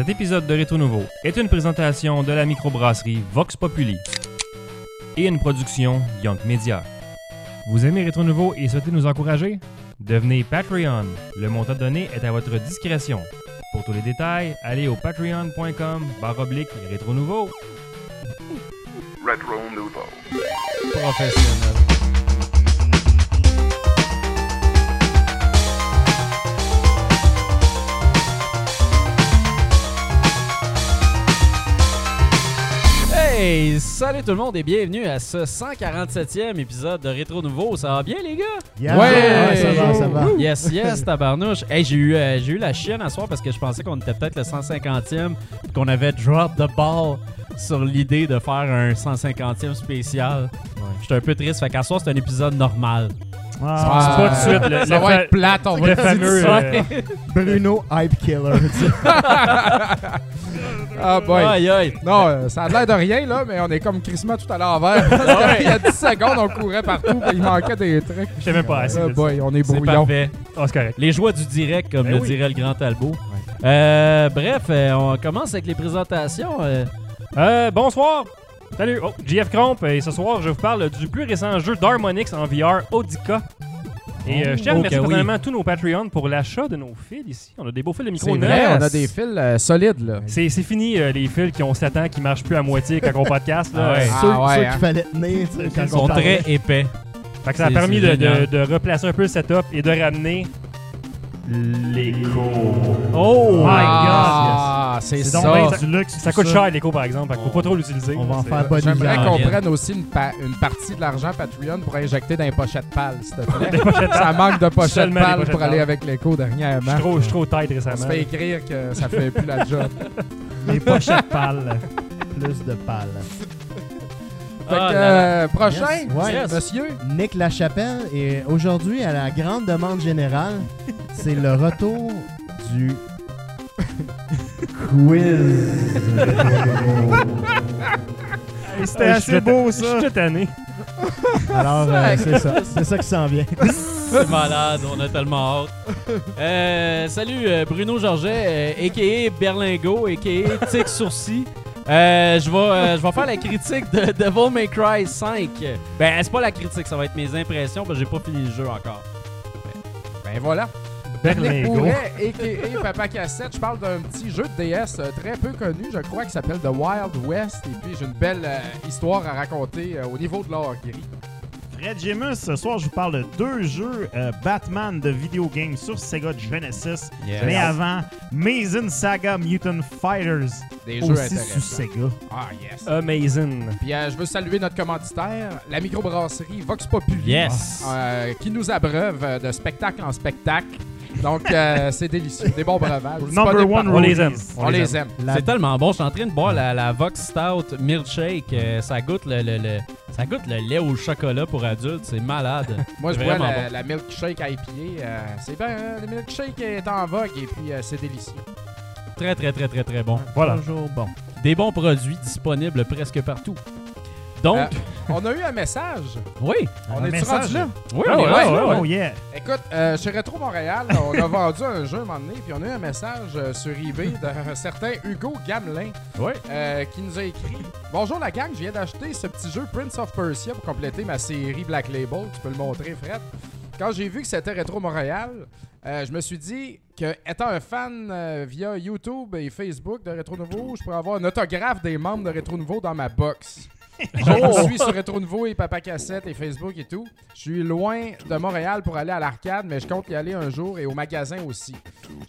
Cet épisode de Rétro Nouveau est une présentation de la microbrasserie Vox Populi et une production Young Media. Vous aimez Rétro Nouveau et souhaitez nous encourager? Devenez Patreon. Le montant donné est à votre discrétion. Pour tous les détails, allez au patreon.com barre oblique Rétro Nouveau. Retro Nouveau. Professionnel. Hey, salut tout le monde et bienvenue à ce 147e épisode de Rétro Nouveau. Ça va bien les gars? Yeah. Ouais, ça va, ça va. Yes, yes, tabarnouche. Hey, j'ai eu, euh, j'ai eu la chienne à soir parce que je pensais qu'on était peut-être le 150e et qu'on avait drop the ball sur l'idée de faire un 150e spécial. J'étais un peu triste. Fait qu'à soir, c'est un épisode normal. Ah, C'est pas tout de suite le, Ça le va fa- être plate, on va le fameux. euh, Bruno Hype Killer. Ah boy. Aïe, aïe. Non, euh, ça a l'air de rien, là, mais on est comme crissement tout à l'envers. Il y a 10 secondes, on courait partout, il manquait des trucs. Je sais même pas assez. Ah boy, on est C'est brouillon. Ah, c'est correct. Les joies du direct, comme Ben le oui. dirait le grand Talbot. Euh, bref, euh, on commence avec les présentations. Euh, bonsoir. Salut. Oh, JF Cromp. Et ce soir, je vous parle du plus récent jeu d'Harmonix en VR, Audica. Et euh, je tiens à Oh, remercier oui. personnellement tous nos Patreons pour l'achat de nos fils ici. On a des beaux fils de micro C'est vrai, on a des fils euh, solides, là. C'est c'est fini euh, les fils qui ont 7 ans qui marchent plus à moitié quand on podcast. Là. Ah ouais. Ah Ceux, ouais, ceux hein. qu'il fallait tenir. tu sais, quand Ils on sont parlait. très épais. Fait que ça a C'est- permis c'est de, de- de replacer un peu le setup et de ramener l'écho. Oh! Ah, c'est C'est ça. donc du luxe. Ça coûte cher l'écho par exemple, qu'il faut pas trop l'utiliser. On va en faire bon J'aimerais qu'on prenne aussi une, pa- une partie de l'argent Patreon pour injecter dans les pochettes pâles, s'il te plaît. ça manque de pochettes pâles pochettes pour aller pâles. avec l'écho dernièrement. je suis trop tête On récemment. se fait écrire que ça fait plus la job. Les pochettes pâles. Plus de pales. Fait que, Ah, euh, prochain, Yes. Ouais. Yes. monsieur. Nick Lachapelle. Et aujourd'hui, à la grande demande générale, c'est le retour du quiz. Hey, C'était Ah, je assez beau, Je ça. suis tout tanné. Alors, euh, c'est ça. C'est ça qui s'en vient. C'est malade, on a tellement hâte. Euh, salut euh, Bruno Georget, euh, a.k.a. Berlingo, a.k.a. Tic Sourcil. Euh, je vais euh, je vais faire la critique de Devil May Cry 5. Ben, c'est pas la critique, ça va être mes impressions parce que j'ai pas fini le jeu encore. Ben voilà. Berlingo. Nick Bourret, a.k.a. Papa Cassette. Je parle d'un petit jeu de DS euh, très peu connu, je crois, qui s'appelle The Wild West. Et puis, j'ai une belle euh, histoire à raconter euh, au niveau de l'or gris. Fred Gemus, ce soir, je vous parle de deux jeux euh, Batman de video game sur Sega Genesis. Mais avant, Mazen Saga Mutant Fighters. Des jeux Aussi sur intéressants. Sega. Ah, yes. Amazing. Puis, euh, je veux saluer notre commanditaire, la microbrasserie Vox Populi. Yes! euh, qui nous abreuve euh, de spectacle en spectacle. Donc, euh, c'est délicieux. Des bons breuvages. Number one. On les aime. On les aime. C'est tellement bon, je suis en train de boire la, la Vox Stout Milkshake. euh, ça goûte le, le- le- ça goûte le lait au chocolat pour adultes, c'est malade. Moi, je vraiment la, bon. la milkshake IPA. euh, c'est bien, hein, le milkshake est en vogue et puis euh, c'est délicieux. Très très très très très bon. Voilà. Toujours bon. Des bons produits disponibles presque partout. Donc, Euh, On a eu un message. oui, On Un est message. rendu là? oui, on est là. Oh yeah. Écoute, euh, chez Retro Montréal, on a vendu un jeu un moment donné, puis on a eu un message euh, sur eBay d'un certain Hugo Gamelin Ouais. euh, qui nous a écrit Bonjour la gang, je viens d'acheter ce petit jeu Prince of Persia pour compléter ma série Black Label. Tu peux le montrer, Fred. Quand j'ai vu que c'était Retro Montréal, euh, je me suis dit que, étant un fan euh, via YouTube et Facebook de Retro Nouveau, je pourrais avoir un autographe des membres de Retro Nouveau dans ma box. Je vous suis sur Retro Nouveau et Papa Cassette et Facebook et tout. Je suis loin de Montréal pour aller à l'arcade, mais je compte y aller un jour et au magasin aussi.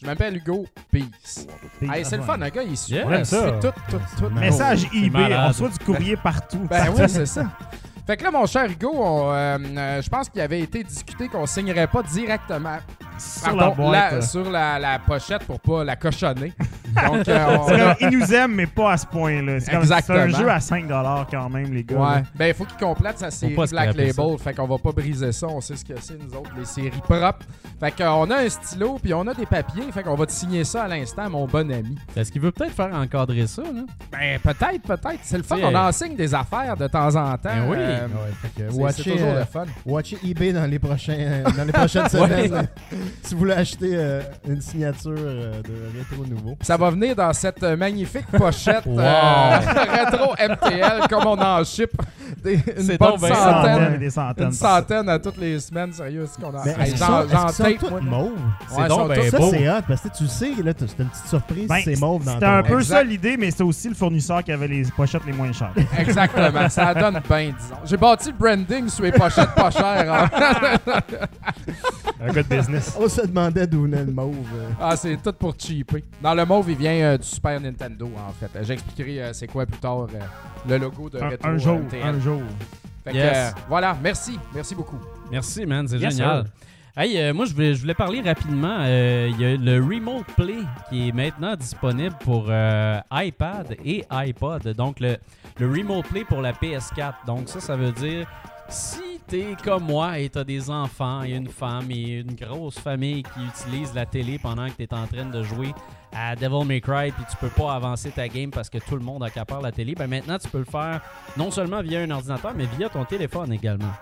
Je m'appelle Hugo. Peace. Hey, c'est le fun, un gars, il suit. Yeah. Tout, tout, tout. Message eBay. On reçoit du courrier partout. Ben oui, c'est ça. Fait que là, mon cher Hugo, euh, euh, je pense qu'il avait été discuté qu'on signerait pas directement sur pardon, la boîte. la- sur la, la pochette pour pas la cochonner. Donc, euh, on C'est a- comme, ils nous aiment, mais pas à ce point-là. C'est comme- c'est un Exactement. jeu à 5$ quand même, les gars. Ouais. Ben, il faut qu'il complète sa série pas Black scraper Label. Fait qu'on va pas briser ça. On sait ce que c'est, nous autres, les séries propres. Fait qu'on a un stylo, puis on a des papiers. Fait qu'on va te signer ça à l'instant, mon bon ami. Est-ce qu'il veut peut-être faire encadrer ça, là? Ben, peut-être, peut-être. C'est le fun. On enseigne des affaires de temps en temps. Ben oui. Euh, Ouais, fait que c'est- toujours euh, le fun. watchez eBay dans les, prochains, dans les prochaines semaines. si vous voulez acheter euh, une signature euh, de Rétro Nouveau. Ça va venir dans cette euh, magnifique pochette Wow. euh, rétro MTL comme on en ship des, une C'est bonne centaine. des centaines. Une centaine à toutes les semaines, sérieux, c'est qu'on a. Mais Hey, est-ce j'en est-ce tape, moi. mauves? C'est Ouais, donc sont ben Ça, c'est hot, parce que tu sais, là, c'est une petite surprise, Ben, c'est mauve dans C'était un peu Exact. ça l'idée, mais c'était aussi le fournisseur qui avait les pochettes les moins chères. Exactement, ça donne bien, disons. J'ai bâti le branding sur les pochettes pas chères. hein. Un gars de business. On se demandait d'où venait le mauve. Ah, c'est tout pour cheaper. Dans le mauve, il vient euh, du Super Nintendo, en fait. Euh, J'expliquerai euh, c'est quoi plus tard euh, le logo de Un, Retro un jour, MTL. un jour. Fait que, Yes. euh, voilà, merci. Merci beaucoup. Merci, man, c'est Yes, génial. sir. Hey, euh, moi, je voulais, je voulais parler rapidement. euh, Il y a le Remote Play qui est maintenant disponible pour euh, iPad et iPod. Donc, le, le Remote Play pour la PS4. Donc, ça, ça veut dire si t'es comme moi et t'as des enfants et une femme et une grosse famille qui utilise la télé pendant que t'es en train de jouer à Devil May Cry puis tu peux pas avancer ta game parce que tout le monde accapare la télé, ben maintenant tu peux le faire non seulement via un ordinateur mais via ton téléphone également.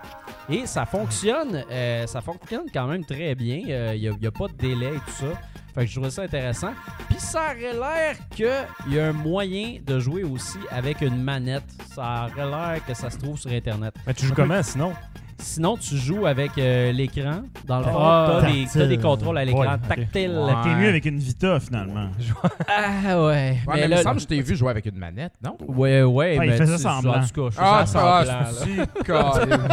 Et ça fonctionne, euh, ça fonctionne quand même très bien. Il n'y a, pas de délai et tout ça. Fait que je trouvais ça intéressant. Puis ça aurait l'air qu'il y a un moyen de jouer aussi avec une manette. Ça aurait l'air que ça se trouve sur Internet. Mais tu joues comment sinon? Sinon, tu joues avec euh, l'écran. Dans le fond, Ah, t'as des, t'as des tactile. contrôles à l'écran Ouais, ok. tactile. Ouais. T'es mieux avec une Vita, finalement. Ah ouais. Ouais, mais, il me là- semble que je t'ai vu jouer avec une manette, non? Ouais, ouais. Ah, il mais faisait tu- semblant. En tout cas, je Ah, faisais ça, semblant, là. c'est calme.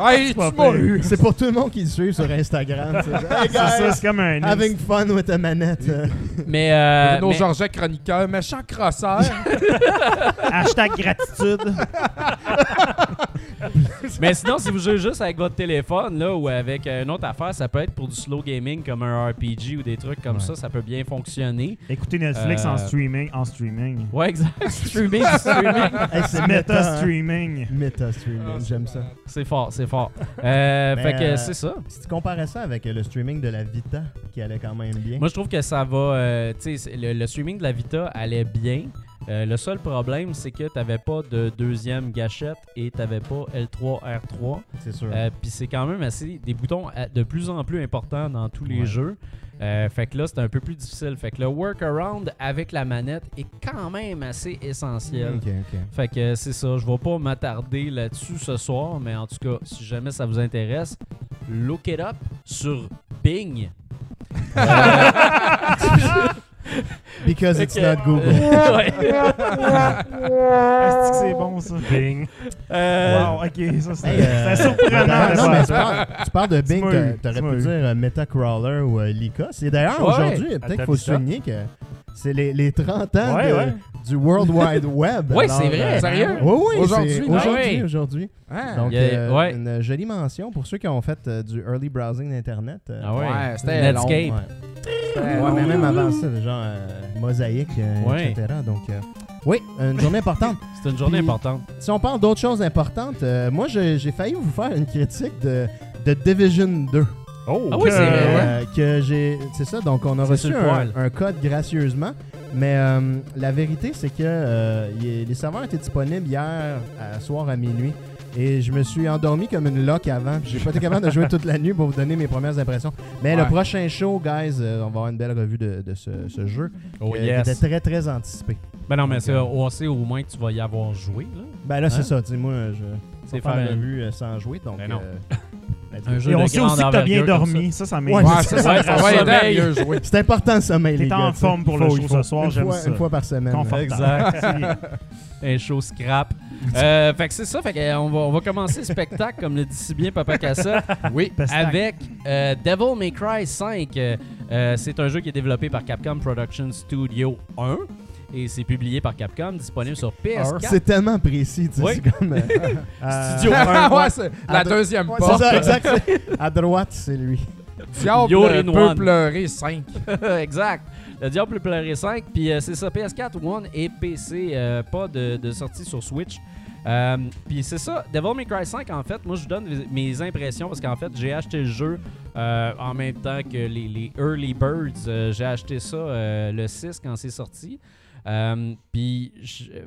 Hey, tu pas m'as pire. eu. C'est pour tout le monde qui le suit sur Instagram. c'est Hey C'est ça, c'est comme un. having fun with a manette. euh. Mais, euh, Nos mais- Georges chroniqueurs, méchant crosseur. Hashtag gratitude. Mais sinon, si vous jouez juste avec votre téléphone là, ou avec euh, une autre affaire, ça peut être pour du slow gaming comme un RPG ou des trucs comme Ouais. ça. Ça peut bien fonctionner. Écoutez Netflix en Euh, streaming. En streaming. Ouais, exact. streaming, streaming. Hey, c'est Meta méta, hein. streaming. Meta streaming, j'aime ça. C'est fort, c'est fort. Euh, Mais, fait que euh, c'est ça. Si tu comparais ça avec le streaming de la Vita, qui allait quand même bien. Moi, je trouve que ça va. euh, tu sais, le, le streaming de la Vita allait bien. Euh, le seul problème, c'est que t'avais pas de deuxième gâchette et t'avais pas L3, R3. c'est sûr. Euh, Puis c'est quand même assez des boutons euh, de plus en plus importants dans tous les Ouais. jeux. Euh, fait que là, c'est un peu plus difficile. Fait que le workaround avec la manette est quand même assez essentiel. Fait que c'est ça. Je vais pas m'attarder là-dessus ce soir, mais en tout cas, si jamais ça vous intéresse, look it up sur Bing. Because it's que- not Google. Ouais. Est-ce que c'est bon, ça? Bing. Euh, Wow, ok, ça Hey, euh, c'est surprenant. non, mais tu ça. parles, tu parles de Bing, m'as t'a- eu, t'aurais tu m'as pu eu. dire euh, Metacrawler ou euh, Lika. C'est d'ailleurs Ouais. aujourd'hui, peut-être qu'il faut souligner que c'est les, les 30 ans Ouais, de- ouais. du World Wide Web. Alors, c'est vrai. euh, Sérieux? Oui, oui, Aujourd'hui? c'est aujourd'hui, ouais. aujourd'hui. Donc, Il y a- euh, ouais. une jolie mention pour ceux qui ont fait euh, du early browsing d'Internet. euh, Ah ouais. Ouais, c'était Netscape. long. Ouais. Mais même avant ça, genre euh, mosaïque, euh, Ouais. etc. Donc, euh, oui, une journée importante. c'est une journée Puis- importante. Si on parle d'autres choses importantes, euh, moi, j'ai j'ai failli vous faire une critique de, de Division 2. Oh, Ah oui, c'est vrai. Euh, que j'ai c'est ça donc on a reçu un, code gracieusement mais euh, la vérité c'est que euh, les serveurs étaient disponibles hier à soir à minuit et je me suis endormi comme une loque avant j'ai pas été capable de jouer toute la nuit pour vous donner mes premières impressions mais le prochain show guys euh, on va avoir une belle revue de, de ce, ce jeu Oh qui yes. était très très anticipé Ben non, mais c'est, au moins que tu vas y avoir joué. Là. ben là Hein? c'est ça tu sais moi je C'est vais faire faire la un- revue sans jouer donc Ben non. Un jeu Et de on sait grande aussi que t'as bien envergure comme dormi. Ça, ça m'aide. Ouais, ça, ça le va aider à sommeil. mieux jouer. c'est important le sommeil les T'es gars en forme pour le faut- show il ce soir, une j'aime fois, ça. une fois par semaine Confortable. Exact. Un show scrap. Euh, fait que c'est ça. Fait que, euh, on, va, on va commencer le spectacle, comme le dit si bien Papa Cassa, Oui. Pestac. avec euh, Devil May Cry 5. Euh, euh, c'est un jeu qui est développé par Capcom Production Studio 1 et c'est publié par Capcom, disponible sur PS4. C'est tellement précis, tu sais, Oui. c'est comme... euh, euh, Studio 1. ouais, c'est la deuxième ouais, porte. c'est ça, exact. À droite, c'est lui. Diable peut one. pleurer 5. exact. Le Diable peut pleurer 5. Puis euh, c'est ça, PS4, One et PC. euh, pas de, de sortie sur Switch. Euh, puis c'est ça, Devil May Cry 5, en fait, moi je vous donne mes impressions parce qu'en fait, j'ai acheté le jeu euh, en même temps que les, les Early Birds. Euh, j'ai acheté ça euh, le 6 quand c'est sorti. Euh, puis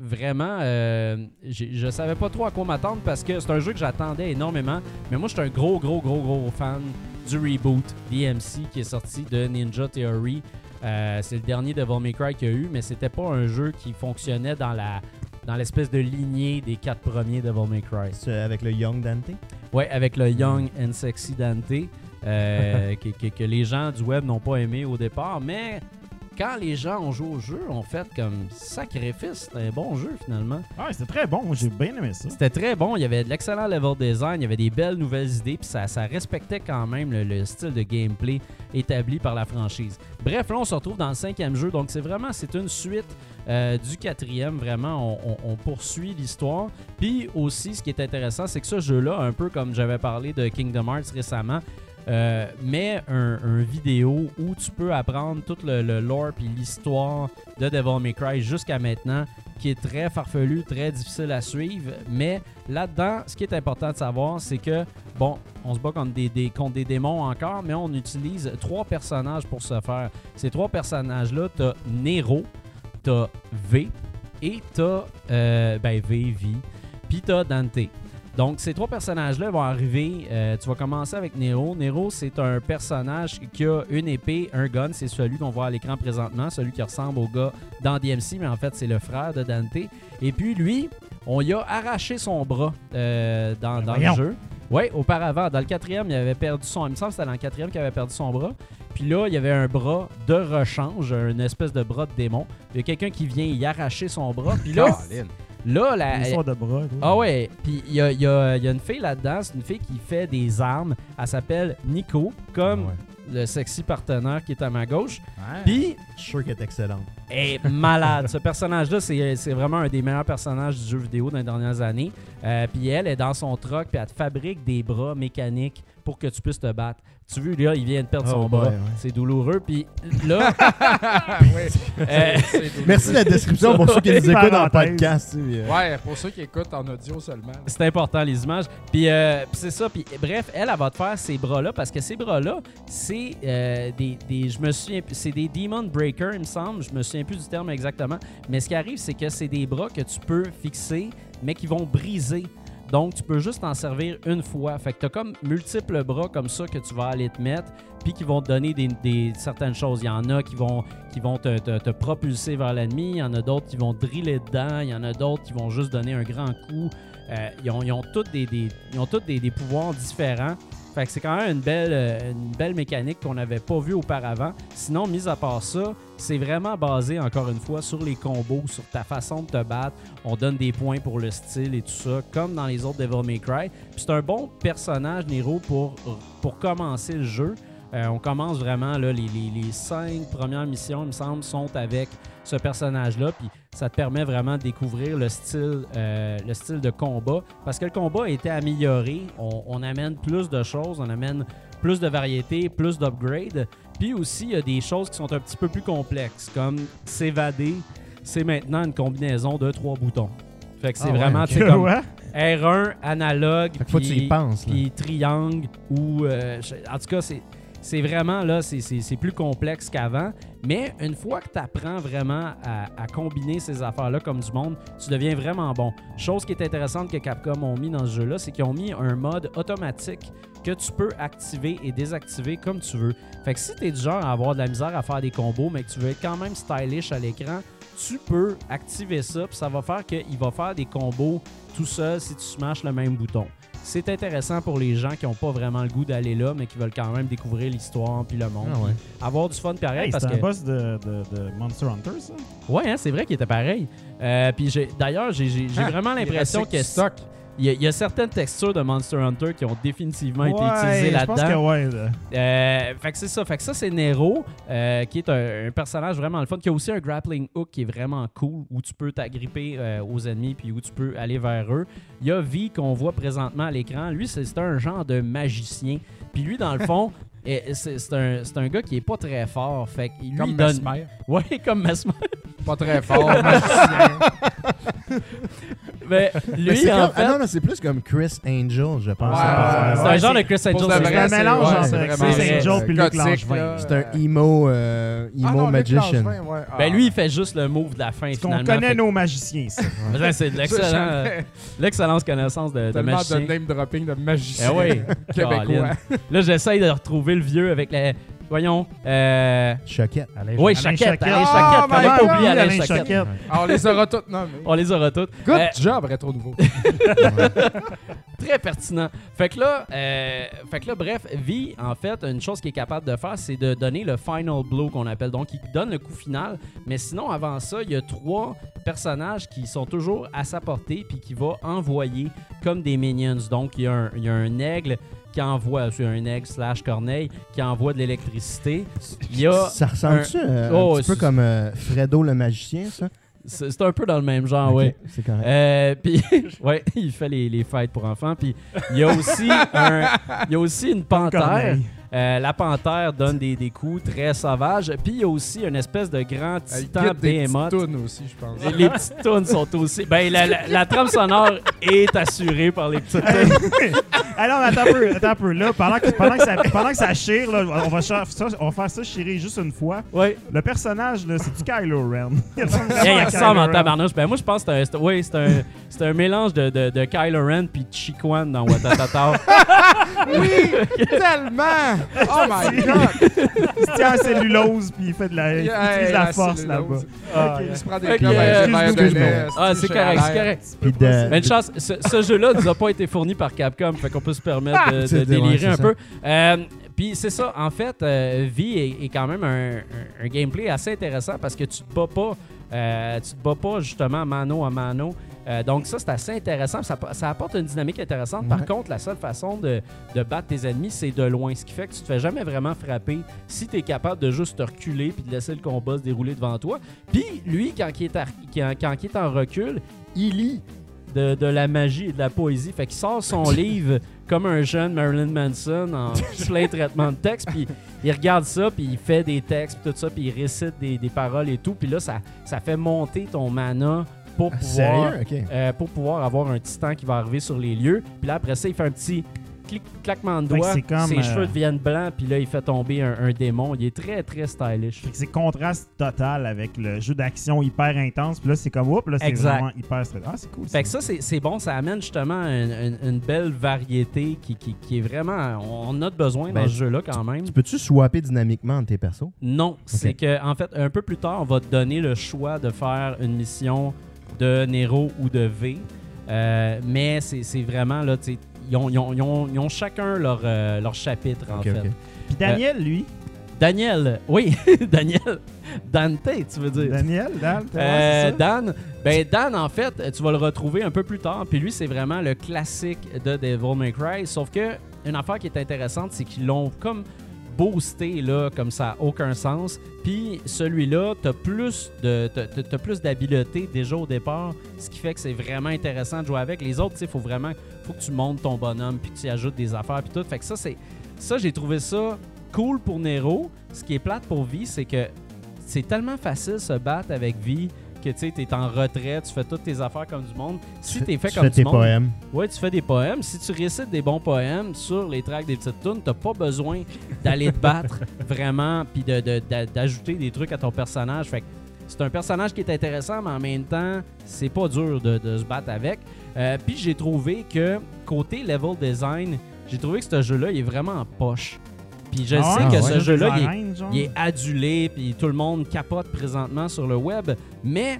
vraiment, euh, je savais pas trop à quoi m'attendre parce que c'est un jeu que j'attendais énormément. Mais moi, je suis un gros, gros, gros, gros fan du reboot DMC qui est sorti de Ninja Theory. Euh, c'est le dernier Devil May Cry qu'il y a eu, mais c'était pas un jeu qui fonctionnait dans la dans l'espèce de lignée des quatre premiers Devil May Cry. C'est avec le Young Dante? Ouais, avec le Young and Sexy Dante, euh, que, que- que les gens du web n'ont pas aimé au départ, mais quand les gens ont joué au jeu, ont fait comme sacrifice, c'était un bon jeu finalement. Ah, c'était très bon. J'ai bien aimé ça. C'était très bon, il y avait de l'excellent level design, il y avait des belles nouvelles idées, puis ça, ça respectait quand même le, le style de gameplay établi par la franchise. Bref, là on se retrouve dans le cinquième jeu, donc c'est vraiment c'est une suite euh, du quatrième, vraiment on, on- on poursuit l'histoire. Puis aussi, ce qui est intéressant, c'est que ce jeu-là, un peu comme j'avais parlé de Kingdom Hearts récemment, euh, met un, vidéo où tu peux apprendre tout le, lore puis l'histoire de Devil May Cry jusqu'à maintenant, qui est très farfelu, très difficile à suivre. Mais là-dedans, ce qui est important de savoir, c'est que, bon, on se bat contre des, contre des démons encore, mais on utilise trois personnages pour ce faire. Ces trois personnages-là, t'as Nero, t'as V et t'as, euh, ben, V, V, puis t'as Dante. Donc, ces trois personnages-là vont arriver. euh, tu vas commencer avec Nero. Nero, c'est un personnage qui a une épée, un gun. C'est celui qu'on voit à l'écran présentement, celui qui ressemble au gars dans DMC, mais en fait, c'est le frère de Dante. Et puis, lui, on y a arraché son bras euh, dans, dans le jeu. Oui, auparavant, dans le quatrième, il avait perdu son. Il me semble que c'était dans le quatrième qu'il avait perdu son bras. Puis là, il y avait un bras de rechange, une espèce de bras de démon. Il y a quelqu'un qui vient y arracher son bras. Puis là. Là, la, Une histoire de bras. toi. ah ouais, puis il y a, il y a- il y a une fille là-dedans, c'est une fille qui fait des armes. Elle s'appelle Nico, comme le sexy partenaire qui est à ma gauche. Puis Je suis sûr qu'elle est excellente. elle est malade. Ce personnage-là, c'est c'est vraiment un des meilleurs personnages du jeu vidéo dans les dernières années. Euh, puis elle est dans son truck, puis elle te fabrique des bras mécaniques pour que tu puisses te battre. Tu veux, là, il vient de perdre Oh son boy, bras. ouais. C'est douloureux. Puis là, Ouais. euh, C'est douloureux. Merci de la description pour ceux qui nous écoutent en podcast. euh. Ouais, pour ceux qui écoutent en audio seulement. C'est important les images. Puis euh, puis c'est ça. Puis bref, elle, elle va te faire ces bras-là parce que ces bras-là, c'est euh, des, des- je me souviens, plus- c'est des Demon Breaker, il me semble. Je me souviens plus du terme exactement. Mais ce qui arrive, c'est que c'est des bras que tu peux fixer, mais qui vont briser. Donc, tu peux juste en servir une fois. Fait que tu as comme multiples bras comme ça que tu vas aller te mettre, puis qui vont te donner certaines choses. Il y en a qui vont, qui vont te, propulser vers l'ennemi, il y en a d'autres qui vont driller dedans, il y en a d'autres qui vont juste donner un grand coup. Euh, ils, ont, ils ont tous des, ont des pouvoirs différents. Fait que c'est quand même une belle, euh, une belle mécanique qu'on n'avait pas vue auparavant. Sinon, mis à part ça, c'est vraiment basé, encore une fois, sur les combos, sur ta façon de te battre. On donne des points pour le style et tout ça, comme dans les autres Devil May Cry. C'est un bon personnage, Nero, pour, commencer le jeu. Euh, on commence vraiment, là, les cinq premières missions, il me semble, sont avec ce personnage-là. Puis ça te permet vraiment de découvrir le style, euh, le style de combat. Parce que le combat a été amélioré. On, on amène plus de choses, on amène plus de variété, plus d'upgrades. Puis aussi, il y a des choses qui sont un petit peu plus complexes, comme s'évader. C'est maintenant une combinaison de trois boutons. Fait que c'est Ah ouais, vraiment, ok. tu sais, comme Ouais. R1, analogue, Fait que faut que tu y puis- penses. là. puis triangle ou euh, en tout cas c'est c'est vraiment là c'est- plus complexe qu'avant mais une fois que tu apprends vraiment à, combiner ces affaires là comme du monde tu deviens vraiment bon. Chose qui est intéressante que Capcom ont mis dans ce jeu là c'est qu'ils ont mis un mode automatique que tu peux activer et désactiver comme tu veux. Fait que si tu es du genre à avoir de la misère à faire des combos mais que tu veux être quand même stylish à l'écran tu peux activer ça puis ça va faire qu'il va faire des combos tout seul si tu smashes le même bouton c'est intéressant pour les gens qui n'ont pas vraiment le goût d'aller là, mais qui veulent quand même découvrir l'histoire puis le monde. Ah ouais. Avoir du fun pareil Hey, parce c'est que. un boss de, de, de Monster Hunter, ça? Ouais, hein, c'est vrai qu'il était pareil. Euh, puis j'ai- d'ailleurs, j'ai j'ai- j'ai Ah, vraiment l'impression que stock. Il y, a- il y a certaines textures de Monster Hunter qui ont définitivement été utilisées je pense que là-dedans. ouais. là. Euh, fait que c'est ça. Fait que ça, c'est Nero, euh, qui est un, un personnage vraiment le fun, qui a aussi un grappling hook qui est vraiment cool, où tu peux t'agripper euh, aux ennemis, puis où tu peux aller vers eux. Il y a V qu'on voit présentement à l'écran. Lui, c'est un genre de magicien. Puis lui, dans le fond, c'est un, c'est un gars qui est pas très fort. Fait que lui, Comme il donne... Mesmer. Ouais, comme Mesmer. Pas très fort, magicien. Mais lui, c'est en comme- fait, Ah non, mais c'est plus comme Chris Angel, je pense. Ouais, c'est un genre de Chris Angel. de c'est un mélange entre c'est Chris Angel puis Langevin. C'est un emo, euh, emo Ah non, magician. Langevin, ouais. Ah. Ben lui, il fait juste le move de la fin, finalement. connaît nos magiciens, ça. Ouais, C'est de euh, l'excellente connaissance de, de Tellement magicien. de name dropping de magicien Eh oui, québécois. Là, j'essaye de retrouver le vieux avec la, voyons. Euh, Choquette. Alain oui, Alain. Choquette. Alain Oh Comment God, t'oublies oui, Alain Alain Chaquette? Choquette. Ah, on les aura toutes nommées. On les aura toutes. Good Euh, job, Rétro Nouveau. Très pertinent. Fait que là, euh, fait que là, bref, V, en fait, une chose qu'il est capable de faire, c'est de donner le final blow qu'on appelle. Donc, il donne le coup final. Mais sinon, avant ça, il y a trois personnages qui sont toujours à sa portée puis qui va envoyer comme des minions. Donc, il y a un, il y a un aigle qui envoie, c'est un aigle slash corneille qui envoie de l'électricité. Il y a, Ça ressemble-tu euh, Oh, un petit peu comme euh, Fredo le magicien, ça? c'est un peu dans le même genre, Ok, ouais. C'est correct. Euh, puis, ouais, il fait les, les fêtes pour enfants. Puis, il y a aussi, un- il y a aussi une panthère. Corneille. Euh, la panthère donne des, des coups très sauvages. Puis, il y a aussi une espèce de grand Elle titan guide des petites behemoth. tounes aussi, je pense. Les, les petites tunes sont aussi. Ben, la, la, la trame sonore est assurée par les petites tunes. Alors, attends un peu, attends un peu. Là, pendant que, pendant que, ça, pendant que ça chire, là, on, va faire ça, on va faire ça chirer juste une fois. Ouais. Le personnage, là, c'est du Kylo Ren? Il ressemble vraiment il ressemble en tabarnouche. Ben, moi, je pense que c'est un, c'est- ouais, c'est un, c'est un mélange de, de, de Kylo Ren puis de Chiquan dans Watatata. Oui, tellement! Oh my god! Il se tient à cellulose puis il fait de la, il Yeah, utilise la la force cellulose. là-bas. Ah, Il se prend des Ok, clubs euh, de excuse-moi. lait. ah, c'est correct, c'est correct. Puis de- Mais une chance, ce, ce jeu-là nous a pas été fourni par Capcom, fait qu'on peut se permettre de, de C'est- ouais, délirer c'est un ça. peu. Euh, Puis c'est ça, en fait, euh, V est, est quand même un, un- un gameplay assez intéressant parce que tu te bats pas, euh, tu te bats pas justement mano à mano. Euh, donc ça, c'est assez intéressant. Ça, ça apporte une dynamique intéressante. Par Ouais. contre, la seule façon de, de battre tes ennemis, c'est de loin. Ce qui fait que tu te fais jamais vraiment frapper si tu es capable de juste te reculer puis de laisser le combat se dérouler devant toi. Puis lui, quand il est, à- quand- quand il est en recul, il lit de, de la magie et de la poésie. Fait qu'il sort son livre comme un jeune Marilyn Manson en plein traitement de texte. Puis il regarde ça, puis il fait des textes, puis tout ça, puis il récite des, des paroles et tout. Puis là, ça, ça fait monter ton mana pour Ah, pouvoir, Sérieux? Euh, pour pouvoir avoir un titan qui va arriver sur les lieux. Puis là, après ça, il fait un petit clic, claquement de doigts. c'est comme, Ses euh, cheveux deviennent blancs, puis là, il fait tomber un, un démon. Il est très, très stylish. Fait que c'est contraste total avec le jeu d'action hyper intense. Puis là, c'est comme, oups, là, c'est vraiment hyper stressant. Ah, c'est cool. Fait que ça, c'est c'est bon. Ça amène justement une, une- une belle variété qui, qui- qui est vraiment. On a besoin dans Ben, ce jeu-là quand même. Tu peux-tu swapper dynamiquement entre tes persos? Non, c'est que en fait, un peu plus tard, on va te donner le choix de faire une mission de Nero ou de V. Euh, mais c'est c'est vraiment là, tu ils ont, ils ont- ils ont- ils ont chacun leur, euh, leur chapitre en fait. Puis Daniel, lui, Daniel, oui, Daniel, Dante, tu veux dire. Daniel, Dan, Euh? Dan, ben Dan, en fait, tu vas le retrouver un peu plus tard. Puis lui, c'est vraiment le classique de Devil May Cry. Sauf que une affaire qui est intéressante, c'est qu'ils l'ont comme boosté là, comme ça aucun sens. Puis celui-là, t'as- t'as plus d'habileté déjà au départ, ce qui fait que c'est vraiment intéressant de jouer avec. Les autres, tu sais, faut vraiment faut que tu montes ton bonhomme puis que tu ajoutes des affaires puis tout. Fait que ça, c'est ça, j'ai trouvé ça cool pour Nero. Ce qui est plate pour V, c'est que c'est tellement facile se battre avec V que tu t'es en retrait, tu fais toutes tes affaires comme du monde. Si Tu t'es fait tu comme fais du tes monde, poèmes. ouais, tu fais des poèmes. Si tu récites des bons poèmes sur les tracks des petites tunes, t'as pas besoin d'aller te battre vraiment puis de- de- d'ajouter des trucs à ton personnage. Fait que c'est un personnage qui est intéressant, mais en même temps, c'est pas dur de, de se battre avec. Euh, puis j'ai trouvé que côté level design, j'ai trouvé que ce jeu-là, il est vraiment en poche. Puis je Ah sais que Ah ce jeu-là, il est, il adulé, puis tout le monde capote présentement sur le web, mais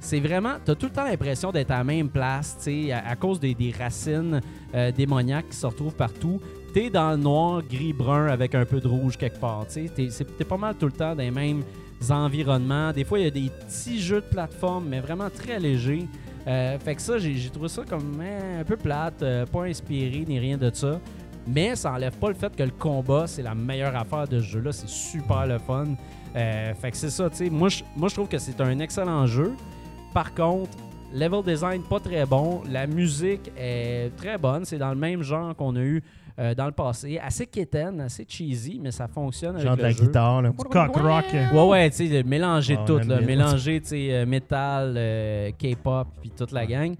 c'est vraiment, t'as tout le temps l'impression d'être à la même place, tu sais, à, à cause des, des racines euh, démoniaques qui se retrouvent partout. T'es dans le noir, gris, brun avec un peu de rouge quelque part, tu sais. T'es, pas mal tout le temps dans les mêmes environnements. Des fois, il y a des petits jeux de plateforme, mais vraiment très légers. Euh, fait que ça, j'ai, trouvé ça comme eh, un peu plate, euh, pas inspiré ni rien de ça. Mais ça enlève pas le fait que le combat, c'est la meilleure affaire de ce jeu-là. C'est super le fun. Euh, fait que c'est ça, tu sais. Moi, je- moi, je trouve que c'est un excellent jeu. Par contre, level design pas très bon. La musique est très bonne. C'est dans le même genre qu'on a eu euh, dans le passé. Assez quétaine, assez cheesy, mais ça fonctionne avec Genre de le la jeu. guitare, là. Cock rock. Ouais, ouais, tu sais, mélanger tout, là, mélanger, tu sais, euh, métal, euh, K-pop, puis toute la gang.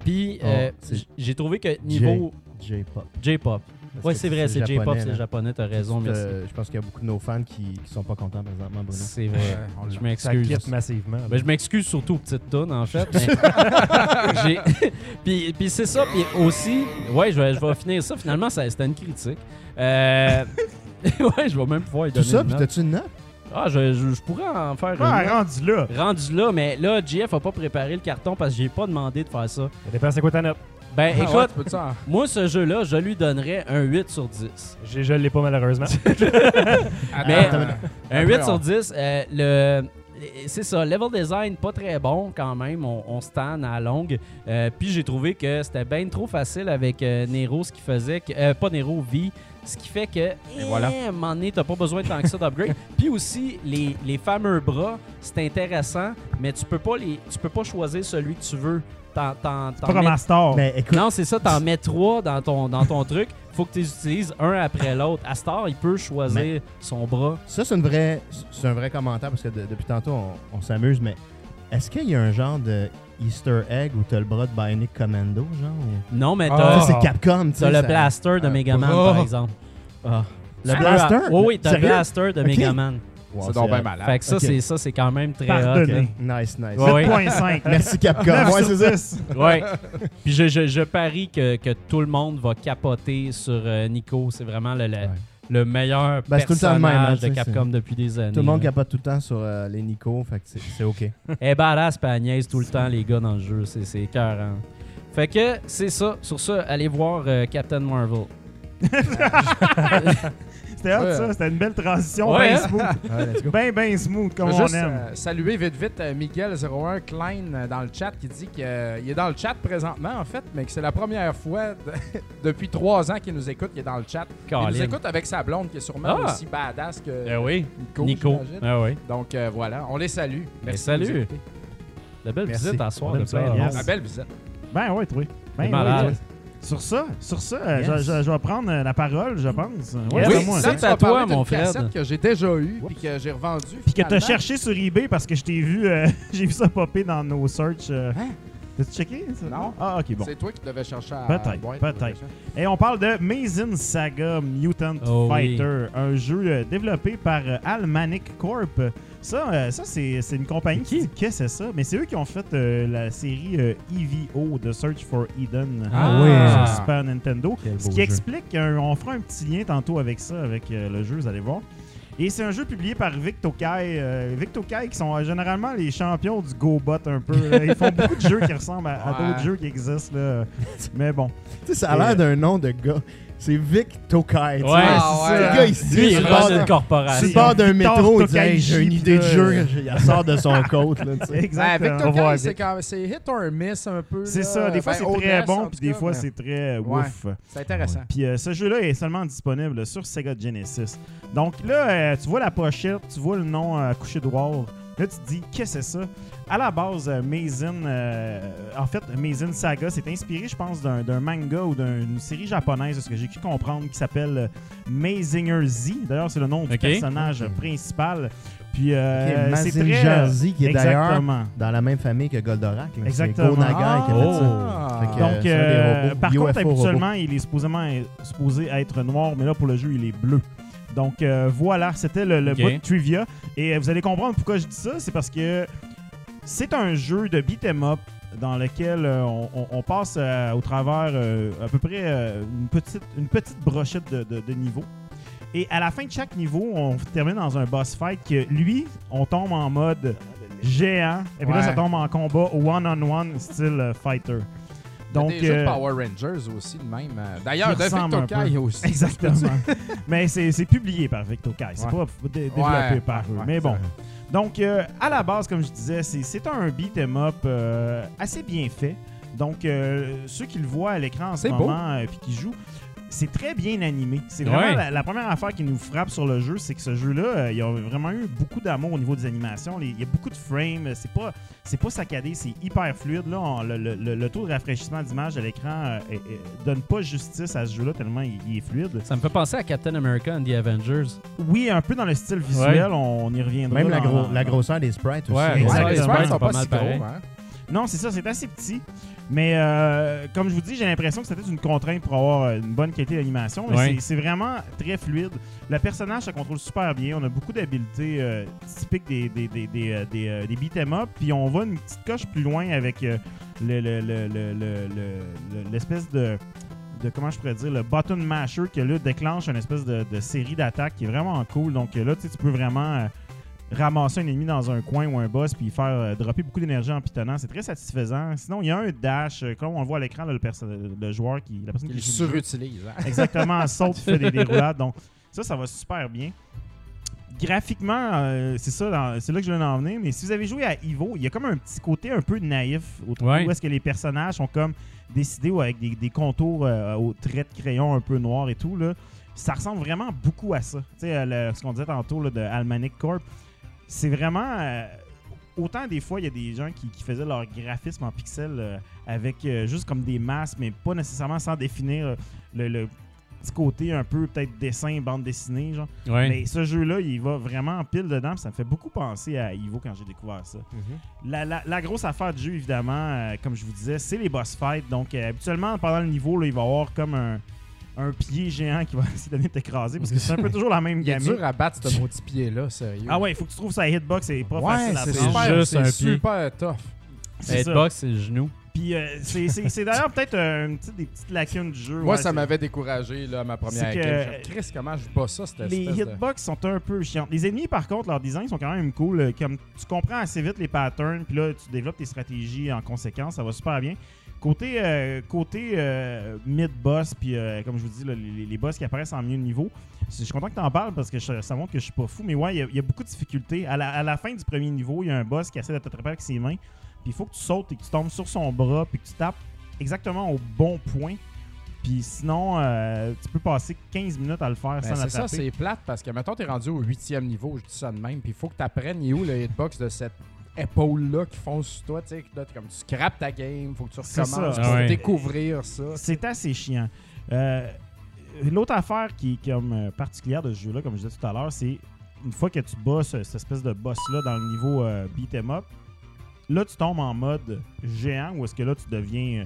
Puis, Oh, j'ai trouvé que niveau J-pop. J-pop. Que c'est vrai, c'est J-pop, c'est là. japonais, t'as raison, merci. euh, je pense qu'il y a beaucoup de nos fans qui, qui sont pas contents présentement, Bruno. C'est vrai. Ouais, on je. Ça m'excuse. massivement. Ben, je m'excuse surtout aux petites tonnes, en fait. mais puis, puis c'est ça. Puis aussi, ouais, je vais, je vais finir ça. Finalement, ça- c'était une critique. Euh, ouais, je vais même pouvoir Tout donner ça, une puis t'as-tu une note? Ah, je, je- je pourrais en faire une. Ah, note. rendu là. Rendu là, mais là, JF a pas préparé le carton parce que j'ai pas demandé de faire ça. Ça dépend c'est quoi ta note. Ben, Ah ouais, écoute, tu moi, ce jeu-là, je lui donnerais un 8 sur 10. Je, je l'ai pas malheureusement. Attends, Mais- euh, Un après, 8 on- sur 10, euh, le... C'est ça, level design pas très bon quand même, on, on stan à longue. Euh, puis j'ai trouvé que c'était bien trop facile avec euh, Nero, ce qui faisait que. euh, pas Nero, V, ce qui fait que. eh, voilà. à un moment donné, t'as pas besoin de tant que ça d'upgrade. puis aussi, les, les fameux bras, c'est intéressant, mais tu peux pas les tu peux pas choisir celui que tu veux. T'en- t'en- t'en Pas comme mets- Star. Mais écoute, non, c'est ça, t'en mets trois dans ton, dans ton truc. Faut que tu les utilises un après l'autre. Astor, il peut choisir son bras. ça, c'est une vraie, c'est un vrai commentaire parce que de- depuis tantôt, on, on s'amuse, mais est-ce qu'il y a un genre de Easter egg où t'as le bras de Bionic Commando, genre? ou- Non, mais Ah. t'as c'est Capcom, tu t'as le ça- blaster de un Megaman, bras. par exemple. Ah. Le blaster? Oui, oui, t'as le blaster de. Megaman. Wow, C'est donc bien malade. Fait que ça, c'est ça, c'est quand même très Pardonné. Nice, nice. Ouais, ouais. 7.5. Merci Capcom. 9 Ouais, c'est ça. 10. hot. Ouais. Puis je, je, je parie que, que tout le monde va capoter sur euh, Nico. C'est vraiment le, le, Ouais. le meilleur Ben, c'est tout le temps le même, hein, personnage de Capcom depuis des années. Tout le monde capote tout le temps sur euh, les Nico, fait que c'est c'est OK. Elle est badass, elle niaise tout le temps, les gars, dans le jeu. C'est c'est écœurant. Fait que c'est ça. Sur ça, allez voir euh, Captain Marvel. C'était hot, ça. C'était une belle transition. Ouais, bien hein? smooth. Ben, ben smooth, comme Je on juste aime. euh, saluer vite vite euh, Miguel01 Klein euh, dans le chat qui dit qu'il est dans le chat présentement en fait, mais que c'est la première fois de- depuis trois ans qu'il nous écoute, qu'il est dans le chat. Il nous écoute avec sa blonde qui est sûrement Ah! aussi badass que Eh oui, Nico. Ah oui. Donc euh, voilà, on les salue. De salut. La belle Merci. visite à soir de. La belle visite. Ben, ouais, oui. Ben, malade. Sur ça, sur ça, euh, Yes. je, je- je vais prendre euh, la parole, je pense. Ouais, Oui, à moi. c'est à toi, mon cassette que j'ai déjà eu puis que j'ai revendu. Puis que t'as cherché sur eBay parce que je t'ai vu, euh, j'ai vu ça popper dans nos searches. euh. Hein? T'as-tu checké ça? Non. Ah, ok, bon. C'est toi qui devais chercher à Peut-être, peut-être. Et on parle de Mazin Saga Mutant Oh oui. Fighter, un jeu développé par Almanic Corp. Ça, euh, ça c'est c'est une compagnie qui dit qu'est-ce que c'est ça, mais c'est eux qui ont fait euh, la série euh, EVO, The Search for Eden, Ah oui. sur Super Nintendo. Quel Ce qui jeu. explique, un- on fera un petit lien tantôt avec ça, avec euh, le jeu, vous allez voir. Et c'est un jeu publié par Victokai. Euh, Victokai qui sont euh, généralement les champions du GoBot un peu. là. Ils font beaucoup de jeux qui ressemblent à, à Ouais. d'autres jeux qui existent. Là. Mais bon. Tu sais, ça a l'air d'un nom de gars. C'est Vic Tokai. Ouais, Ah, c'est ouais. Le gars, il se Lui, dit il est dans d'un- une corporation. métro, il dit Tokai Hey, j'ai une idée de jeu. Il sort de son côte. Là, Exactement. Victor On va Kai, avec. c'est quand- c'est hit or miss un peu. C'est ça, des fois Ben, c'est très bon, puis des fois c'est très euh, ouf. C'est intéressant. Puis euh, ce jeu-là est seulement disponible sur Sega Genesis. Donc là, euh, tu vois la pochette, tu vois le nom couché de wall. Là, tu te dis, qu'est-ce que c'est ça? À la base, euh, Mazin, euh, en fait, Mazin Saga, c'est inspiré, je pense, d'un d'un manga ou d'une série japonaise, ce que j'ai pu comprendre, qui s'appelle euh, Mazinger Z. D'ailleurs, c'est le nom du personnage principal. Puis, euh, c'est très... Z, qui est d'ailleurs Exactement. dans la même famille que Goldorak. là. Exactement. Nagai qui a fait ça. Ah. Fait que, Donc, euh, par UFO contre, robots. habituellement, il est supposément supposé être noir, mais là, pour le jeu, il est bleu. Donc, euh, voilà, c'était le, le Ok. bout de trivia. Et euh, vous allez comprendre pourquoi je dis ça. C'est parce que c'est un jeu de beat'em up dans lequel euh, on, on- on passe euh, au travers euh, à peu près euh, une, petite, une petite brochette de, de, de niveaux. Et à la fin de chaque niveau, on termine dans un boss fight que lui, on tombe en mode géant. Et puis là, ça tombe en combat one-on-one style euh, fighter. Donc, des jeux de euh, Power Rangers aussi, de même. euh, D'ailleurs, de ressemble Victor un Kai peu. aussi. Exactement. Mais c'est publié par Victokai. C'est Ouais. pas dé- développé Ouais, par eux. ouais, Mais bon. Donc, euh, à la base, comme je disais, c'est un beat 'em up euh, assez bien fait. Donc, euh, ceux qui le voient à l'écran en ce moment et qui jouent, c'est très bien animé. C'est vraiment Ouais. la, la première affaire qui nous frappe sur le jeu, c'est que ce jeu-là, euh, il y a vraiment eu beaucoup d'amour au niveau des animations. Il y a beaucoup de frames. C'est pas, c'est pas saccadé, c'est hyper fluide. Là, On- le, le- le- le taux de rafraîchissement d'image à l'écran euh, donne pas justice à ce jeu-là tellement il, il est fluide. Ça me fait penser à Captain America and the Avengers. Oui, un peu dans le style visuel, on, on y reviendra. Même la, dans- gros- dans- la grosseur des sprites aussi. Ouais, les sprites sont Pas pas mal si gros. pareil. hein. Non, c'est ça, c'est assez petit. Mais euh, comme je vous dis, j'ai l'impression que c'était une contrainte pour avoir euh, une bonne qualité d'animation. Ouais. c'est- vraiment très fluide. Le personnage se contrôle super bien. On a beaucoup d'habiletés euh, typiques des, des, des, des, des, des beat'em up. Puis on va une petite coche plus loin avec euh, le- le- le- le- le- le- le- l'espèce de de, comment je pourrais dire, le button masher que là déclenche une espèce de, de série d'attaques qui est vraiment cool. Donc là, tu peux vraiment ramasser un ennemi dans un coin ou un boss puis faire euh, dropper beaucoup d'énergie en pitonnant. C'est très satisfaisant. Sinon, il y a un dash, euh, comme on le voit à l'écran, le, le joueur qui, la personne qui surutilise. hein. Exactement, saute, fait des déroulades. Donc, ça, ça va super bien. Graphiquement, euh, c'est ça, c'est là que je viens d'en venir. Mais si vous avez joué à Evo, il y a comme un petit côté un peu naïf au Ouais. où est-ce que les personnages sont comme décidés ou avec des, des contours euh, aux traits de crayon un peu noirs et tout. Là. Ça ressemble vraiment beaucoup à ça. Tu sais, euh, ce qu'on disait tantôt là, de Almanic Corp. C'est vraiment. euh, autant des fois, il y a des gens qui, qui faisaient leur graphisme en pixels euh, avec euh, juste comme des masses, mais pas nécessairement sans définir le, le petit côté un peu peut-être dessin, bande dessinée. Genre. Ouais. Mais ce jeu-là, il va vraiment en pile dedans. Ça me fait beaucoup penser à Evo quand j'ai découvert ça. La, la- la grosse affaire du jeu, évidemment, euh, comme je vous disais, c'est les boss fights. Donc, euh, habituellement, pendant le niveau, là, il va y avoir comme un, un pied géant qui va essayer de venir t'écraser parce que c'est un peu toujours la même Il est gamme. dur à battre ce maudit pied-là, sérieux. Ah ouais, il faut que tu trouves sa hitbox, c'est pas Ouais, facile à c'est prendre. prendre. super, Juste un c'est pied. super tough. C'est ça. Hitbox, c'est le genou. Puis euh, c'est- c'est c'est d'ailleurs peut-être euh, une petite- des petites lacunes du jeu. Moi, Ouais, ça c'est- m'avait découragé là, à ma première C'est que- game. Je Chris, comment je bats ça, cette Les de- hitbox sont un peu chiants. Les ennemis, par contre, leur design sont quand même cool. Euh, Comme tu comprends assez vite les patterns, puis là, tu développes tes stratégies en conséquence. Ça va super bien. Côté, euh, côté euh, mid-boss, puis euh, comme je vous dis, là, les, les boss qui apparaissent en milieu de niveau, je suis content que tu en parles parce que je- ça montre que je suis pas fou. Mais ouais, il y a- il y, a beaucoup de difficultés. À la, à la fin du premier niveau, il y a un boss qui essaie de t'attraper avec ses mains. Puis il faut que tu sautes et que tu tombes sur son bras, puis que tu tapes exactement au bon point. Puis sinon, euh, tu peux passer 15 minutes à le faire Ben, sans c'est ça, l'attraper. c'est plate parce que, mettons, t'es rendu au huitième niveau, je dis ça de même, puis il faut que t'apprennes, il est où le hitbox de cette épaule-là qui fonce sur toi, tu sais, que là, t'es comme tu scrapes ta game, faut que tu recommences ça. pour Ah ouais. découvrir ça. C'est assez chiant. Euh, L'autre affaire qui est comme euh, particulière de ce jeu-là, comme je disais tout à l'heure, c'est une fois que tu bats ce- cette espèce de boss-là dans le niveau euh, beat 'em up, là tu tombes en mode géant ou est-ce que là tu deviens euh,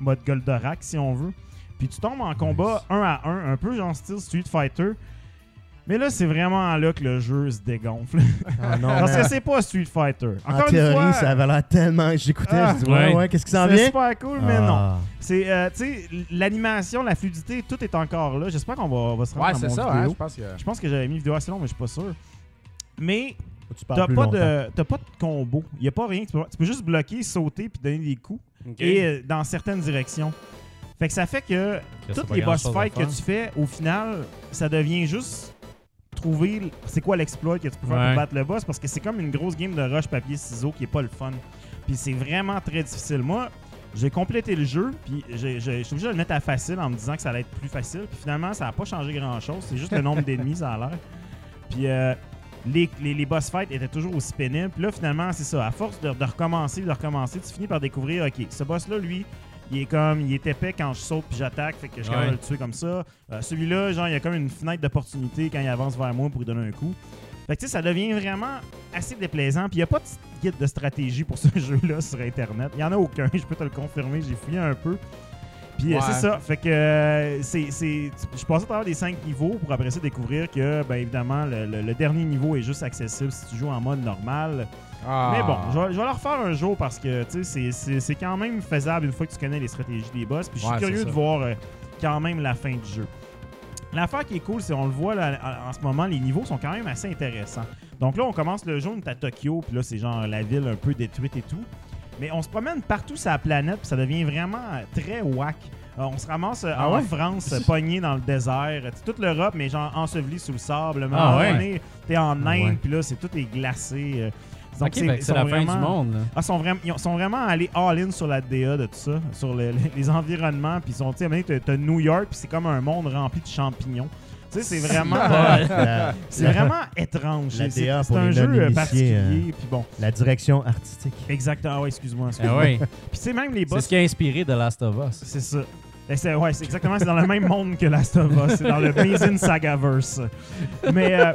mode Goldorak si on veut. Puis tu tombes en combat un à un, un peu genre style Street Fighter. Mais là, c'est vraiment là que le jeu se dégonfle. Ah non, Parce mais que c'est pas Street Fighter. en une théorie, fois, ça avait l'air tellement. J'écoutais, Ah, je dis, ouais, ouais. ouais, qu'est-ce qui s'en c'est vient? super cool, mais non. Ah. C'est, euh, tu sais, l'animation, la fluidité, tout est encore là. J'espère qu'on va, on va se rendre Ouais, dans c'est mon ça, hein, vidéo. je pense que. Je pense que j'avais mis une vidéo assez longue, mais je suis pas sûr. Mais t'as pas, de, t'as pas de combo. Il y a pas rien. Tu peux, tu peux juste bloquer, sauter puis donner des coups. Et euh, dans certaines directions. Fait que ça fait que C'est toutes les boss fights que tu fais, au final, ça devient juste trouver c'est quoi l'exploit que tu peux faire Ouais. pour battre le boss parce que c'est comme une grosse game de rush papier ciseaux qui est pas le fun. Puis c'est vraiment très difficile. Moi, j'ai complété le jeu, puis je suis obligé de le mettre à facile en me disant que ça allait être plus facile. Puis finalement, ça n'a pas changé grand-chose. C'est juste le nombre d'ennemis, ça a l'air. Puis euh, les, les, les boss fights étaient toujours aussi pénibles. Puis là, finalement, c'est ça. À force de, de recommencer, de recommencer, tu finis par découvrir, OK, ce boss-là, lui, il est comme, il est épais quand je saute puis j'attaque, fait que je suis capable de le tuer comme ça. Euh, Celui-là, genre, il y a comme une fenêtre d'opportunité quand il avance vers moi pour lui donner un coup. Fait que tu sais, ça devient vraiment assez déplaisant. Puis il n'y a pas de guide de stratégie pour ce jeu-là sur Internet. Il n'y en a aucun, je peux te le confirmer. J'ai fouillé un peu. Puis euh, Ouais. c'est ça. Fait que euh, c'est, c'est- je passais à travers des 5 niveaux pour après ça découvrir que, ben évidemment, le, le- le dernier niveau est juste accessible si tu joues en mode normal. Ah. Mais bon, je vais, je vais le refaire un jour parce que tu sais, c'est- c'est c'est quand même faisable une fois que tu connais les stratégies des boss. Puis je suis Ouais, curieux de voir euh, quand même la fin du jeu. L'affaire qui est cool, c'est on le voit là, en en ce moment, les niveaux sont quand même assez intéressants. Donc là, on commence le jeu, on est à Tokyo, puis là, c'est genre la ville un peu détruite et tout. Mais on se promène partout sur la planète, puis ça devient vraiment euh, très whack. Euh, on se ramasse euh, Ah en ouais? France, pogné dans le désert. C'est toute l'Europe, mais genre enseveli sous le sable. Ah ouais? T'es en Inde, Ah ouais. puis là, c'est tout est glacé. euh. Donc, ils c'est la fin du monde. là. ah, sont ils sont vraiment allés all-in sur la DA de tout ça, sur le- les, les environnements. Puis ils sont, tu sais, t'as New York, puis c'est comme un monde rempli de champignons. Tu sais, c'est vraiment, La, c'est vraiment étrange. La C'est- c'est c'est un les jeu euh, particulier. euh. Puis bon, la direction artistique. exactement. Ah ouais, excuse-moi. Ah ouais. Puis tu sais, même les C'est boss, ce qui a inspiré The Last of Us. c'est ça. C'est- ouais, c'est exactement, c'est dans le même monde que Last of Us, c'est dans le Amazing Sagaverse. Mais euh,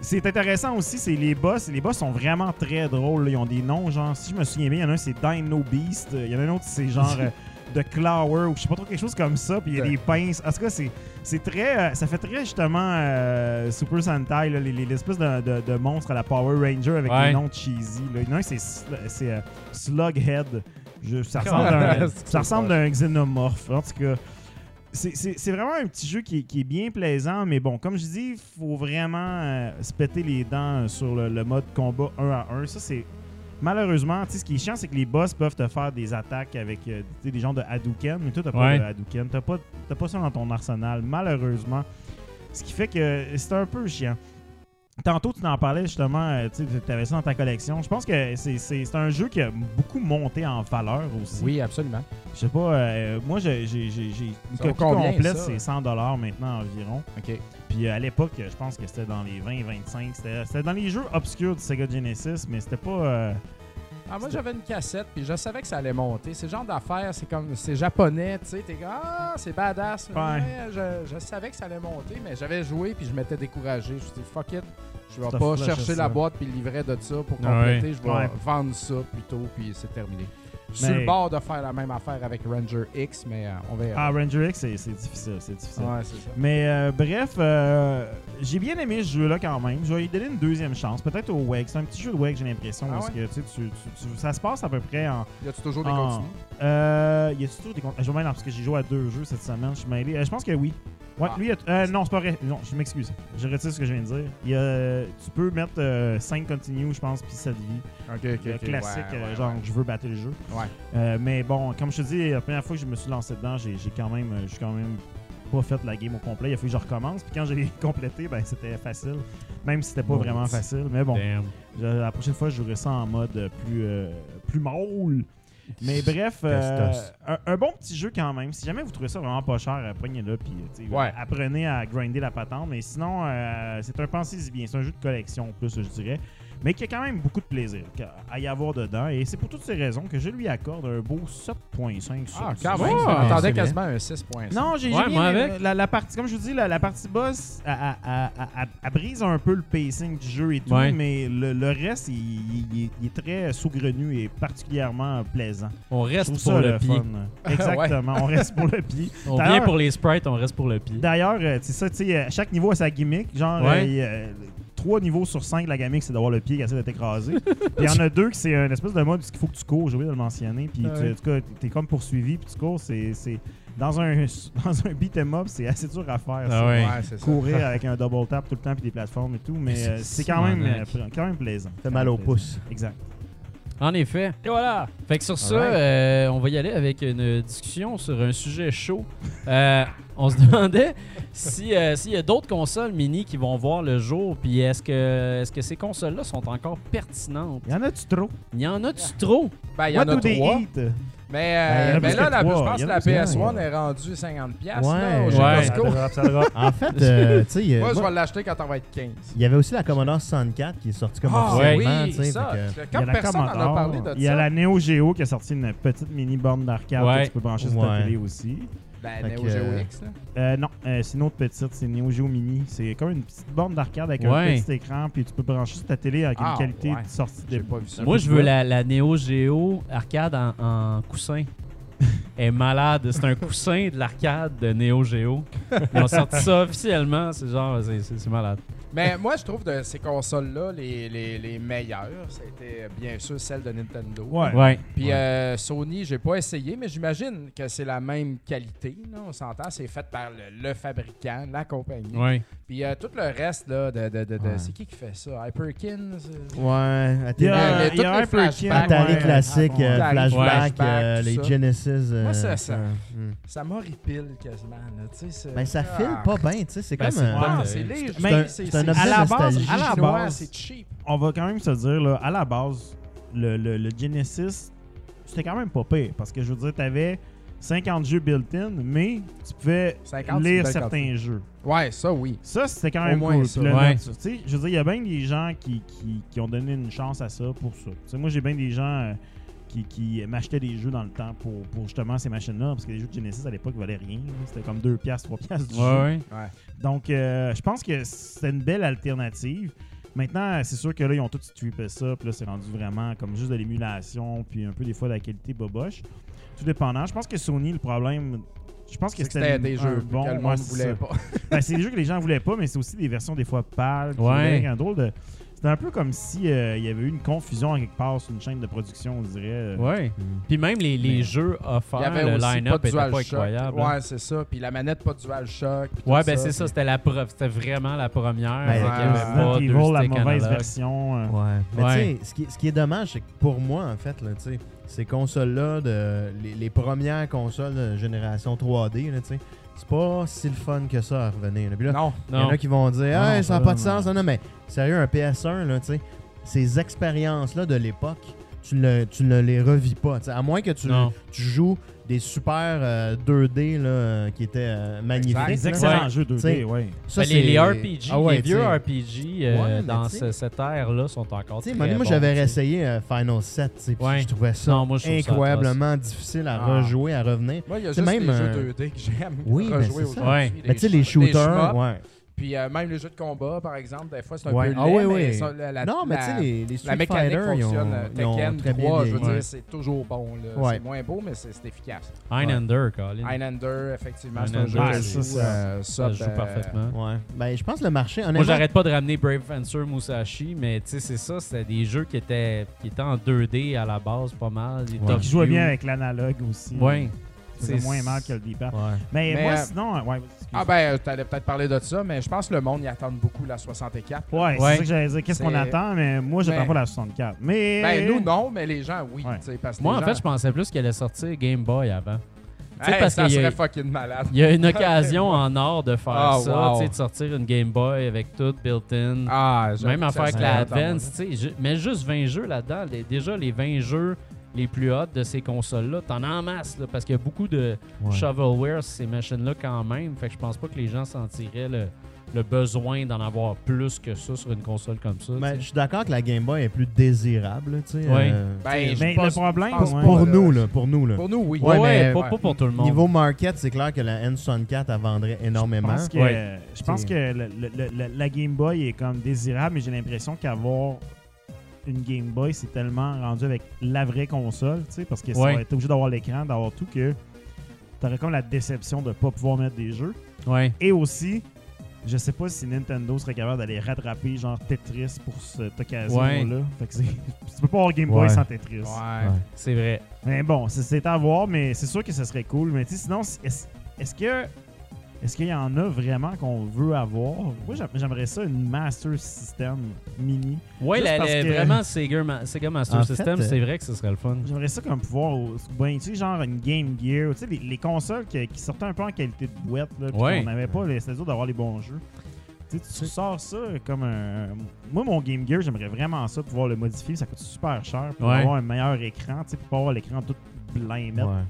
c'est intéressant aussi, c'est les boss. Les boss sont vraiment très drôles. là. Ils ont des noms, genre, si je me souviens bien, il y en a un, c'est Dino Beast. Il y en a un autre, c'est genre euh, de Clower ou je sais pas trop, quelque chose comme ça. Puis il y a des pinces. En tout cas, c'est, c'est très. euh, ça fait très justement euh, Super Sentai, là, les, les- l'espèce de, de, de monstre à la Power Ranger avec Ouais. des noms cheesy. Là. Il y en a un, c'est, euh, Slughead. Je- ça ressemble à un, ça c'est ressemble un xénomorphe. En tout cas, c'est- c'est c'est vraiment un petit jeu qui, est- qui est bien plaisant, mais bon, comme je dis, il faut vraiment euh, se péter les dents sur le, le mode combat 1 à 1. Ça, c'est. Malheureusement, tu sais, ce qui est chiant, c'est que les boss peuvent te faire des attaques avec euh, des gens de Hadouken, mais toi, t'as Ouais. pas de Hadouken. T'as pas, t'as pas ça dans ton arsenal, malheureusement. Ce qui fait que c'est un peu chiant. Tantôt, tu en parlais justement, euh, tu avais ça dans ta collection. Je pense que c'est- c'est c'est un jeu qui a beaucoup monté en valeur aussi. Oui, absolument. Je sais pas, euh, moi j'ai j'ai- j'ai- j'ai une copie complète, c'est 100 maintenant environ. OK. Puis euh, à l'époque, je pense que c'était dans les 20-25. C'était c'était dans les jeux obscurs du Sega Genesis, mais c'était pas. euh, Ah, moi, j'avais une cassette, puis je savais que ça allait monter. C'est genre d'affaire, c'est comme, c'est japonais, tu sais. T'es comme, ah, c'est badass. Ouais. Mais je, je savais que ça allait monter, mais j'avais joué, puis je m'étais découragé. Je me suis dit, fuck it. Je vais pas chercher ça. la boîte puis le livret de ça pour ouais. compléter. Je vais Ouais. vendre ça plutôt, puis c'est terminé. Sur Mais- le bord de faire la même affaire avec Ranger X, mais euh, on verra. Ah, Ranger X, c'est difficile, c'est difficile. ouais, c'est ça. Mais euh, bref, euh, j'ai bien aimé ce jeu-là quand même. Je vais lui donner une deuxième chance, peut-être au WEG. C'est un petit jeu de WEG, j'ai l'impression, Ah parce ouais? que tu sais, tu- tu- ça se passe à peu près en. Y a-tu toujours des en- continues? Y a toujours des comptes. Je vais parce que j'ai joué à deux jeux cette semaine. Je suis mêlé. Je pense que oui. Ouais, Ah. lui, il a- euh, non, c'est pas vrai. Non, je m'excuse. Je retire ce que je viens de dire. Il y a, tu peux mettre 5 continues, je pense, puis 7 vies. Ok, ok, classique, Ouais, euh, ouais, genre, ouais. je veux battre le jeu. Ouais. Euh, mais bon, comme je te dis, la première fois que je me suis lancé dedans, j'ai quand même, euh, j'ai quand même pas fait la game au complet. Il a fallu que je recommence. Puis quand j'ai complété, ben c'était facile. Même si c'était pas Bon, vraiment facile. Mais bon, je- la prochaine fois, je jouerai ça en mode euh, plus, euh, plus molle. Mais bref, euh, un, un bon petit jeu quand même. Si jamais vous trouvez ça vraiment pas cher, euh, prenez-le puis euh, Ouais. apprenez à grinder la patente. Mais sinon, euh, c'est un pensez-y bien. C'est un jeu de collection plus, je dirais. Mais qui a quand même beaucoup de plaisir à y avoir dedans. Et c'est pour toutes ces raisons que je lui accorde un beau 7.5 sur Ah, 10. quand même. bien. quasiment un 6.5. Non, j'ai Ouais, bien avec. La, la partie, comme je vous dis, la, la partie boss, elle, brise un peu le pacing du jeu et tout, Ouais. mais le, le reste, il, il- il est- il est très saugrenu et particulièrement plaisant. On reste pour ça le pied. fun. Exactement, on reste pour le pied. On vient pour les sprites, on reste pour le pied. D'ailleurs, euh, c'est ça, tu sais, chaque niveau a sa gimmick. Genre, Ouais. euh, trois niveaux sur cinq, la gimmick, c'est d'avoir le pied qui essaie d'être écrasé. Puis il y en a deux qui c'est une espèce de mode qu'il faut que tu cours, j'ai oublié de le mentionner. Puis tu- Ouais. en tout cas, t'es comme poursuivi, puis tu cours, c'est. c'est- Dans un, dans un beat'em up, c'est assez dur à faire. Ah ça. ouais. Ouais, c'est ça. Courir avec un double tap tout le temps, puis des plateformes et tout, mais euh, c'est quand même, euh, quand même plaisant. Fait mal au pouce. Exact. En effet. Et voilà. Fait que sur ça, euh, on va y aller avec une discussion sur un sujet chaud. Euh, on se demandait si euh, s'il y a d'autres consoles mini qui vont voir le jour, puis est-ce que est-ce que ces consoles-là sont encore pertinentes? Y en a-tu trop? Il y en a-tu trop? Ben, il y en a trois. Mais, Ben, euh, mais plus là, la, je pense que la plus que PS1 trois. est rendue 50$ piastres, Ouais. là, au Ouais. Ça. En fait, euh, tu sais, euh, Moi, je vais l'acheter quand on va être 15. il y avait aussi la Commodore 64 qui est sortie comme Ah, officiellement, oui, ça. fait que- Il y Quand a la personne n'en a parlé de Il y a ça, la Neo Geo qui a sorti une petite mini borne d'arcade Ouais. que tu peux brancher sur ta télé aussi. Ben, Fait Neo que, Geo euh, X, là. Euh, non, euh, c'est une autre petite, c'est Neo Geo Mini. C'est comme une petite borne d'arcade avec Ouais. un petit écran, puis tu peux brancher sur ta télé avec Ah, une qualité ouais. de sortie de J'ai pas vu ça. Moi, je veux la, la Neo Geo arcade en, en coussin. Elle est malade. C'est un coussin de l'arcade de Neo Geo. Ils ont sorti ça officiellement. C'est genre, c'est- c'est c'est malade. Mais moi, je trouve de ces consoles-là les, les, les meilleures. C'était bien sûr celle de Nintendo. Ouais. Ouais. Puis euh, Sony, j'ai pas essayé, mais j'imagine que c'est la même qualité. là, on s'entend, c'est fait par le, le fabricant, la compagnie. Ouais. Puis euh, tout le reste, là, de, de, de, de- Ouais. c'est qui qui fait ça? Hyperkin? c'est- Ouais, Il y Euh, a, les- il y a Hyperkin, Atari ouais. classique, Ah, bon. euh, flashback, euh, les ça. Genesis. euh, Moi, ça- ça-. Ça m'horripile quasiment. Là, tu sais, c'est- Ben, ça file pas bien, tu sais, c'est Ben, comme... c'est euh, Euh, léger. mais c'est- un objet à la base, nostalgique. à la chinois, base, c'est cheap. on va quand même se dire, là, à la base, le, le, le Genesis, c'était quand même pas pire. Parce que je veux dire, t'avais 50 jeux built-in, mais tu pouvais 50, c'est une lire certains jeux. Ouais, ça, oui. Ça, c'était quand Au même moins cool. ça. Ouais. mettre, tu sais, je veux dire, il y a bien des gens qui, qui, qui ont donné une chance à ça pour ça. Tu sais, moi, j'ai bien des gens euh, qui, qui m'achetaient des jeux dans le temps pour, pour justement ces machines-là, parce que les jeux de Genesis à l'époque valaient rien. C'était comme 2 piastres, 3 piastres du jeu. Ouais, ouais. Donc, euh, je pense que c'est une belle alternative. Maintenant, c'est sûr que là, ils ont tout strippé ça, puis là, c'est rendu vraiment comme juste de l'émulation, puis un peu des fois de la qualité boboche. Tout dépendant. Je pense que Sony, le problème, je pense que c'était c'était des un jeux bon. que le ouais, monde c'est voulait pas. Ben, c'est des jeux que les gens voulaient pas, mais c'est aussi des versions des fois pâles. qui Ouais. Un drôle de. C'était un peu comme si euh, il y avait eu une confusion en quelque part sur une chaîne de production, on dirait. Ouais. Puis même les, les Mais- jeux Il y offerts, avait le line-up était pas incroyable. hein. Ouais, c'est ça. Puis la manette, pas de DualShock. puis Ouais, ben c'est ça, c'était la preuve. C'était vraiment la première. Ben, y ouais, avait Resident pas deux Evil, la mauvaise version. euh. Ouais. Mais Ouais. tu sais, ce qui, ce qui est dommage, c'est que pour moi, en fait, là, tu sais, ces consoles-là, de, les, les premières consoles de génération 3D, là, tu sais, c'est pas si le fun que ça à revenir. là. Puis là, Non. il y en Non. a qui vont dire, hey, non, ça n'a pas pas de sens. Non, non, mais sérieux, un PS1, là, tu sais, ces expériences-là de l'époque, tu ne, tu ne les revis pas. tu sais, à moins que tu, tu joues des super euh, 2D là, euh, qui étaient euh, magnifiques. Exact. Des excellents Ouais. jeux 2D, T'sais, ouais. Ça, Ben, les, les RPG, Ah ouais, les vieux. RPG euh, Ouais, dans ce- cette ère-là sont encore Tu sais, très moi, moi, bons, j'avais réessayé euh, Final 7, tu sais, puis Ouais. je trouvais ça Non, moi, je trouve ça incroyablement difficile à Ah. rejouer, à revenir. Moi, il y a C'est juste même, les euh, jeux 2D que j'aime. Oui, ben, rejouer c'est ça. aujourd'hui. Mais tu sais, les sh- shooters, ouais. Puis euh, même les jeux de combat, par exemple, des fois, c'est un Ouais. peu Ah laid, oui, mais oui. ça, la, la- non, mais la- tu sais, les, les Street La mécanique Fighter, ils ont, fonctionne. euh, ils ont Tekken très bien 3, je veux dire, c'est toujours bon. Ouais. C'est moins beau, mais c'est efficace. Highlander, Colin. Highlander, effectivement, c'est un jeu ça, ça- joue, euh, Ça ça, se joue parfaitement. Ouais. Ben, je pense que le marché, honnêtement... Moi, j'arrête pas de ramener Brave Fencer Musashi, mais tu sais, c'est ça, c'était des jeux qui étaient, qui étaient en 2D à la base, pas mal. Qui jouait view. bien avec l'analogue aussi. Ouais. C'est C'est- moins mal que le D-pad. Ouais. Mais, Mais, moi, euh, sinon, ouais. Ah ben, euh, t'allais peut-être parler de ça, mais je pense que le monde y attend beaucoup la 64. Ouais, c'est Ouais. ça que j'allais dire. Qu'est-ce qu'on C'est- attend? Mais moi, j'attends Mais- pas la 64. Mais. Ben nous non, mais les gens oui. Tu Parce que Moi, en fait, je pensais plus qu'elle allait sortir Game Boy avant. tu sais, Hey, parce ça a- serait fucking malade. Il y a une occasion en or de faire Ah, ça, wow. tu de sortir une Game Boy avec tout built-in. Ah, Même que affaire avec la Advance, tu mais juste 20 jeux là-dedans. Les- déjà, les 20 jeux les plus hauts de ces consoles-là, t'en as en masse, là, parce qu'il y a beaucoup de Ouais. shovelware sur ces machines-là quand même. Fait que je pense pas que les gens sentiraient le, le besoin d'en avoir plus que ça sur une console comme ça. Ben, je suis d'accord que la Game Boy est plus désirable, tu sais. Ouais. euh, Ben, Mais pense- le problème, ouais. pour là. nous, là, pour nous, là. Pour nous, oui. ouais, mais- pas, ouais. pas pour tout le monde. Niveau market, c'est clair que la N64, elle vendrait Je énormément. pense que, Ouais. je pense que le- le- le- le- la Game Boy est comme désirable, mais j'ai l'impression qu'avoir une Game Boy, c'est tellement rendu avec la vraie console, tu sais, parce que Ouais. ça t'es obligé d'avoir l'écran, d'avoir tout, que t'aurais comme la déception de pas pouvoir mettre des jeux. Ouais. Et aussi, je sais pas si Nintendo serait capable d'aller rattraper genre Tetris pour cette occasion-là. Fait que c'est- tu peux pas avoir Game Boy Ouais. sans Tetris. Ouais. C'est vrai. Mais bon, c'est- à voir, mais c'est sûr que ce serait cool. Mais tu sais, sinon, est-ce est-ce que. Est-ce qu'il y en a vraiment qu'on veut avoir? Moi, j'aim- j'aimerais ça, une Master System mini. La- que- vraiment, Sega, Ma- Sega Master En System, euh, c'est vrai que ce serait le fun. J'aimerais ça comme pouvoir. Ben, tu sais, genre une Game Gear. Tu sais, les, les consoles qui, qui sortaient un peu en qualité de boîte. Là, puis Ouais. On n'avait pas les dur d'avoir les bons jeux. Tu sais, tu sors ça comme un. Moi, mon Game Gear, j'aimerais vraiment ça, pouvoir le modifier. Ça coûte super cher pour Ouais. avoir un meilleur écran. Tu sais, pour pas avoir l'écran tout blindé. Ouais.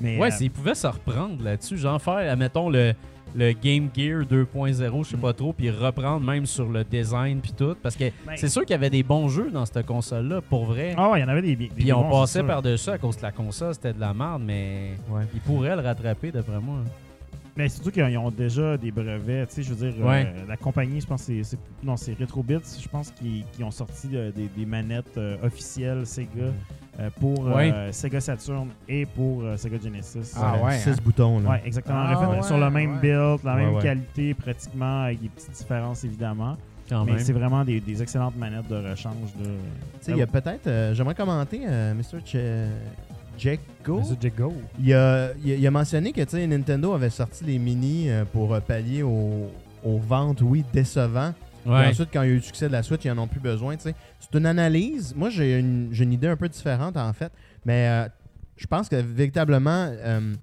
Mais, Ouais, euh, s'ils pouvaient se reprendre là-dessus, genre faire, admettons, le, le Game Gear 2.0, je sais Mm. pas trop, puis reprendre même sur le design puis tout. Parce que ben, c'est sûr qu'il y avait des bons jeux dans cette console-là, pour vrai. Ah ouais, il y en avait des bien. puis on bons, passait par-dessus à cause de la console, c'était de la merde, mais Ouais. ils pourraient le rattraper d'après moi. Mais surtout qu'ils ont déjà des brevets. Tu sais, je veux dire, Ouais. euh, la compagnie, je pense que c'est- c'est. Non, c'est Retrobits, je pense, qui, qui ont sorti euh, des, des manettes euh, officielles Sega euh, pour euh, Ouais. Sega Saturn et pour euh, Sega Genesis. Ah Euh, ouais, Six hein? boutons, là. Ouais, exactement. Ah ouais, sur le même ouais. build, la même ouais. qualité pratiquement, avec des petites différences évidemment. Quand Mais même. c'est vraiment des, des excellentes manettes de rechange. De... Tu sais, il y a peut-être... euh, J'aimerais commenter, euh, Mr. Ch- Jacko. Go. Il a, il a- il a mentionné que Nintendo avait sorti les mini euh, pour euh, pallier aux, aux ventes, oui, décevants. Puis Ouais. ensuite, quand il y a eu le succès de la Switch, ils en ont plus besoin. C'est une analyse. Moi, j'ai une, idée un peu différente, en fait. Mais euh, je pense que véritablement, euh,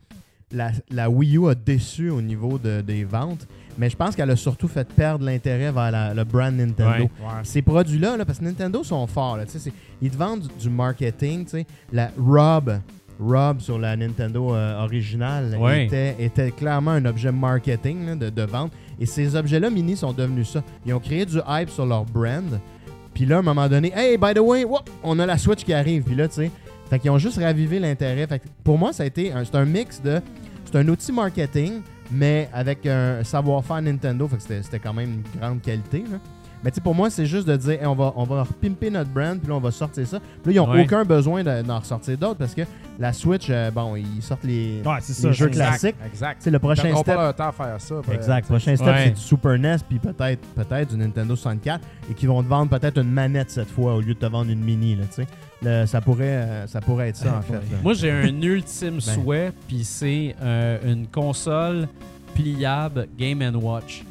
la, la Wii U a déçu au niveau de- des ventes. Mais je pense qu'elle a surtout fait perdre l'intérêt vers la- le brand Nintendo. Ouais. Ces produits-là, là, parce que Nintendo sont forts. Là, ils te vendent du, du marketing. tu sais. La Rob, Rob sur la Nintendo euh, originale Ouais. était, était clairement un objet marketing là, de, de vente. Et ces objets-là mini sont devenus ça. Ils ont créé du hype sur leur brand. Puis là, à un moment donné, hey, by the way, whoop, on a la Switch qui arrive. Puis là, tu sais, fait qu'ils ont juste ravivé l'intérêt. Fait que pour moi, ça a été un, c'est un mix de. C'est un outil marketing, mais avec un savoir-faire Nintendo. Fait que c'était c'était quand même une grande qualité. là. Mais tu sais, pour moi, c'est juste de dire, Hey, on va, on va repimper notre brand, puis là, on va sortir ça. Puis là, ils n'ont Ouais. aucun besoin de- d'en ressortir d'autres parce que la Switch, euh, bon, ils sortent les, Ouais, c'est ça. les jeux classiques. Exact. C'est le Ils prochain perdront step. pas leur temps à faire ça. ben, Exact. sais. Prochain step, Ouais. c'est du Super NES, puis peut-être peut-être du Nintendo 64, et qui vont te vendre peut-être une manette cette fois au lieu de te vendre une mini. Là, tu sais. Le- ça, pourrait, euh, ça pourrait être ça, en fait. là. Moi, j'ai un ultime Ben. souhait, puis c'est euh, une console pliable Game Watch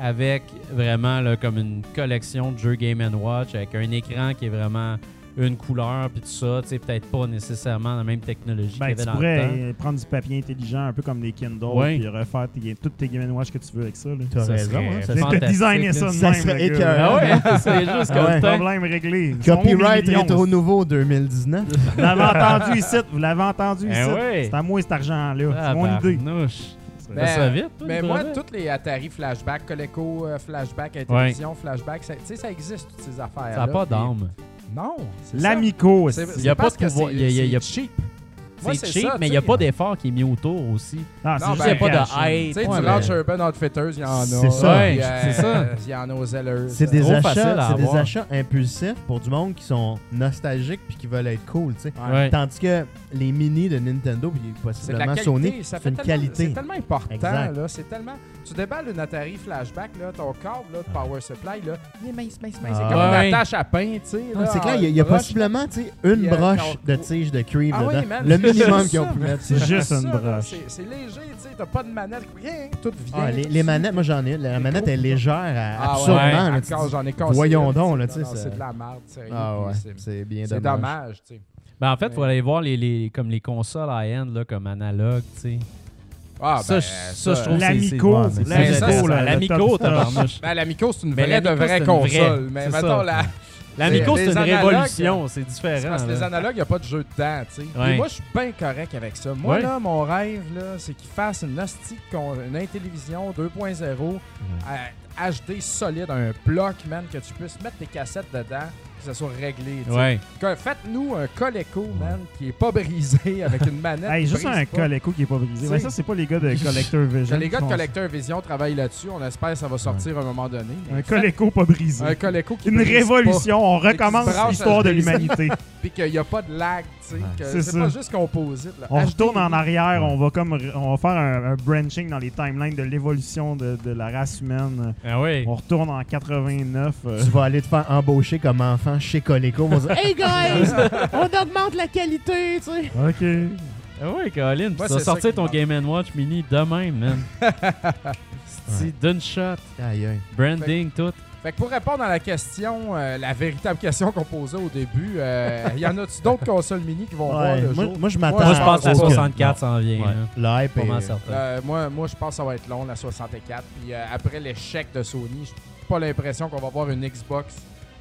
avec vraiment là, comme une collection de jeux Game Watch avec un écran qui est vraiment une couleur puis tout ça, tu sais peut-être pas nécessairement la même technologie Ben, qu'il y avait tu dans pourrais le temps. euh, prendre du papier intelligent, un peu comme des Kindle, Ouais. puis refaire tes, toutes tes Game Watch que tu veux avec ça. Là. T'as Ça raison. serait hein, ça Tu peux designer ça de Ça même. serait écœurant. Ah ouais, c'est juste Ah comme ouais. ça. Problème réglé. Copyright rétro ça. nouveau 2019. Vous l'avez entendu ici, vous l'avez entendu Eh ici. ouais. C'est à moi cet argent-là. Ah, c'est mon idée. barnouche. Ben, Ça va vite, toi, Mais moi, toutes les Atari Flashback, Coleco euh, Flashback, Intellivision Flashback, ça- tu sais, ça existe, toutes ces affaires-là. Ça n'a pas d'âme. Non. L'Amico. Il y a c'est pas de pouvoir- il y a- cheap. C'est cheap, ça, mais il n'y a pas d'effort qui est mis autour aussi. Ah, Non, c'est ben, pas de cash, hype. Tu sais, Ouais, du Launch Urban Outfitters, il y en a. C'est ça. Ouais, c'est ça. Il y en a aux Zellers. C'est des, achats, des achats impulsifs pour du monde qui sont nostalgiques puis qui veulent être cool, tu sais. Ouais. Ouais. Tandis que les mini de Nintendo puis C'est de la possiblement qualité, Sony, c'est une tellement, qualité. C'est tellement important, là. C'est tellement... Tu déballes une Atari Flashback, là, ton câble là, de Power Supply, là, il est mince, mince, mince. C'est Ah. comme Ouais. une attache à pain, tu sais. Là, c'est clair, il y a, il y a broche. possiblement tu sais, une broche de tige de Creeve Ah oui, dedans. man, le c'est minimum juste qu'ils ont ça, pu man. mettre. C'est juste une là. broche. C'est- C'est léger, tu sais. T'as pas de manette, rien. Tout vient. Ah, les, les manettes, moi j'en ai une. La manette est légère à- Ah ouais, absurdement. ouais, là, tu encore, dis- j'en ai cassé Voyons donc, tu là, sais. tu sais, Non, ça- C'est de la merde, sérieux. Ah ouais, puis c'est- c'est bien C'est dommage. dommage, tu sais. Ben, en fait, il faut aller voir les, les- comme les consoles high-end, là, comme analogue, tu sais. Ah, ben, ça, je trouve L'Amico, ça, l'Amico, le L'Amico, tabarnouche. Ben, l'Amico, c'est une vraie de l'Amico, vraie c'est une console. vraie, Mais ça. la, L'Amico, c'est une révolution, c'est différent. parce que les analogues, il n'y a pas de jeu dedans, tu sais. Ouais. Moi, je suis bien correct avec ça. Moi, Ouais. là, mon rêve, là, c'est qu'ils fassent une hostie, une Intellivision 2.0 à HD solide, un bloc, man, que tu puisses mettre tes cassettes dedans, que ça soit réglé, tu sais. Ouais. Que- Faites-nous un Coleco, man, qui est pas brisé avec une manette. Hey, qui juste brise un pas. Coleco qui est pas brisé. Mais ça, c'est pas les gars de Collector Vision. Les gars de font Collector Vision travaillent là-dessus. On espère que ça va sortir à un moment donné. ça. mais Un Coleco pas brisé. Un Coleco qui Une brise révolution. On qui se recommence branche l'histoire de l'humanité. Puis qu'il n'y a pas de lag, tu sais. que C'est C'est ça. pas juste composite. là. On HD, retourne en arrière, Ouais. on va comme on va faire un, un branching dans les timelines de l'évolution de, de la race humaine. Ah oui. On retourne en 89. euh, Tu vas aller te faire embaucher comme chez Coleco. On va dire Hey guys, on augmente la qualité, tu sais. OK. Ah oui, Colin. Tu vas c'est ça sortir qui ton manque. Game Watch mini demain, man. C'est d'une shot. Aïe, aïe. Branding, tout. Fait que pour répondre à la question, euh, la véritable question qu'on posait au début, euh, y en a-tu d'autres consoles mini qui vont voir Ouais, le moi, jour? moi, je m'attends Moi, je pense que la pense pas. 64 s'en vient. Ouais. là. Le hype Pas mal est... certain. Euh, moi, moi, je pense que ça va être long, la 64. Puis euh, après l'échec de Sony, j'ai pas l'impression qu'on va voir une Xbox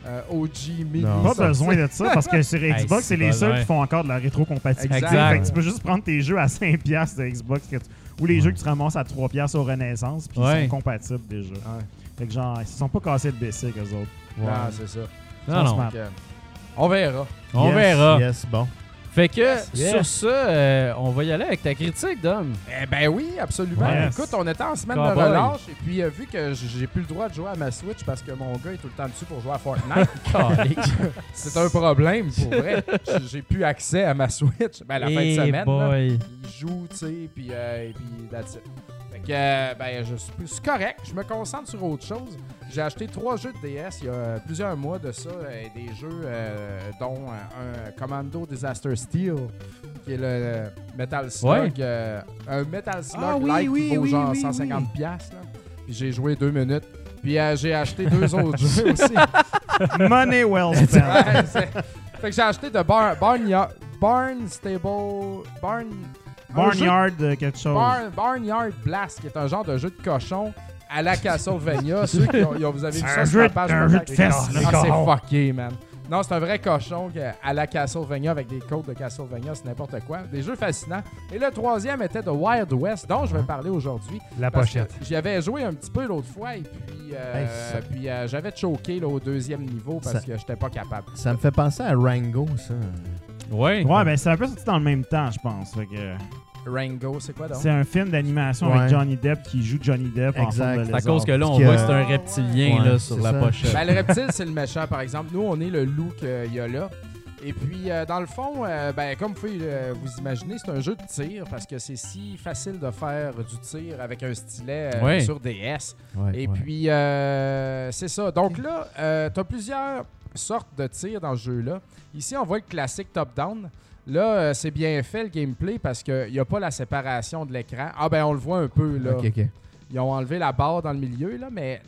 euh, OG mini. Non. Pas besoin de ça parce que sur Xbox, c'est c'est les seuls qui font encore de la rétrocompatibilité. Exact. Fait que tu peux juste prendre tes jeux à 5$ piastres de Xbox que tu- ou les jeux que tu ramasses à 3$ piastres au Renaissance puis Ouais. ils sont compatibles déjà. Ouais. Fait que genre, ils se sont pas cassés le BC eux autres. Non, c'est ça. Non, non. euh, on verra. On Yes, verra. Yes, bon. Fait que, Yes. sur ça, euh, on va y aller avec ta critique, Dom. Eh ben oui, absolument. Yes. Écoute, on était en semaine Cowboy. de relâche et puis euh, vu que j'ai plus le droit de jouer à ma Switch parce que mon gars est tout le temps dessus pour jouer à Fortnite, c'est un problème pour vrai. J'ai plus accès à ma Switch. Ben la fin de Eh semaine, là, il joue, tu sais, puis euh, et puis that's it. Fait que euh, ben je suis plus correct, je me concentre sur autre chose. J'ai acheté trois jeux de DS il y a plusieurs mois de ça, euh, des jeux euh, dont un Commando Disaster Steel qui est le Metal Slug, Ouais. euh, un Metal Slug Ah oui, like oui, qui vaut oui, genre oui, 150 pièces Puis j'ai joué deux minutes. Puis euh, j'ai acheté deux autres jeux aussi. Money well spent. Ouais, c'est- fait que j'ai acheté de Bar Barnyard Barn Stable Barn un jeu- Barnyard euh, quelque chose. Barn- Barnyard Blast, qui est un genre de jeu de cochon à la Castlevania. Ceux qui ont, vous avez vu C'est ça un sur la page. un peut-être. jeu de fesses, Ah, c'est fucké, man. Non, c'est un vrai cochon à la Castlevania avec des codes de Castlevania, c'est n'importe quoi. Des jeux fascinants. Et le troisième était de Wild West, dont je vais parler aujourd'hui. La pochette. J'y avais joué un petit peu l'autre fois et puis, euh, Hey, ça- puis euh, j'avais choqué là, au deuxième niveau parce Ça- que j'étais pas capable. Ça me fait penser à Rango, ça. Ouais. Ouais, ben c'est un peu sorti dans le même temps, je pense. Fait que Rango, c'est quoi donc? C'est un film d'animation Ouais. avec Johnny Depp qui joue Johnny Depp en Exact. forme de C'est à cause que là, on que, voit que c'est un reptilien ouais, là, sur la ça. pochette. Ben, le reptile, c'est le méchant, par exemple. Nous, on est le loup qu'il y a là. Et puis, euh, dans le fond, euh, ben, comme vous pouvez euh, vous imaginer, c'est un jeu de tir parce que c'est si facile de faire du tir avec un stylet euh, Ouais. sur DS. Ouais, Et ouais. puis, euh, c'est ça. Donc là, tu as plusieurs sortes de tirs dans ce jeu-là. Ici, on voit le classique top-down. Là, euh, c'est bien fait le gameplay parce qu'il n'y a pas la séparation de l'écran. Ah ben, on le voit un peu là. Ils ont enlevé la barre dans le milieu, là, mais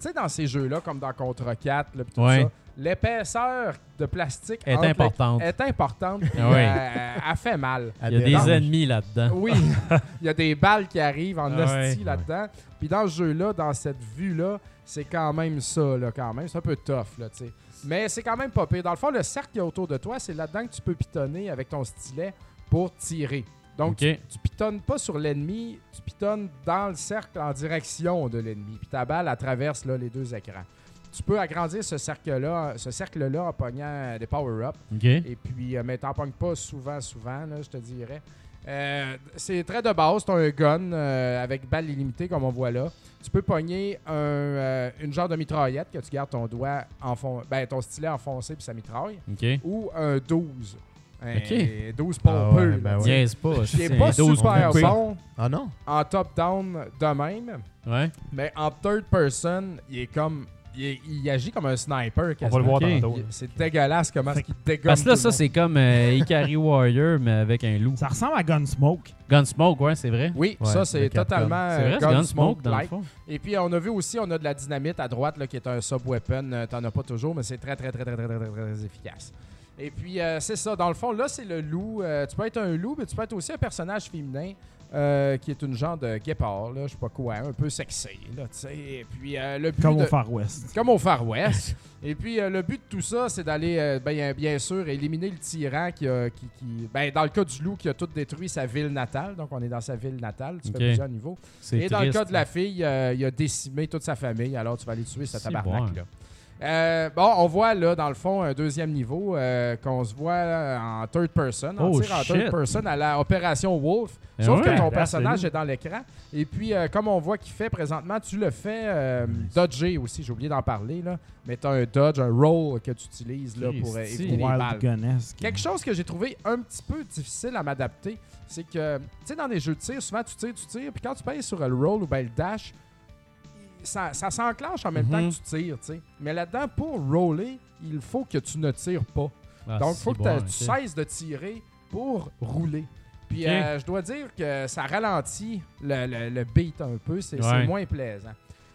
tu sais, dans ces jeux-là, comme dans Contra 4, là, pis tout Ouais. ça, l'épaisseur de plastique Est les- importante. est importante. Ah ouais. euh, elle fait mal. Il y a des ennemis là-dedans. Oui, il y a des balles qui arrivent en Ah ouais. hostie là-dedans. Puis dans ce jeu-là, dans cette vue-là, c'est quand même ça, là, quand même. C'est un peu tough, là, tu sais. Mais c'est quand même pas pire. Dans le fond, le cercle qu'il y a autour de toi, c'est là-dedans que tu peux pitonner avec ton stylet pour tirer. Donc, tu, tu pitonnes pas sur l'ennemi, tu pitonnes dans le cercle en direction de l'ennemi. Puis ta balle, elle traverse là, les deux écrans. Tu peux agrandir ce cercle-là ce cercle-là en pognant des power-ups. Et puis, euh, mais t'en pognes pas souvent, souvent, là, je te dirais. Euh, c'est très de base. T'as un gun euh, avec balle illimitée, comme on voit là. Tu peux pogner un, euh, une genre de mitraillette que tu gardes ton doigt enfon ben, ton stylet enfoncé puis ça mitraille. Ou un 12. Un Ok. 12 Ah pompeux. ouais, là, ben tu ouais. pas. Il c'est est pas un 12 super bon Ah non? en top-down de même, Ouais. mais en third person, il est comme. Il, agit comme un sniper. On va le voir Ok. tantôt. Il- C'est dégueulasse comment est-ce qu'il dégomme. Parce que là, ça, c'est comme euh, Ikari Warrior, mais avec un loup. Ça ressemble à Gunsmoke. Gunsmoke, ouais, c'est vrai. Oui, Ouais, ça c'est totalement vrai, Gunsmoke, dans le Gunsmoke-like. fond. Et puis on a vu aussi, on a de la dynamite à droite là, qui est un sub-weapon. Euh, T'en as pas toujours, mais c'est très très très très très très très, très efficace. Et puis euh, c'est ça, dans le fond, là c'est le loup. Euh, tu peux être un loup, mais tu peux être aussi un personnage féminin euh, qui est une genre de guépard, là, je sais pas quoi, un peu sexy, là, tu sais. Et puis euh, le but Comme de- au Far West. comme au Far West. Et puis, euh, le but de tout ça, c'est d'aller, euh, bien, bien sûr, éliminer le tyran qui a, qui, qui- ben, dans le cas du loup, qui a tout détruit sa ville natale. Donc, on est dans sa ville natale. Tu Ok. fais plusieurs niveaux. Et dans le cas de la fille, euh, il a décimé toute sa famille. Alors, tu vas aller tuer ce C'est tabarnak-là. Euh, bon, on voit là, dans le fond, un deuxième niveau euh, qu'on se voit en third person. On Oh, tire en third person à la Opération Wolf. Eh Sauf ouais. que ton personnage est dans l'écran. Et puis, euh, comme on voit qu'il fait présentement, tu le fais euh, dodger aussi. J'ai oublié d'en parler. Là. Mais tu as un dodge, un roll que tu utilises là, pour éviter les balles. Quelque chose que j'ai trouvé un petit peu difficile à m'adapter, c'est que, tu sais, dans les jeux de tir, souvent tu tires, tu tires, puis quand tu payes sur le roll ou ben le dash, ça, ça s'enclenche en même temps Mhm. que tu tires, tu sais. Mais là-dedans, pour roller, il faut que tu ne tires pas. Ah, Donc, il faut que bon, tu cesses de tirer pour rouler. Puis, euh, je dois dire que ça ralentit le, le- le beat un peu. C'est c'est Ouais. moins plaisant.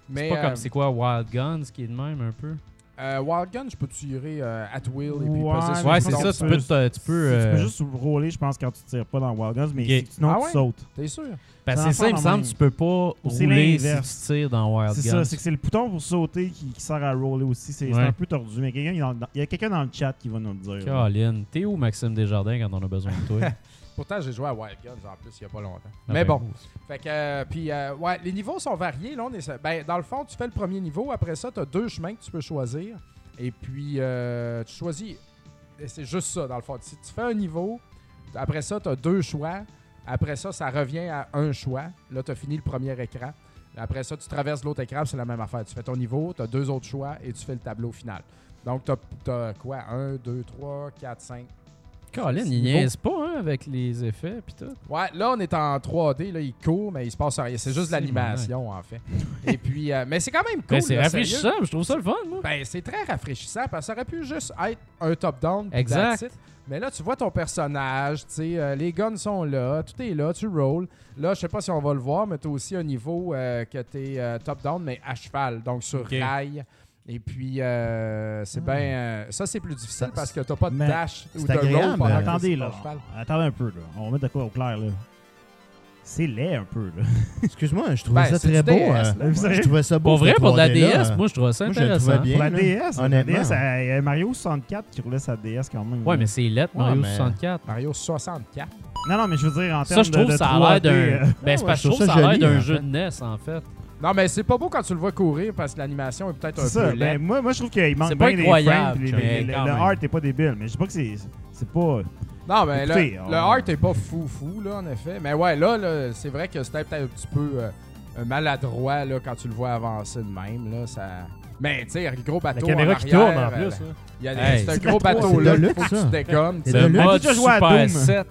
Mais C'est pas euh, comme c'est quoi Wild Guns qui est de même un peu? Euh, Wild Gun, je peux tirer euh, at will et puis Ouais, sur Ouais, le c'est bouton? ça, tu peux, te- tu peux, Tu euh, peux juste rouler, je pense, quand tu tires pas dans Wild Guns, mais Ok. si- sinon Ah tu ouais? sautes. T'es sûr? Parce que c'est ça, il me semble, même. tu peux pas c'est rouler si l'inverse. tu tires dans Wild C'est Guns. ça, c'est que c'est le bouton pour sauter qui, qui sert à roller aussi. C'est c'est Ouais. un peu tordu, mais quelqu'un, il y a- il y a quelqu'un dans le chat qui va nous le dire. Caroline, t'es où Maxime Desjardins quand on a besoin de toi? Pourtant, j'ai joué à Wild Guns en plus il y a pas longtemps. Ah Mais ben, bon. Fait que, euh, puis, euh, ouais, les niveaux sont variés. Là, on est, ben, dans le fond, tu fais le premier niveau. Après ça, tu as deux chemins que tu peux choisir. Et puis, euh, tu choisis. C'est juste ça, dans le fond. Si tu fais un niveau, après ça, tu as deux choix. Après ça, ça revient à un choix. Là, tu as fini le premier écran. Après ça, tu traverses l'autre écran, c'est la même affaire. Tu fais ton niveau, tu as deux autres choix et tu fais le tableau final. Donc, tu as, quoi? 1, 2, 3, 4, 5. Six il niaise pas hein, avec les effets pis tout. Ouais, là, on est en 3D. Là, il court, mais il se passe rien. C'est juste de C'est l'animation, en fait. Et puis, euh, mais c'est quand même cool. Ben, c'est là, rafraîchissant, je trouve ça le fun, moi. Ben, c'est très rafraîchissant parce que ça aurait pu juste être un top-down. Exact. Mais là, tu vois ton personnage, tu sais, euh, les guns sont là, tout est là, tu rolls. Là, je sais pas si on va le voir, mais tu aussi un niveau euh, que tu es top-down, mais à cheval, donc sur rail. Et puis, euh, c'est Ah. bien. euh, ça, c'est plus difficile Ça- parce que t'as pas de Mais dash ou de agréable, Attendez, là. Attendez un peu, là. On va mettre de quoi au clair, là. C'est laid un peu, là. Excuse-moi, je trouvais Ben, ça très beau. DS, euh, là. Savez, je trouvais ça beau. Pour vrai, pour de la 3D-là. DS, moi, je trouve ça Moi, je intéressant. trouvais bien. Pour la. DS, la Honnêtement. DS, euh, il y a Mario 64 qui roulait sa DS quand même. Ouais, là. mais c'est lettre, Mario mais- 64. Mario 64. Non, non, mais je veux dire, en Ça, termes je de, trouve de ça a l'air 3D, d'un. euh, Ben, c'est parce que je je trouve ça ça a l'air d'un en jeu fait. de NES, en fait. Non, mais c'est pas beau quand tu le vois courir parce que l'animation est peut-être un C'est ça. peu Ben, moi, moi, je trouve qu'il manque bien des frames. puis les- mais le- le art est pas débile. Mais je dis pas que c'est c'est pas. Non, mais là, Écoutez, on- le art est pas fou fou, là, en effet. Mais ouais, là, là, c'est vrai que c'était peut-être un petit peu euh, maladroit, là, quand tu le vois avancer de même, là, ça... Mais, tu sais, le gros La bateau caméra en qui tourne en arrière, plus. euh, là. Il y a des- Hey, c'est un gros la bateau là, il faut que tu ça. dégommes. C'est sais. Le mode Super Doom? 7.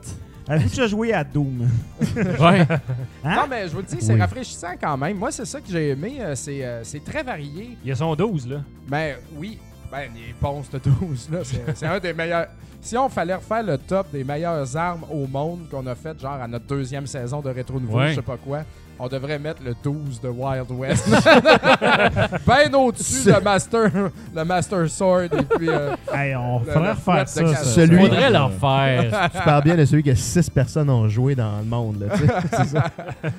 Avez-vous déjà joué à Doom? Ouais. Hein? Non, mais je vous le dis, c'est Oui. rafraîchissant quand même. Moi, c'est ça que j'ai aimé. euh, C'est euh, c'est très varié. Il y a son 12, là. Ben oui, ben les ponces de 12, là, c'est un des meilleurs. Si on fallait refaire le top des meilleures armes au monde qu'on a fait, genre à notre deuxième saison de Rétro Nouveau, Ouais. je sais pas quoi, on devrait mettre le 12 de Wild West. ben au-dessus le Master, le Master Sword et puis. euh, Hey, on faudrait refaire ça. Celui- Faudrait leur faire. Tu parles bien de celui que 6 personnes ont joué dans le monde. Là, tu sais.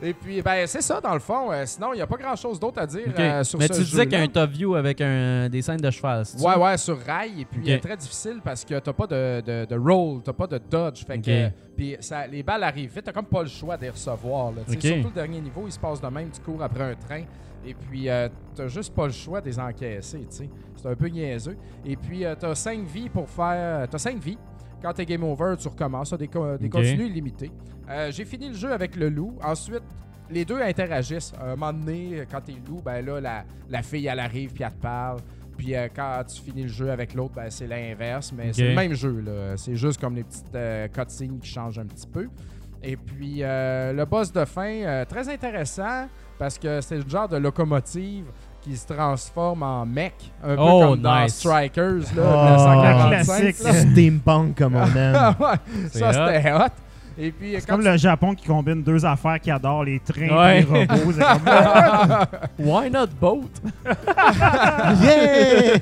Ça. et puis, ben c'est ça dans le fond. Euh, sinon, il n'y a pas grand-chose d'autre à dire Ok. euh, sur Mais ce tu disais qu'il y a jeu-là. un top view avec un, des scènes de cheval. Ouais, ouais, sur rail. Et puis, Ok. euh, très difficile parce que t'as pas de, de, de roll, t'as pas de dodge. Fait que, puis ça, les balles arrivent vite, t'as comme pas le choix de les recevoir. Là. Surtout le dernier niveau, il se passe de même, tu cours après un train. Et puis, euh, t'as juste pas le choix de les encaisser. tu sais. C'est un peu niaiseux. Et puis, euh, t'as 5 vies pour faire. T'as 5 vies. Quand t'es game over, tu recommences. Des, co- des continues illimités. Euh, J'ai fini le jeu avec le loup. Ensuite, les deux interagissent. À un moment donné, quand t'es loup, ben là, la, la fille, elle arrive puis elle te parle. Puis euh, quand tu finis le jeu avec l'autre, ben, c'est l'inverse. Mais c'est le même jeu. C'est juste comme les petites euh, cutscenes qui changent un petit peu. Et puis, euh, le boss de fin, euh, très intéressant parce que c'est le genre de locomotive qui se transforme en mech. Un peu Oh, comme dans nice. Strikers, Oh, là, 1945. classique. là. Steampunk comme on aime. Ça, c'était hot. Et puis, C'est quand comme le Japon qui combine deux affaires qui adorent les trains Ouais. et les robots. C'est comme, Why not boat? Yeah!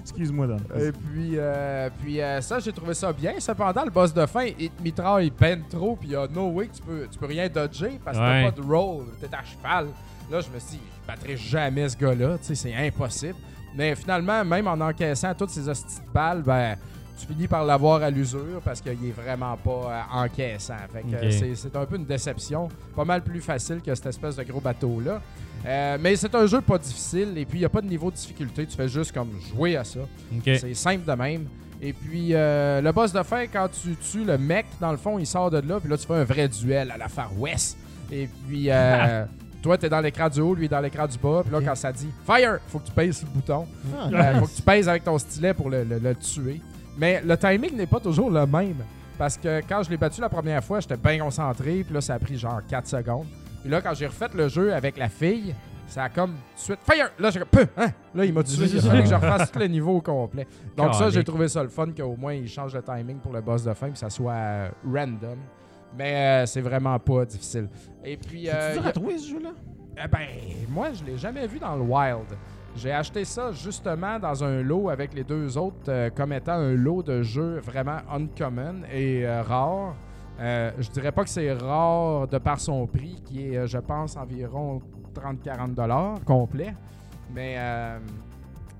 Excuse-moi, Don. Et puis, euh, puis euh, ça, j'ai trouvé ça bien. Cependant, le boss de fin, il te mitraille peine trop, puis il y a no way que tu peux, tu peux rien dodger parce que Ouais. t'as pas de roll, t'es à cheval. Là, je me suis dit, je battrai jamais ce gars-là, tu sais, c'est impossible. Mais finalement, même en encaissant toutes ces hosties de balles, ben, tu finis par l'avoir à l'usure parce qu'il est vraiment pas euh, encaissant. Fait que, Ok. euh, c'est- un peu une déception. Pas mal plus facile que cette espèce de gros bateau-là. Euh, mais c'est un jeu pas difficile et puis il n'y a pas de niveau de difficulté. Tu fais juste comme jouer à ça. C'est simple de même. Et puis, euh, le boss de fin, quand tu tues le mec, dans le fond, il sort de là, puis là, tu fais un vrai duel à la Far West. Et puis, euh, toi, t'es dans l'écran du haut, lui, est dans l'écran du bas. Puis là, quand ça dit Fire, faut que tu pèses le bouton. Ah, Euh, faut que tu pèses avec ton stylet pour le, le- le tuer. Mais le timing n'est pas toujours le même. Parce que quand je l'ai battu la première fois, j'étais bien concentré. Puis là, ça a pris genre 4 secondes. Puis là, quand j'ai refait le jeu avec la fille, ça a comme tout de suite Fire! Là, j'ai comme! Hein? Là, il m'a tué. Il que je refasse tout le niveau au complet. Donc, ça, j'ai trouvé ça le fun qu'au moins, il change le timing pour le boss de fin. Puis ça soit euh, random. Mais euh, c'est vraiment pas difficile. Et puis. Euh, y a- trouver ce jeu-là? eh ben, moi, je l'ai jamais vu dans le wild. J'ai acheté ça justement dans un lot avec les deux autres euh, comme étant un lot de jeux vraiment uncommon et euh, rare. Euh, je dirais pas que c'est rare de par son prix, qui est, je pense, environ 30-40 dollars complet. Mais euh,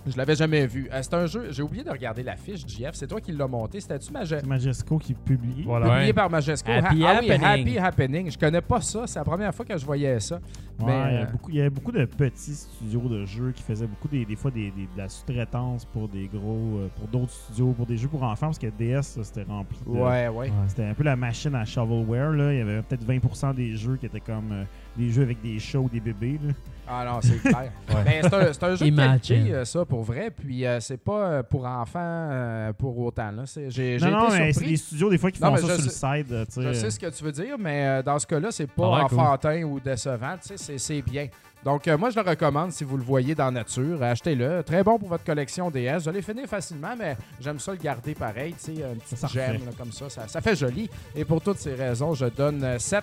je l'avais jamais vu. Euh, c'est un jeu, j'ai oublié de regarder la fiche, JF. C'est toi qui l'as monté. C'était-tu Majestic? C'est Majesco qui publie. Voilà. Publié Ouais. par Majesco. Happy ah oui, Happening. Happy Happening. Je connais pas ça. C'est la première fois que je voyais ça. Ouais, Mais, il, y a euh, beaucoup, il y avait beaucoup de petits studios de jeux qui faisaient beaucoup des, des fois des, des- de la sous-traitance pour des gros euh, pour d'autres studios, pour des jeux pour enfants, parce que DS ça, c'était rempli de. Ouais, ouais. C'était un peu la machine à shovelware. Là. Il y avait peut-être 20% des jeux qui étaient comme euh, des jeux avec des chats ou des bébés. Là. Ah non, c'est clair. Ben, c'est un, un jeu qualité, euh, ça, pour vrai. Puis euh, c'est pas euh, pour enfants euh, pour autant. Là. J'ai Non, non, été mais c'est des studios des fois qui Non, font ça sur sais- le side. Je sais ce que tu veux dire, mais euh, dans ce cas-là, c'est pas Ah ouais, cool. enfantin ou décevant. C'est bien. Donc, euh, moi, je le recommande si vous le voyez dans nature. Achetez-le. Très bon pour votre collection DS. Vous allez finir facilement, mais j'aime ça le garder pareil. tu sais, Une petite Ça, ça gemme là, comme ça, ça. Ça fait joli. Et pour toutes ces raisons, je donne euh, 7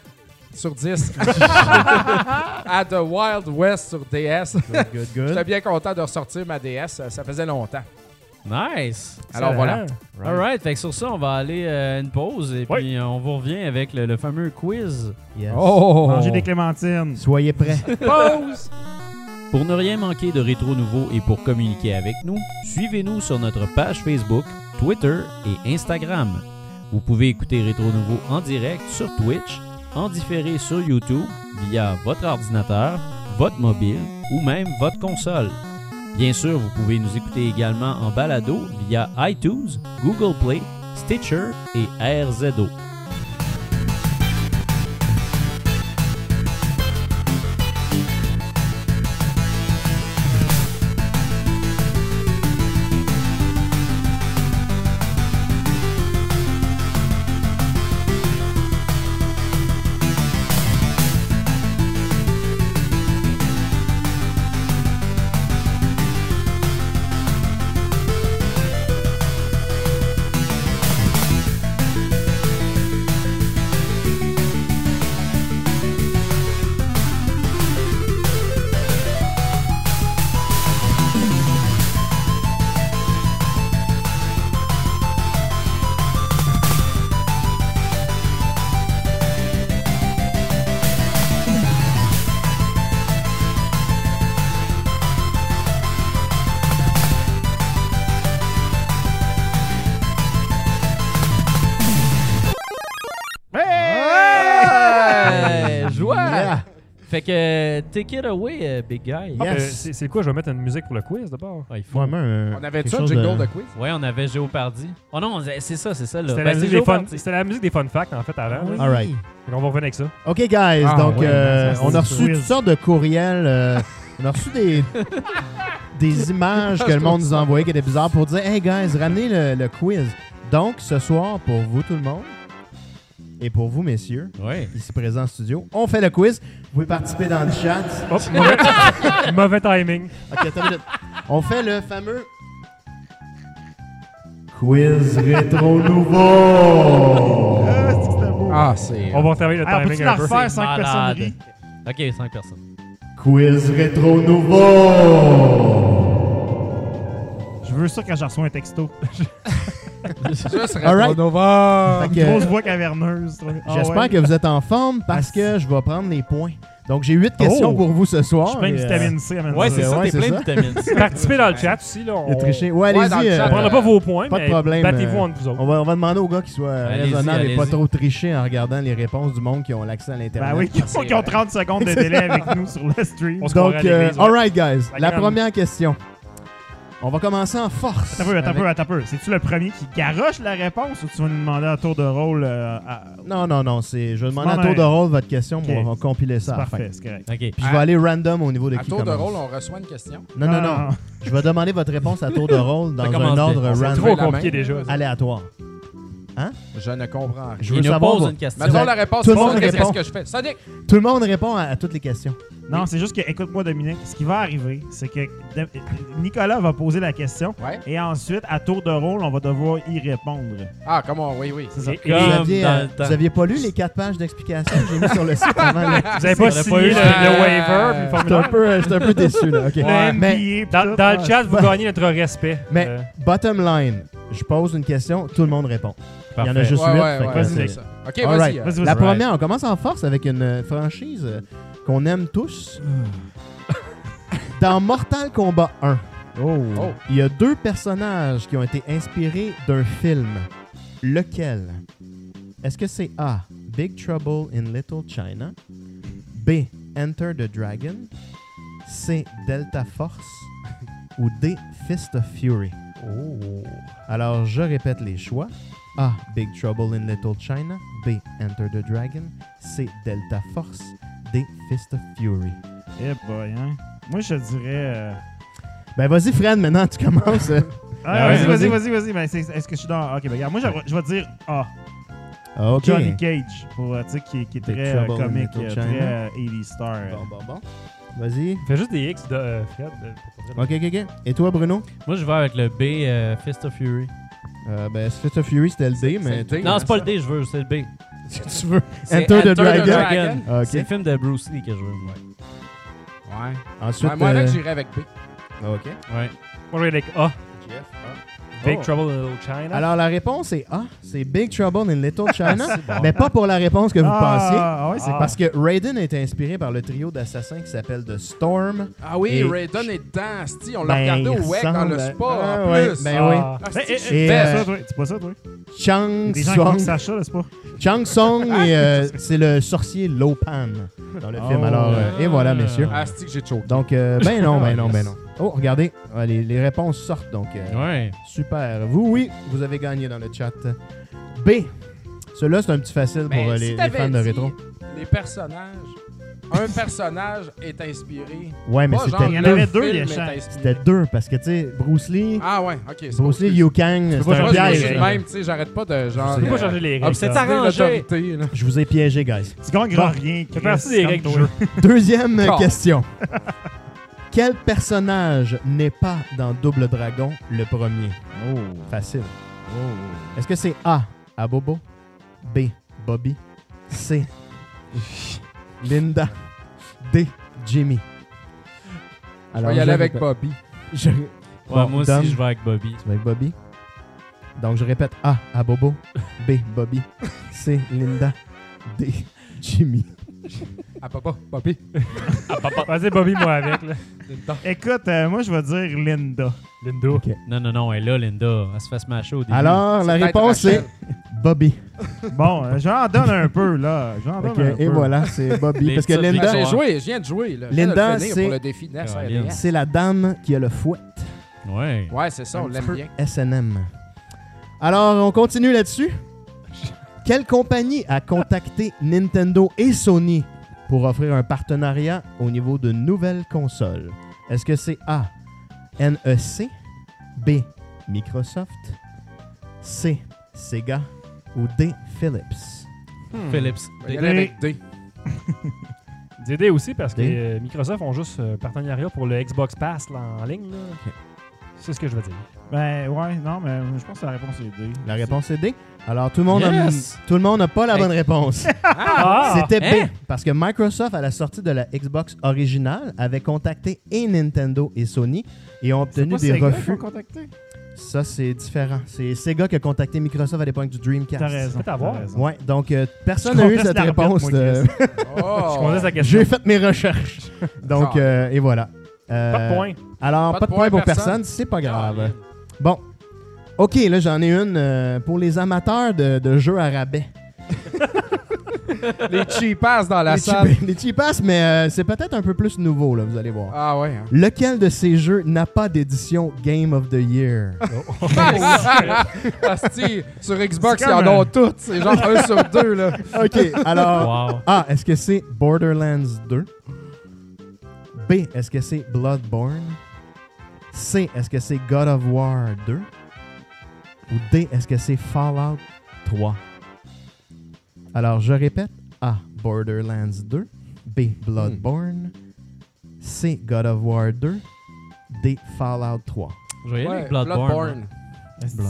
sur 10 à The Wild West sur DS. Good, good, good. J'étais bien content de ressortir ma DS. Ça, faisait longtemps. Nice. Alors voilà. Alright, fait que sur ça, on va aller euh, une pause et Oui. puis euh, on vous revient avec le, le fameux quiz. Yes. Oh! Manger des clémentines. Soyez prêts. Pause! Pour ne rien manquer de Rétro Nouveau et pour communiquer avec nous, suivez-nous sur notre page Facebook, Twitter et Instagram. Vous pouvez écouter Rétro Nouveau en direct sur Twitch, en différé sur YouTube via votre ordinateur, votre mobile ou même votre console. Bien sûr, vous pouvez nous écouter également en balado via iTunes, Google Play, Stitcher et RZO. Take it away, euh, big guy. Ah, Yes. ben, c'est c'est quoi? Je vais mettre une musique pour le quiz d'abord. Ah, il faut. Moi, un- On avait ça, jingle de- de quiz? Ouais, on avait Géopardy. Oh non, c'est ça, c'est ça. C'était Ben, la, musique c'est des fun- Géopardy. c'était la musique des fun facts en fait avant. Ah oui. Alright. Fait qu'on va revenir avec ça. OK, guys. Ah, donc, ouais, euh, ça, on a reçu quiz. toutes sortes de courriels. euh, on a reçu des, des images que le monde nous a envoyées qui étaient bizarres pour dire Hey, guys, ramenez le, le quiz. Donc, ce soir, pour vous, tout le monde, et pour vous, messieurs, Ouais. ici présents en studio, on fait le quiz. Vous pouvez participer dans le chat. Hop, mauvais, mauvais timing. OK, attends. On fait le fameux quiz rétro nouveau. Ah, c'est. On va retarder le Ah, timing peux-tu la un peu. refaire C'est 5 personnes rient? Ok, 5 personnes. Quiz rétro nouveau. Je veux ça quand je reçois un texto. Juste que- Grosse voix caverneuse. Ah J'espère ouais. que vous êtes en forme parce que je vais prendre les points. Donc, j'ai huit questions Oh! pour vous ce soir. Je prends une et, euh, vitamine C à Ouais, c'est ça, ouais, t'es c'est plein ça. de vitamines. Participez dans le chat aussi. Là, il a on triché. Ouais, Ouais, allez-y. le chat, euh, on prendra pas vos points, pas de problème, battez-vous euh, entre vous autres. on, va, on va demander aux gars qui soient raisonnables et pas trop tricher en regardant les réponses du monde qui ont l'accès à l'Internet. Ben oui, qui, ont vrai. 30 secondes de délai avec nous sur le stream. On se Donc, euh, ouais. alright, guys. La première question. On va commencer en force. Attends un peu, attends un avec- peu, attends un peu. C'est-tu le premier qui garoche la réponse ou tu vas nous demander à tour de rôle euh, à- Non, non, non. c'est- Je vais demander à tour de un- rôle votre question, Ok. mais on va compiler ça parfait, c'est correct. Ok. Puis je vais aller random au niveau de À qui tour de rôle, on reçoit une question? Non, non, non. Je vais demander votre réponse à tour de rôle dans un ordre bien. C'est random. trop compliqué déjà. ça. aléatoire. Je ne comprends rien. Je Il veux nous savoir. pose une question. Mettons la réponse, tout le pas monde qu'est-ce répond. que je fais. Sonic! Tout le monde répond à, à toutes les questions. Non, c'est juste que, écoute-moi, Dominique, ce qui va arriver, c'est que de- Nicolas va poser la question Ouais. et ensuite, à tour de rôle, on va devoir y répondre. Ah, comment? Oui, oui. C'est ça. Et- Vous Comme aviez, dans euh, le temps. vous aviez pas lu les quatre pages d'explication que j'ai mis sur le site avant. là? Vous avez pas a signé pas eu le, waiver puis le J'étais un formulaire? peu, j'étais un peu déçu. Là. OK. Le Mais, NBA, Dans, tout, dans le chat, vous gagnez notre respect. mais Euh, bottom line, je pose une question, tout le monde répond. Il y en a Parfait. juste Ouais, huit. ouais, fait ouais, que c'est c'est- ça. OK, All vas-y. right. euh, Vas-y, vas-y. La Right. première, on commence en force avec une euh, franchise euh, qu'on aime tous. Dans Mortal Kombat 1, Oh. il y a deux personnages qui ont été inspirés d'un film. Lequel? Est-ce que c'est A. Big Trouble in Little China? B. Enter the Dragon? C. Delta Force? Ou D. Fist of Fury? Oh. Alors, je répète les choix. A. Big Trouble in Little China. B. Enter the Dragon. C. Delta Force. D. Fist of Fury. Eh boy, hein? Moi, je dirais. euh, Ben, vas-y, Fred, maintenant, tu commences. Ah, ouais, vas-y, vas-y, vas-y. vas-y. Ben, c'est- Est-ce que je suis dans. Ok, ben, regarde, moi, je, vais dire A. Ah, OK. Johnny Cage, pour, euh, tu sais, qui, qui est très euh, comique, très euh, 80 star. Bon, bon, bon. Vas-y. Fais juste des X de euh, Fred. OK, OK, OK. Et toi, Bruno? Moi, je vais avec le B, euh, Fist of Fury. Euh, ben, Fist of Fury, c'était le D, mais... le D. Non, hein, c'est pas le D, je veux, c'est le B. Si tu veux. C'est Enter the Dragon. Ah, C'est le film de Bruce Lee que je veux. Ouais. Ensuite... Ouais, moi, euh, là, j'irais avec B. OK. Ouais. Moi, je vais avec A. Big Oh. Trouble in Little China? Alors, la réponse est A. C'est Big Trouble in Little China. Bon. mais pas pour la réponse que vous pensiez. Ah, ouais, c'est Ah. Parce que Raiden est inspiré par le trio d'assassins qui s'appelle The Storm. Ah oui, Et- Raiden est dedans, sti. On l'a Ben, regardé au WEC dans le spa, Ah, en ouais, plus. ben Ah. oui. Ah, Eh, Et, C'est bête. pas ça, toi? C'est pas ça, toi? Chang Song. Chang Song, euh, c'est le sorcier Lopan dans le film. Oh. Alors, euh, et voilà, messieurs. Ah, que j'ai choqué? Donc, euh, ben non, ben non, ben non. Oh, regardez, ah, les, les réponses sortent donc. euh, Ouais. Super. Vous, oui, vous avez gagné dans le chat. B. Celui-là, c'est un petit facile Ben, pour euh, si les, fans de dit rétro. Les personnages. Un personnage est inspiré. Ouais, mais c'était Il y en deux. avait deux, les. C'était deux, parce que, tu sais, Bruce Lee, Ah ouais, ok. c'est Bruce Lee. Liu Kang, c'est un piège. règles. même, tu sais, j'arrête pas de genre. Tu peux pas euh, changer les règles. Obsédé ça. arrangé. Je vous ai piégé, guys. Tu gagneras Bon. rien. fait partie des règles du jeu. Deuxième question. Quel personnage n'est pas dans Double Dragon le premier? Oh. Facile. Est-ce que c'est A. Abobo? B. Bobby? C. Linda? D. Jimmy? Je vais y aller avec répète- Bobby. je- Ouais, Bon, moi aussi, je vais avec Bobby. tu vas avec Bobby? Donc, je répète A. Abobo? B. Bobby? C. Linda? D. Jimmy? Ah, papa, Bobby. Vas-y, Bobby, moi avec. Là. Écoute, euh, moi, je vais dire Linda. Lindo. Non, non, non, elle est là, Linda. Elle se fait smasher au début. Alors, la C'est réponse peut-être est Bobby. Bon, euh, j'en donne un peu, là. J'en donne Ok, un et peu. voilà, c'est Bobby. Les Parce que petites Linda, J'ai joué, je viens de jouer. Là. Je viens de Linda, finir c'est- pour le défi Caroline. RDS. c'est la dame qui a le fouet. Ouais. Ouais, c'est ça, on Un l'aime peu bien. SNM. Alors, on continue là-dessus. Quelle compagnie a contacté Nintendo et Sony? Pour offrir un partenariat au niveau de nouvelles consoles? Est-ce que c'est A, NEC, B, Microsoft, C, Sega ou D, Philips? Philips. On va y aller avec D. DD aussi parce que D. euh, Microsoft ont juste euh, partenariat pour le Xbox Pass là, en ligne. là. C'est ce que je veux dire. Ben, ouais, non, mais je pense que la réponse est D. La réponse est D. Alors, tout le monde Yes! a, tout le monde n'a pas la Hey. bonne réponse. Ah! C'était Hein? B. Parce que Microsoft, à la sortie de la Xbox originale, avait contacté et Nintendo et Sony et ont obtenu pas des Sega qui refus. contacté? Ça, c'est différent. C'est Sega qui a contacté Microsoft à l'époque du Dreamcast. T'as raison. T'as raison. Ouais, donc euh, personne n'a eu cette réponse. moi, de- Chris. Je Oh. J'ai fait mes recherches. donc, Ah. euh, et voilà. Euh, Pas de point. Alors, pas, de point pour personne, c'est pas grave. Bon. OK, là, j'en ai une euh, pour les amateurs de, de jeux à rabais. Les cheapass dans la les, salle. cheap- les cheapass, mais euh, c'est peut-être un peu plus nouveau, là, vous allez voir. Ah ouais. hein. Lequel de ces jeux n'a pas d'édition Game of the Year? Asti, sur Xbox, C'est ils en ont toutes. C'est genre un sur deux, là. OK, alors... Wow. A, est-ce que c'est Borderlands 2? B, est-ce que c'est Bloodborne? C, est-ce que c'est God of War 2? Ou D, est-ce que c'est Fallout 3? Alors, je répète. A, Borderlands 2. B, Bloodborne. C, God of War 2. D, Fallout 3. Je vais y aller Ouais, avec Bloodborne.